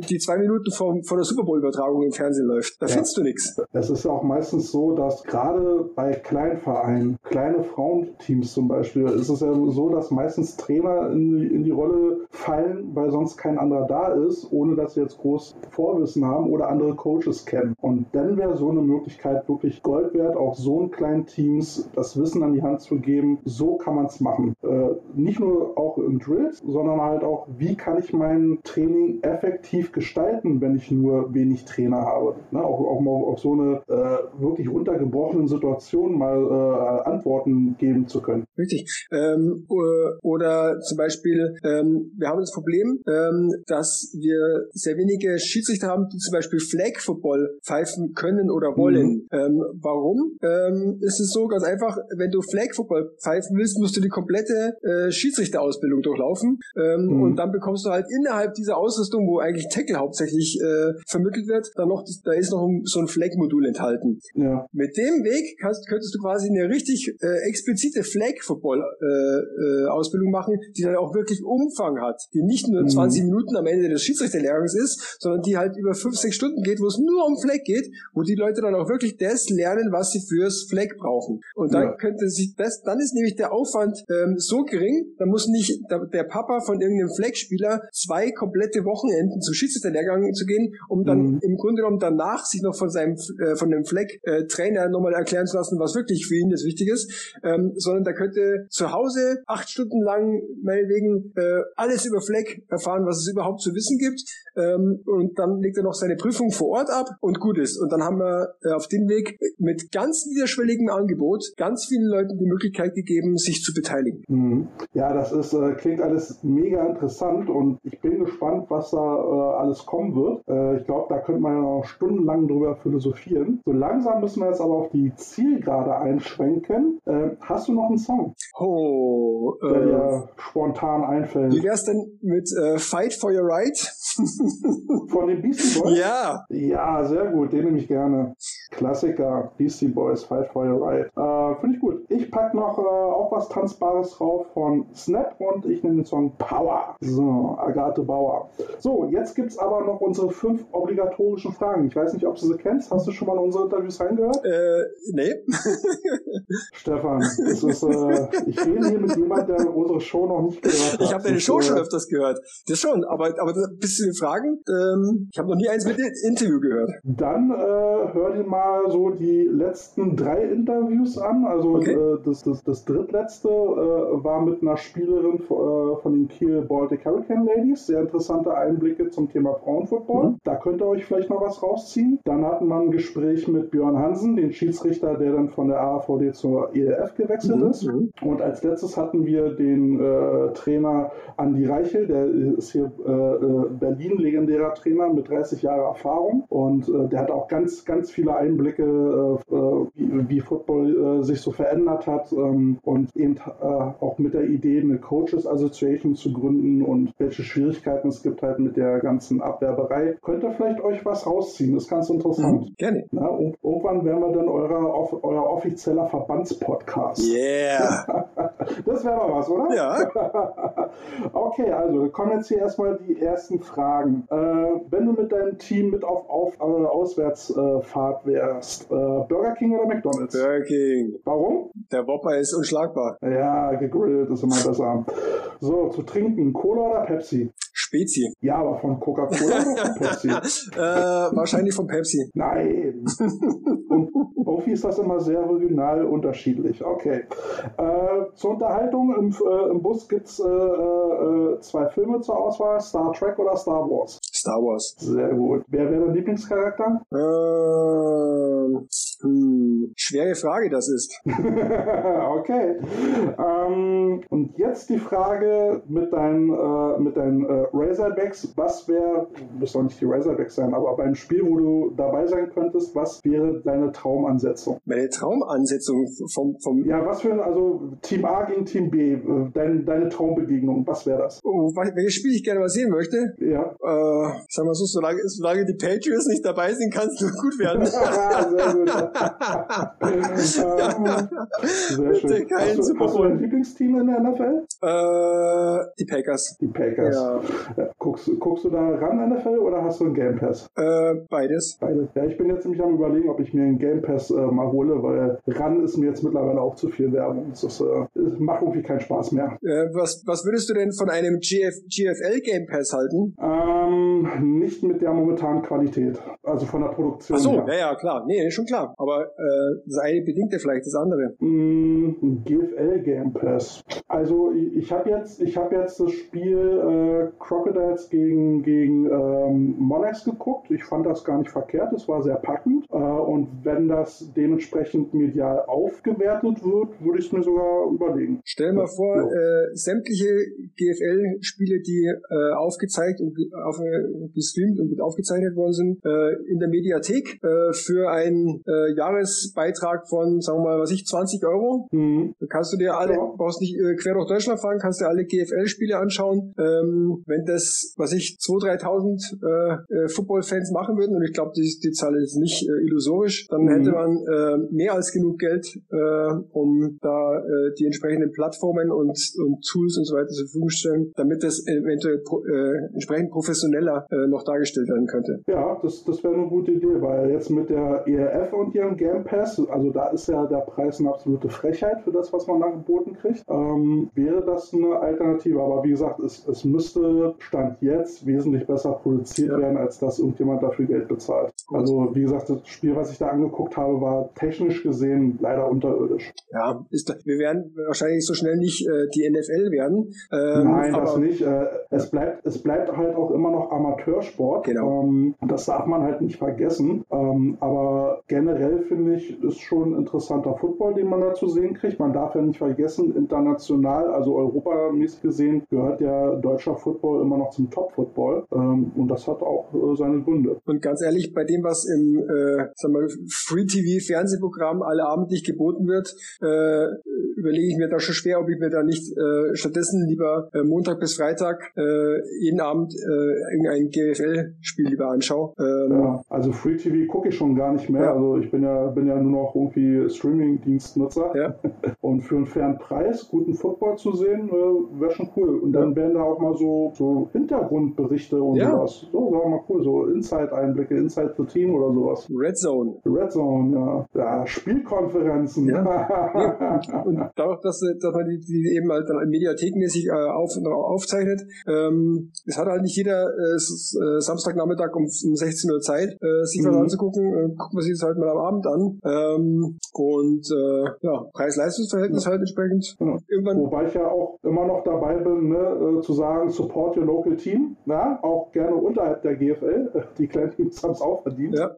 die zwei Minuten vom, von der Super Bowl-Übertragung im Fernsehen läuft. Da ja. findest du nichts. Es ist auch meistens so, dass gerade bei Kleinvereinen, kleine Frauenteams zum Beispiel, ist es ja so, dass meistens Trainer in die, in die Rolle fallen, weil sonst kein anderer da ist, ohne dass sie jetzt groß Vorwissen haben oder andere Coaches kennen. Und dann wäre so eine Möglichkeit wirklich Gold wert, auch so einen kleinen Teams das Wissen an die Hand zu geben. So kann man es machen. Äh, nicht nur auch im Drill, sondern halt auch, wie kann ich mein Training effektiv gestalten, wenn ich nur wenig Trainer habe. Ne? Auch, auch mal auf so eine äh, wirklich untergebrochenen Situation mal äh, Antworten geben zu können. Richtig. Ähm, oder zum Beispiel, ähm, wir haben das Problem, ähm, dass wir sehr wenige Schiedsrichter haben, die zum Beispiel Flag Football pfeifen können oder wollen. Mhm. Ähm, warum? Ähm, ist es so ganz einfach, wenn du Flag Football pfeifen willst, musst du die komplette äh, Schiedsrichterausbildung durchlaufen ähm, mhm. und dann bekommst du halt innerhalb dieser Ausrüstung, wo eigentlich Tackle hauptsächlich äh, vermittelt wird, dann noch, da ist noch so ein Flag-Modul enthalten. Ja. Mit dem Weg kannst, könntest du quasi eine richtig äh, explizite Flag-Football-Ausbildung äh, äh, machen, die dann auch wirklich Umfang hat, die nicht nur 20 mhm. Minuten am Ende des Schiedsrichterlehrgangs ist, sondern die halt über 5, 6 Stunden geht, wo es nur um Flag geht, wo die Leute dann auch wirklich das lernen, was sie fürs Flag brauchen. Und dann ja. könnte sich das, dann ist nämlich der Aufwand ähm, so gering, dann muss nicht der, der Papa von irgendeinem Flag-Spieler zwei komplette Wochenenden zum Schiedsrichterlehrgang zu gehen, um dann mhm. im Grunde genommen danach sich noch von seinem äh, von dem Flag-Trainer äh, nochmal erklären zu lassen, was wirklich für ihn das Wichtige ist, ähm, sondern da könnte zu Hause acht Stunden lang meinetwegen äh, alles über Flag erfahren, was es überhaupt zu wissen gibt ähm, und dann legt er noch seine Prüfung vor Ort ab und gut ist. Und dann haben wir äh, auf dem Weg mit ganz niederschwelligem Angebot ganz vielen Leuten die Möglichkeit gegeben, sich zu beteiligen. Mhm. Ja, das ist, äh, klingt alles mega interessant und ich bin gespannt, was da äh, alles kommen wird. Äh, ich glaube, da könnte man ja noch stundenlang drüber philosophieren. So langsam müssen wir jetzt aber auf die Zielgerade einschwenken. Äh, hast du noch einen Song? Oh, der dir spontan einfällt. Wie wär's denn mit Fight for Your Right? Von den Beastie Boys? Ja. Ja, sehr gut, den nehme ich gerne. Klassiker, Beastie Boys, Fight for Your Right. Äh, Finde ich gut. Ich packe noch äh, auch was Tanzbares drauf von Snap und ich nehme den Song Power. So, Agathe Bauer. So, jetzt gibt es aber noch unsere fünf obligatorischen Fragen. Ich weiß nicht, ob du sie kennst. Hast du schon mal in unsere Interviews reingehört? Äh, nee. Stefan, ist, äh, ich rede hier mit jemandem, der unsere Show noch nicht gehört hat. Ich habe deine Show schon äh, öfters gehört. Das schon, aber, aber bis zu den Fragen, ähm, ich habe noch nie eins mit dem Interview gehört. Dann äh, hör dir mal so die letzten drei Interviews an. Also okay. äh, das, das, das drittletzte äh, war mit einer Spielerin äh, von den Kiel Baltic Hurricane Ladies. Sehr interessante Einblicke zum Thema Frauenfootball. Mhm. Da könnt ihr euch vielleicht noch was rausziehen. Dann hatten wir ein Gespräch mit Björn Hansen, den Schiedsrichter, der dann von der AVD zur ELF gewechselt mhm. ist. Mhm. Und als letztes hatten wir den äh, Trainer Andi Reichel, der ist hier äh, Berlin legendärer Trainer mit 30 Jahren Erfahrung. Und äh, der hat auch ganz, ganz viele Einblicke, äh, wie, wie, Football äh, sich so verändert hat ähm, und eben äh, auch mit der Idee, eine Coaches Association zu gründen und welche Schwierigkeiten es gibt halt mit der ganzen Abwerberei. Könnt ihr vielleicht euch was rausziehen? Das ist ganz interessant. Mhm, gerne. Na, irgendwann werden wir dann eurer, euer offizieller Verbandspodcast. Yeah! das wäre mal was, oder? Ja. okay, also kommen jetzt hier erstmal die ersten Fragen. Äh, wenn du mit deinem Team mit auf, auf äh, Auswärtsfahrt wärst, äh, Burger King oder McDonalds? Burger King. Warum? Der Whopper ist unschlagbar. Ja, gegrillt ist immer besser. So, zu trinken, Cola oder Pepsi? Spezi. Ja, aber von Coca-Cola oder von Pepsi? äh, wahrscheinlich von Pepsi. Nein. Und irgendwie ist das immer sehr regional unterschiedlich. Okay. Äh, zur Unterhaltung im, äh, im Bus gibt es äh, äh, zwei Filme zur Auswahl: Star Trek oder Star Wars. Star Wars. Sehr gut. Wer wäre dein Lieblingscharakter? Ähm, hm, schwere Frage, das ist. okay. Ähm, und jetzt die Frage mit deinen, äh, mit deinen äh, Razorbacks. Was wäre, muss doch nicht die Razorbacks sein, aber beim Spiel, wo du dabei sein könntest, was wäre deine Traumansetzung? Meine Traumansetzung vom, vom Ja, was für ein, also Team A gegen Team B, äh, dein, deine Traumbegegnung, was wäre das? Oh, welches Spiel ich gerne mal sehen möchte? Ja. Äh, sag mal so, solange, solange die Patriots nicht dabei sind, kann es nur gut werden. Sehr gut. Sehr schön. Hast du, hast du ein Lieblingsteam in der NFL? Äh, die Packers. Die Packers. Ja. Guckst, guckst du da ran NFL oder hast du einen Game Pass? Äh, beides. Beides. Ja, ich bin jetzt nämlich am überlegen, ob ich mir einen Game Pass äh, mal hole, weil ran ist mir jetzt mittlerweile auch zu viel Werbung. Das, ist, äh, das macht irgendwie keinen Spaß mehr. Äh, was, was würdest du denn von einem GF, GFL Game Pass halten? Ähm, nicht mit der momentanen Qualität. Also von der Produktion. Ach so, her. ja, ja, klar. Nee, schon klar. Aber äh, das eine bedingt ja vielleicht das andere. Mm, GFL Game Pass. Also ich, habe jetzt, ich habe jetzt das Spiel äh, Crocodiles gegen gegen ähm, Monarchs geguckt. Ich fand das gar nicht verkehrt. Es war sehr packend. Äh, und wenn das dementsprechend medial aufgewertet wird, würde ich es mir sogar überlegen. Stell mal vor, ja. äh, sämtliche GFL-Spiele, die äh, aufgezeigt und auf, äh, gestreamt und aufgezeichnet worden sind, äh, in der Mediathek äh, für ein äh, Jahresbeitrag von, sagen wir mal, was ich, 20 Euro. Mhm. Da kannst du dir alle, ja. brauchst nicht äh, quer durch Deutschland fahren, kannst dir alle GFL-Spiele anschauen. Ähm, wenn das, was ich, 2.000, 3.000 äh, äh, Football-Fans machen würden, und ich glaube, die, die Zahl ist nicht äh, illusorisch, dann mhm. hätte man äh, mehr als genug Geld, äh, um da äh, die entsprechenden Plattformen und, und Tools und so weiter zur Verfügung stellen, damit das eventuell pro, äh, entsprechend professioneller äh, noch dargestellt werden könnte. Ja, das, das wäre eine gute Idee, weil jetzt mit der ERF und ihrem Game Pass, also da ist ja der Preis eine absolute Frechheit für das, was man da geboten kriegt, ähm, wäre das eine Alternative. Aber wie gesagt, es, es müsste Stand jetzt wesentlich besser produziert ja. werden, als dass irgendjemand dafür Geld bezahlt. Also wie gesagt, das Spiel, was ich da angeguckt habe, war technisch gesehen leider unterirdisch. Ja, ist, wir werden wahrscheinlich so schnell nicht äh, die NFL werden. Ähm, Nein, das nicht. Äh, es, bleibt, es bleibt halt auch immer noch Amateursport. Genau. Ähm, das darf man halt nicht vergessen. Ähm, aber generell generell finde ich, ist schon interessanter Football, den man da zu sehen kriegt. Man darf ja nicht vergessen, international, also europamäßig gesehen, gehört ja deutscher Football immer noch zum Top-Football. Ähm, und das hat auch äh, seine Gründe. Und ganz ehrlich, bei dem, was im äh, Free-TV-Fernsehprogramm alle abendlich geboten wird, äh, überlege ich mir da schon schwer, ob ich mir da nicht äh, stattdessen lieber äh, Montag bis Freitag äh, jeden Abend äh, irgendein GFL-Spiel lieber anschaue. Ähm, ja, also Free TV gucke ich schon gar nicht mehr. Ja. Also ich bin ja, bin ja nur noch irgendwie Streaming-Dienstnutzer. Ja. Und für einen fairen Preis guten Football zu sehen, äh, wäre schon cool. Und dann werden da auch mal so, so Hintergrundberichte und ja. sowas. So, sagen wir mal cool, so Inside-Einblicke, Inside the Team oder sowas. Red Zone. Red Zone, ja. Ja, Spielkonferenzen. Ja. und dadurch, dass, dass man die, die eben halt dann mediathekmäßig äh, auf, aufzeichnet, ähm, es hat halt nicht jeder äh, äh Samstagnachmittag um, um 16 Uhr Zeit, äh, sich was mhm. anzugucken. Äh, guckt man sich das halt mal Abend an. Ähm, und äh, ja, Preis-Leistungs-Verhältnis ja. halt entsprechend. Irgendwann Wobei ich ja auch immer noch dabei bin, ne, äh, zu sagen, support your local team. Ja, auch gerne unterhalb der GFL. Die kleinen Teams haben es auch verdient. Ja.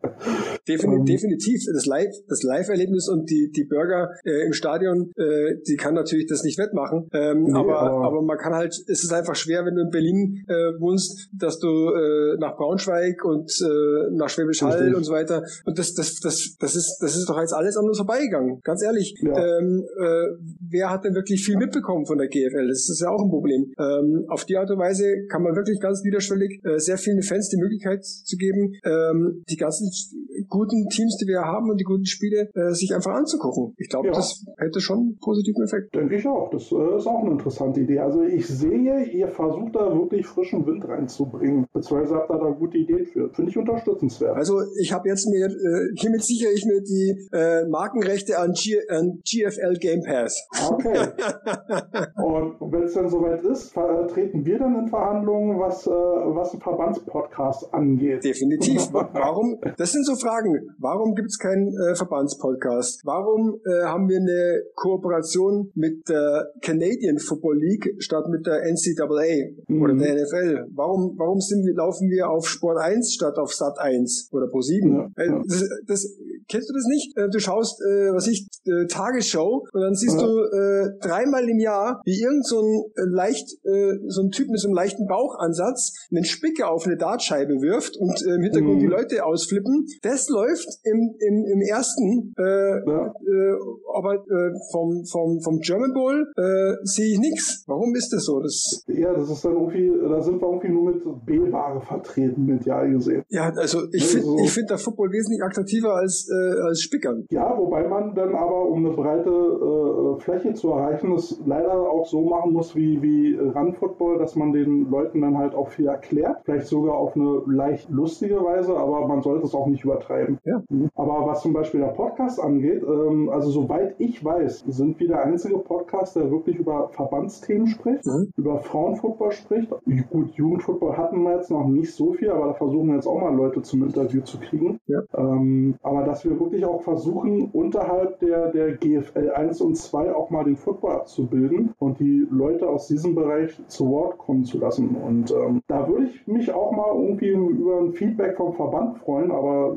Definitiv, ähm. definitiv. Das Live, das Live-Erlebnis und die, die Burger äh, im Stadion, äh, die kann natürlich das nicht wettmachen. Ähm, nee, aber, aber, aber man kann halt, es ist einfach schwer, wenn du in Berlin äh, wohnst, dass du äh, nach Braunschweig und äh, nach Schwäbisch Hall und so weiter. Und das, das, das, das ist, das ist doch jetzt alles an uns vorbeigegangen. Ganz ehrlich. Ja. Ähm, äh, wer hat denn wirklich viel mitbekommen von der GFL? Das ist ja auch ein Problem. Ähm, auf die Art und Weise kann man wirklich ganz niederschwellig äh, sehr vielen Fans die Möglichkeit zu geben, ähm, die ganzen guten Teams, die wir haben und die guten Spiele, äh, sich einfach anzugucken. Ich glaube, ja. das hätte schon einen positiven Effekt. Denke ich auch. Das äh, ist auch eine interessante Idee. Also ich sehe, ihr versucht da wirklich frischen Wind reinzubringen. Beziehungsweise habt ihr da gute Ideen für. Finde ich unterstützenswert. Also ich habe jetzt mir, äh, hiermit sichere ich mir die äh, Markenrechte an, G an GFL Game Pass. Okay. und wenn es dann soweit ist, treten wir dann in Verhandlungen, was, äh, was ein Verbandspodcast angeht. Definitiv. Warum? Das sind so Fragen. Warum gibt es keinen äh, Verbandspodcast? Warum äh, haben wir eine Kooperation mit der Canadian Football League statt mit der NCAA mhm. oder der NFL? Warum, warum sind laufen wir auf Sport 1 statt auf Sat 1 oder Pro 7? Ja, äh, ja. Das, das, kennst du das nicht? Äh, du schaust, äh, was ich, äh, Tagesschau und dann siehst ja. du dreimal im Jahr, wie irgend so ein leicht, so ein Typ mit so einem leichten Bauchansatz einen Spicker auf eine Dartscheibe wirft und im Hintergrund mhm. die Leute ausflippen. Das läuft im, im, im ersten, äh, ja. äh, aber äh, vom, vom, vom German Bowl äh, sehe ich nichts. Warum ist das so? Das ja, das ist dann irgendwie, da sind wir irgendwie nur mit B-Ware vertreten, medial gesehen. Ja, also ich finde so. ich finde der Football wesentlich attraktiver als, äh, als Spickern. Ja, wobei man dann aber, um eine breite äh, Fläche zu erreichen, es leider auch so machen muss wie, wie Run Football, dass man den Leuten dann halt auch viel erklärt. Vielleicht sogar auf eine leicht lustige Weise, aber man sollte es auch nicht übertreiben. Ja. Aber was zum Beispiel der Podcast angeht, ähm, also soweit ich weiß, sind wir der einzige Podcast, der wirklich über Verbandsthemen spricht, mhm. über Frauenfootball spricht. Gut, Jugendfootball hatten wir jetzt noch nicht so viel, aber da versuchen wir jetzt auch mal Leute zum Interview zu kriegen. Ja. Ähm, aber dass wir wirklich auch versuchen, unterhalb der, der GFL 1 und 2 auch mal den Football abzubilden und die Leute aus diesem Bereich zu Wort kommen zu lassen. Und ähm, da würde ich mich auch mal irgendwie über ein Feedback vom Verband freuen, aber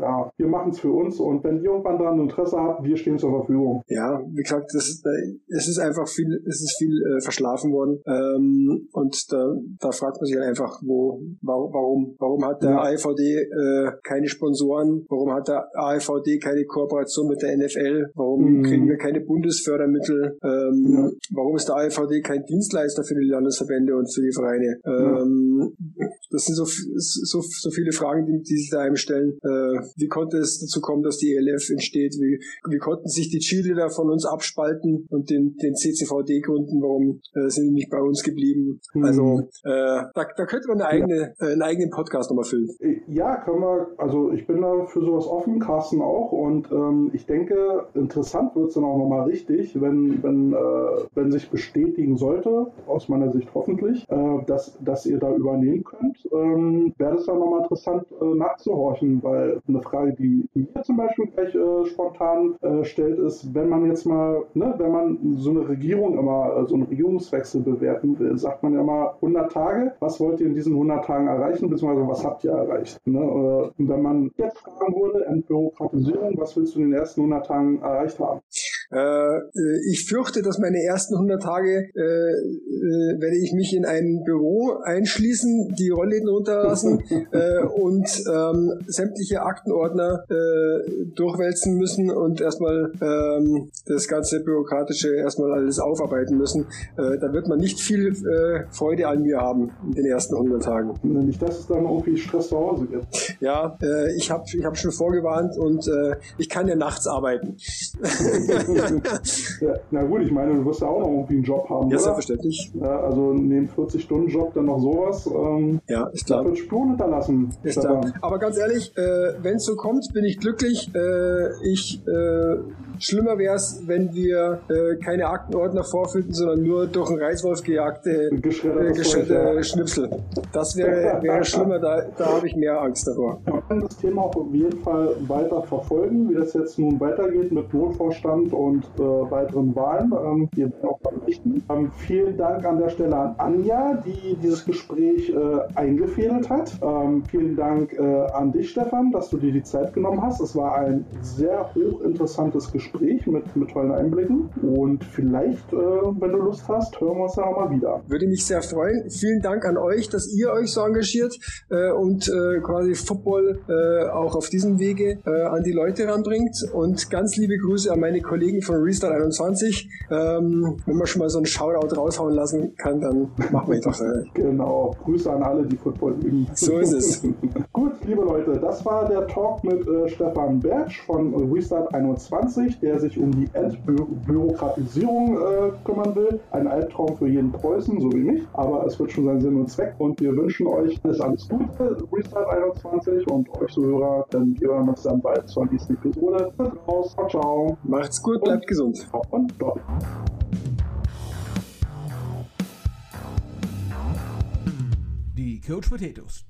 ja, wir machen es für uns und wenn ihr irgendwann daran Interesse habt, wir stehen zur Verfügung. Ja, wie gesagt, das ist, äh, es ist einfach viel, es ist viel äh, verschlafen worden ähm, und da, da fragt man sich halt einfach, wo, warum, warum hat der ja. AIVD äh, keine Sponsoren, warum hat der AIVD keine Kooperation mit der NFL, warum mhm. kriegen wir keine Bundesfördermittel, ähm, ja. warum ist der AIVD kein Dienstleister für die Landesverbände und für die Vereine? Ähm, das sind so, so, so viele Fragen, die, die sich da einem stellen. Äh, wie konnte es dazu kommen, dass die ELF entsteht? Wie, wie konnten sich die Cheerleader von uns abspalten und den, den CCVD gründen? Warum äh, sind die nicht bei uns geblieben? Mhm. Also äh, da, da könnte man eine eigene, ja. äh, einen eigenen Podcast nochmal füllen. Äh, ja, können wir. Also ich bin da für sowas offen, Carsten auch. Und ähm, ich denke, interessant wird es dann auch nochmal richtig, wenn, wenn, äh, wenn sich bestätigen sollte, aus meiner Sicht hoffentlich, äh, dass, dass ihr da übernehmen könnt ähm, wäre es dann nochmal interessant äh, nachzuhorchen, weil eine Frage, die mir zum Beispiel gleich äh, spontan äh, stellt, ist, wenn man jetzt mal, ne, wenn man so eine Regierung immer, äh, so einen Regierungswechsel bewerten will, sagt man ja immer 100 Tage, was wollt ihr in diesen 100 Tagen erreichen, beziehungsweise was habt ihr erreicht? Ne? Und wenn man jetzt fragen würde, Entbürokratisierung, was willst du in den ersten 100 Tagen erreicht haben? Äh, ich fürchte, dass meine ersten 100 Tage äh, äh, werde ich mich in ein Büro einschließen, die Rollläden runterlassen äh, und ähm, sämtliche Aktenordner äh, durchwälzen müssen und erstmal ähm, das ganze Bürokratische erstmal alles aufarbeiten müssen. Äh, da wird man nicht viel äh, Freude an mir haben in den ersten 100 Tagen. Nicht, dass es dann irgendwie Stress zu Hause gibt. Ja, äh, ich habe ich hab schon vorgewarnt und äh, ich kann ja nachts arbeiten. ja, na gut, ich meine, du wirst ja auch noch irgendwie einen Job haben. Ja, oder? selbstverständlich. Ja, also neben 40-Stunden-Job dann noch sowas. Ähm, ja, ist klar. wird Spuren hinterlassen. Ist klar. Aber ganz ehrlich, äh, wenn es so kommt, bin ich glücklich. Äh, ich äh, Schlimmer wäre es, wenn wir äh, keine Aktenordner vorfinden, sondern nur durch einen Reiswolf gejagte äh, Schnipsel. Das wäre wär schlimmer, da, da habe ich mehr Angst davor. Wir können das Thema auf jeden Fall weiter verfolgen, wie das jetzt nun weitergeht mit Notvorstand und äh, weiteren Wahlen. Ähm, wir werden auch berichten. Ähm, vielen Dank an der Stelle an Anja, die dieses Gespräch äh, eingefädelt hat. Ähm, vielen Dank äh, an dich, Stefan, dass du dir die Zeit genommen hast. Es war ein sehr hochinteressantes Gespräch. Gespräch mit, mit tollen Einblicken. Und vielleicht, äh, wenn du Lust hast, hören wir uns ja nochmal wieder. Würde mich sehr freuen. Vielen Dank an euch, dass ihr euch so engagiert äh, und äh, quasi Football äh, auch auf diesem Wege äh, an die Leute ranbringt. Und ganz liebe Grüße an meine Kollegen von Restart 21. Ähm, wenn man schon mal so einen Shoutout raushauen lassen kann, dann machen wir doch. Äh. Genau. Grüße an alle, die Football lieben. So ist es. Gut, liebe Leute, das war der Talk mit äh, Stefan Bertsch von Restart 21 der sich um die Entbürokratisierung äh, kümmern will. Ein Albtraum für jeden Preußen, so wie mich, aber es wird schon seinen Sinn und Zweck und wir wünschen euch alles, alles Gute, Restart 21 und euch Zuhörer, denn wir hören uns dann bald zur nächsten Episode. Bis raus, ciao, ciao. Macht's gut, bleibt und, gesund. Und dort. Die Coach Potatoes.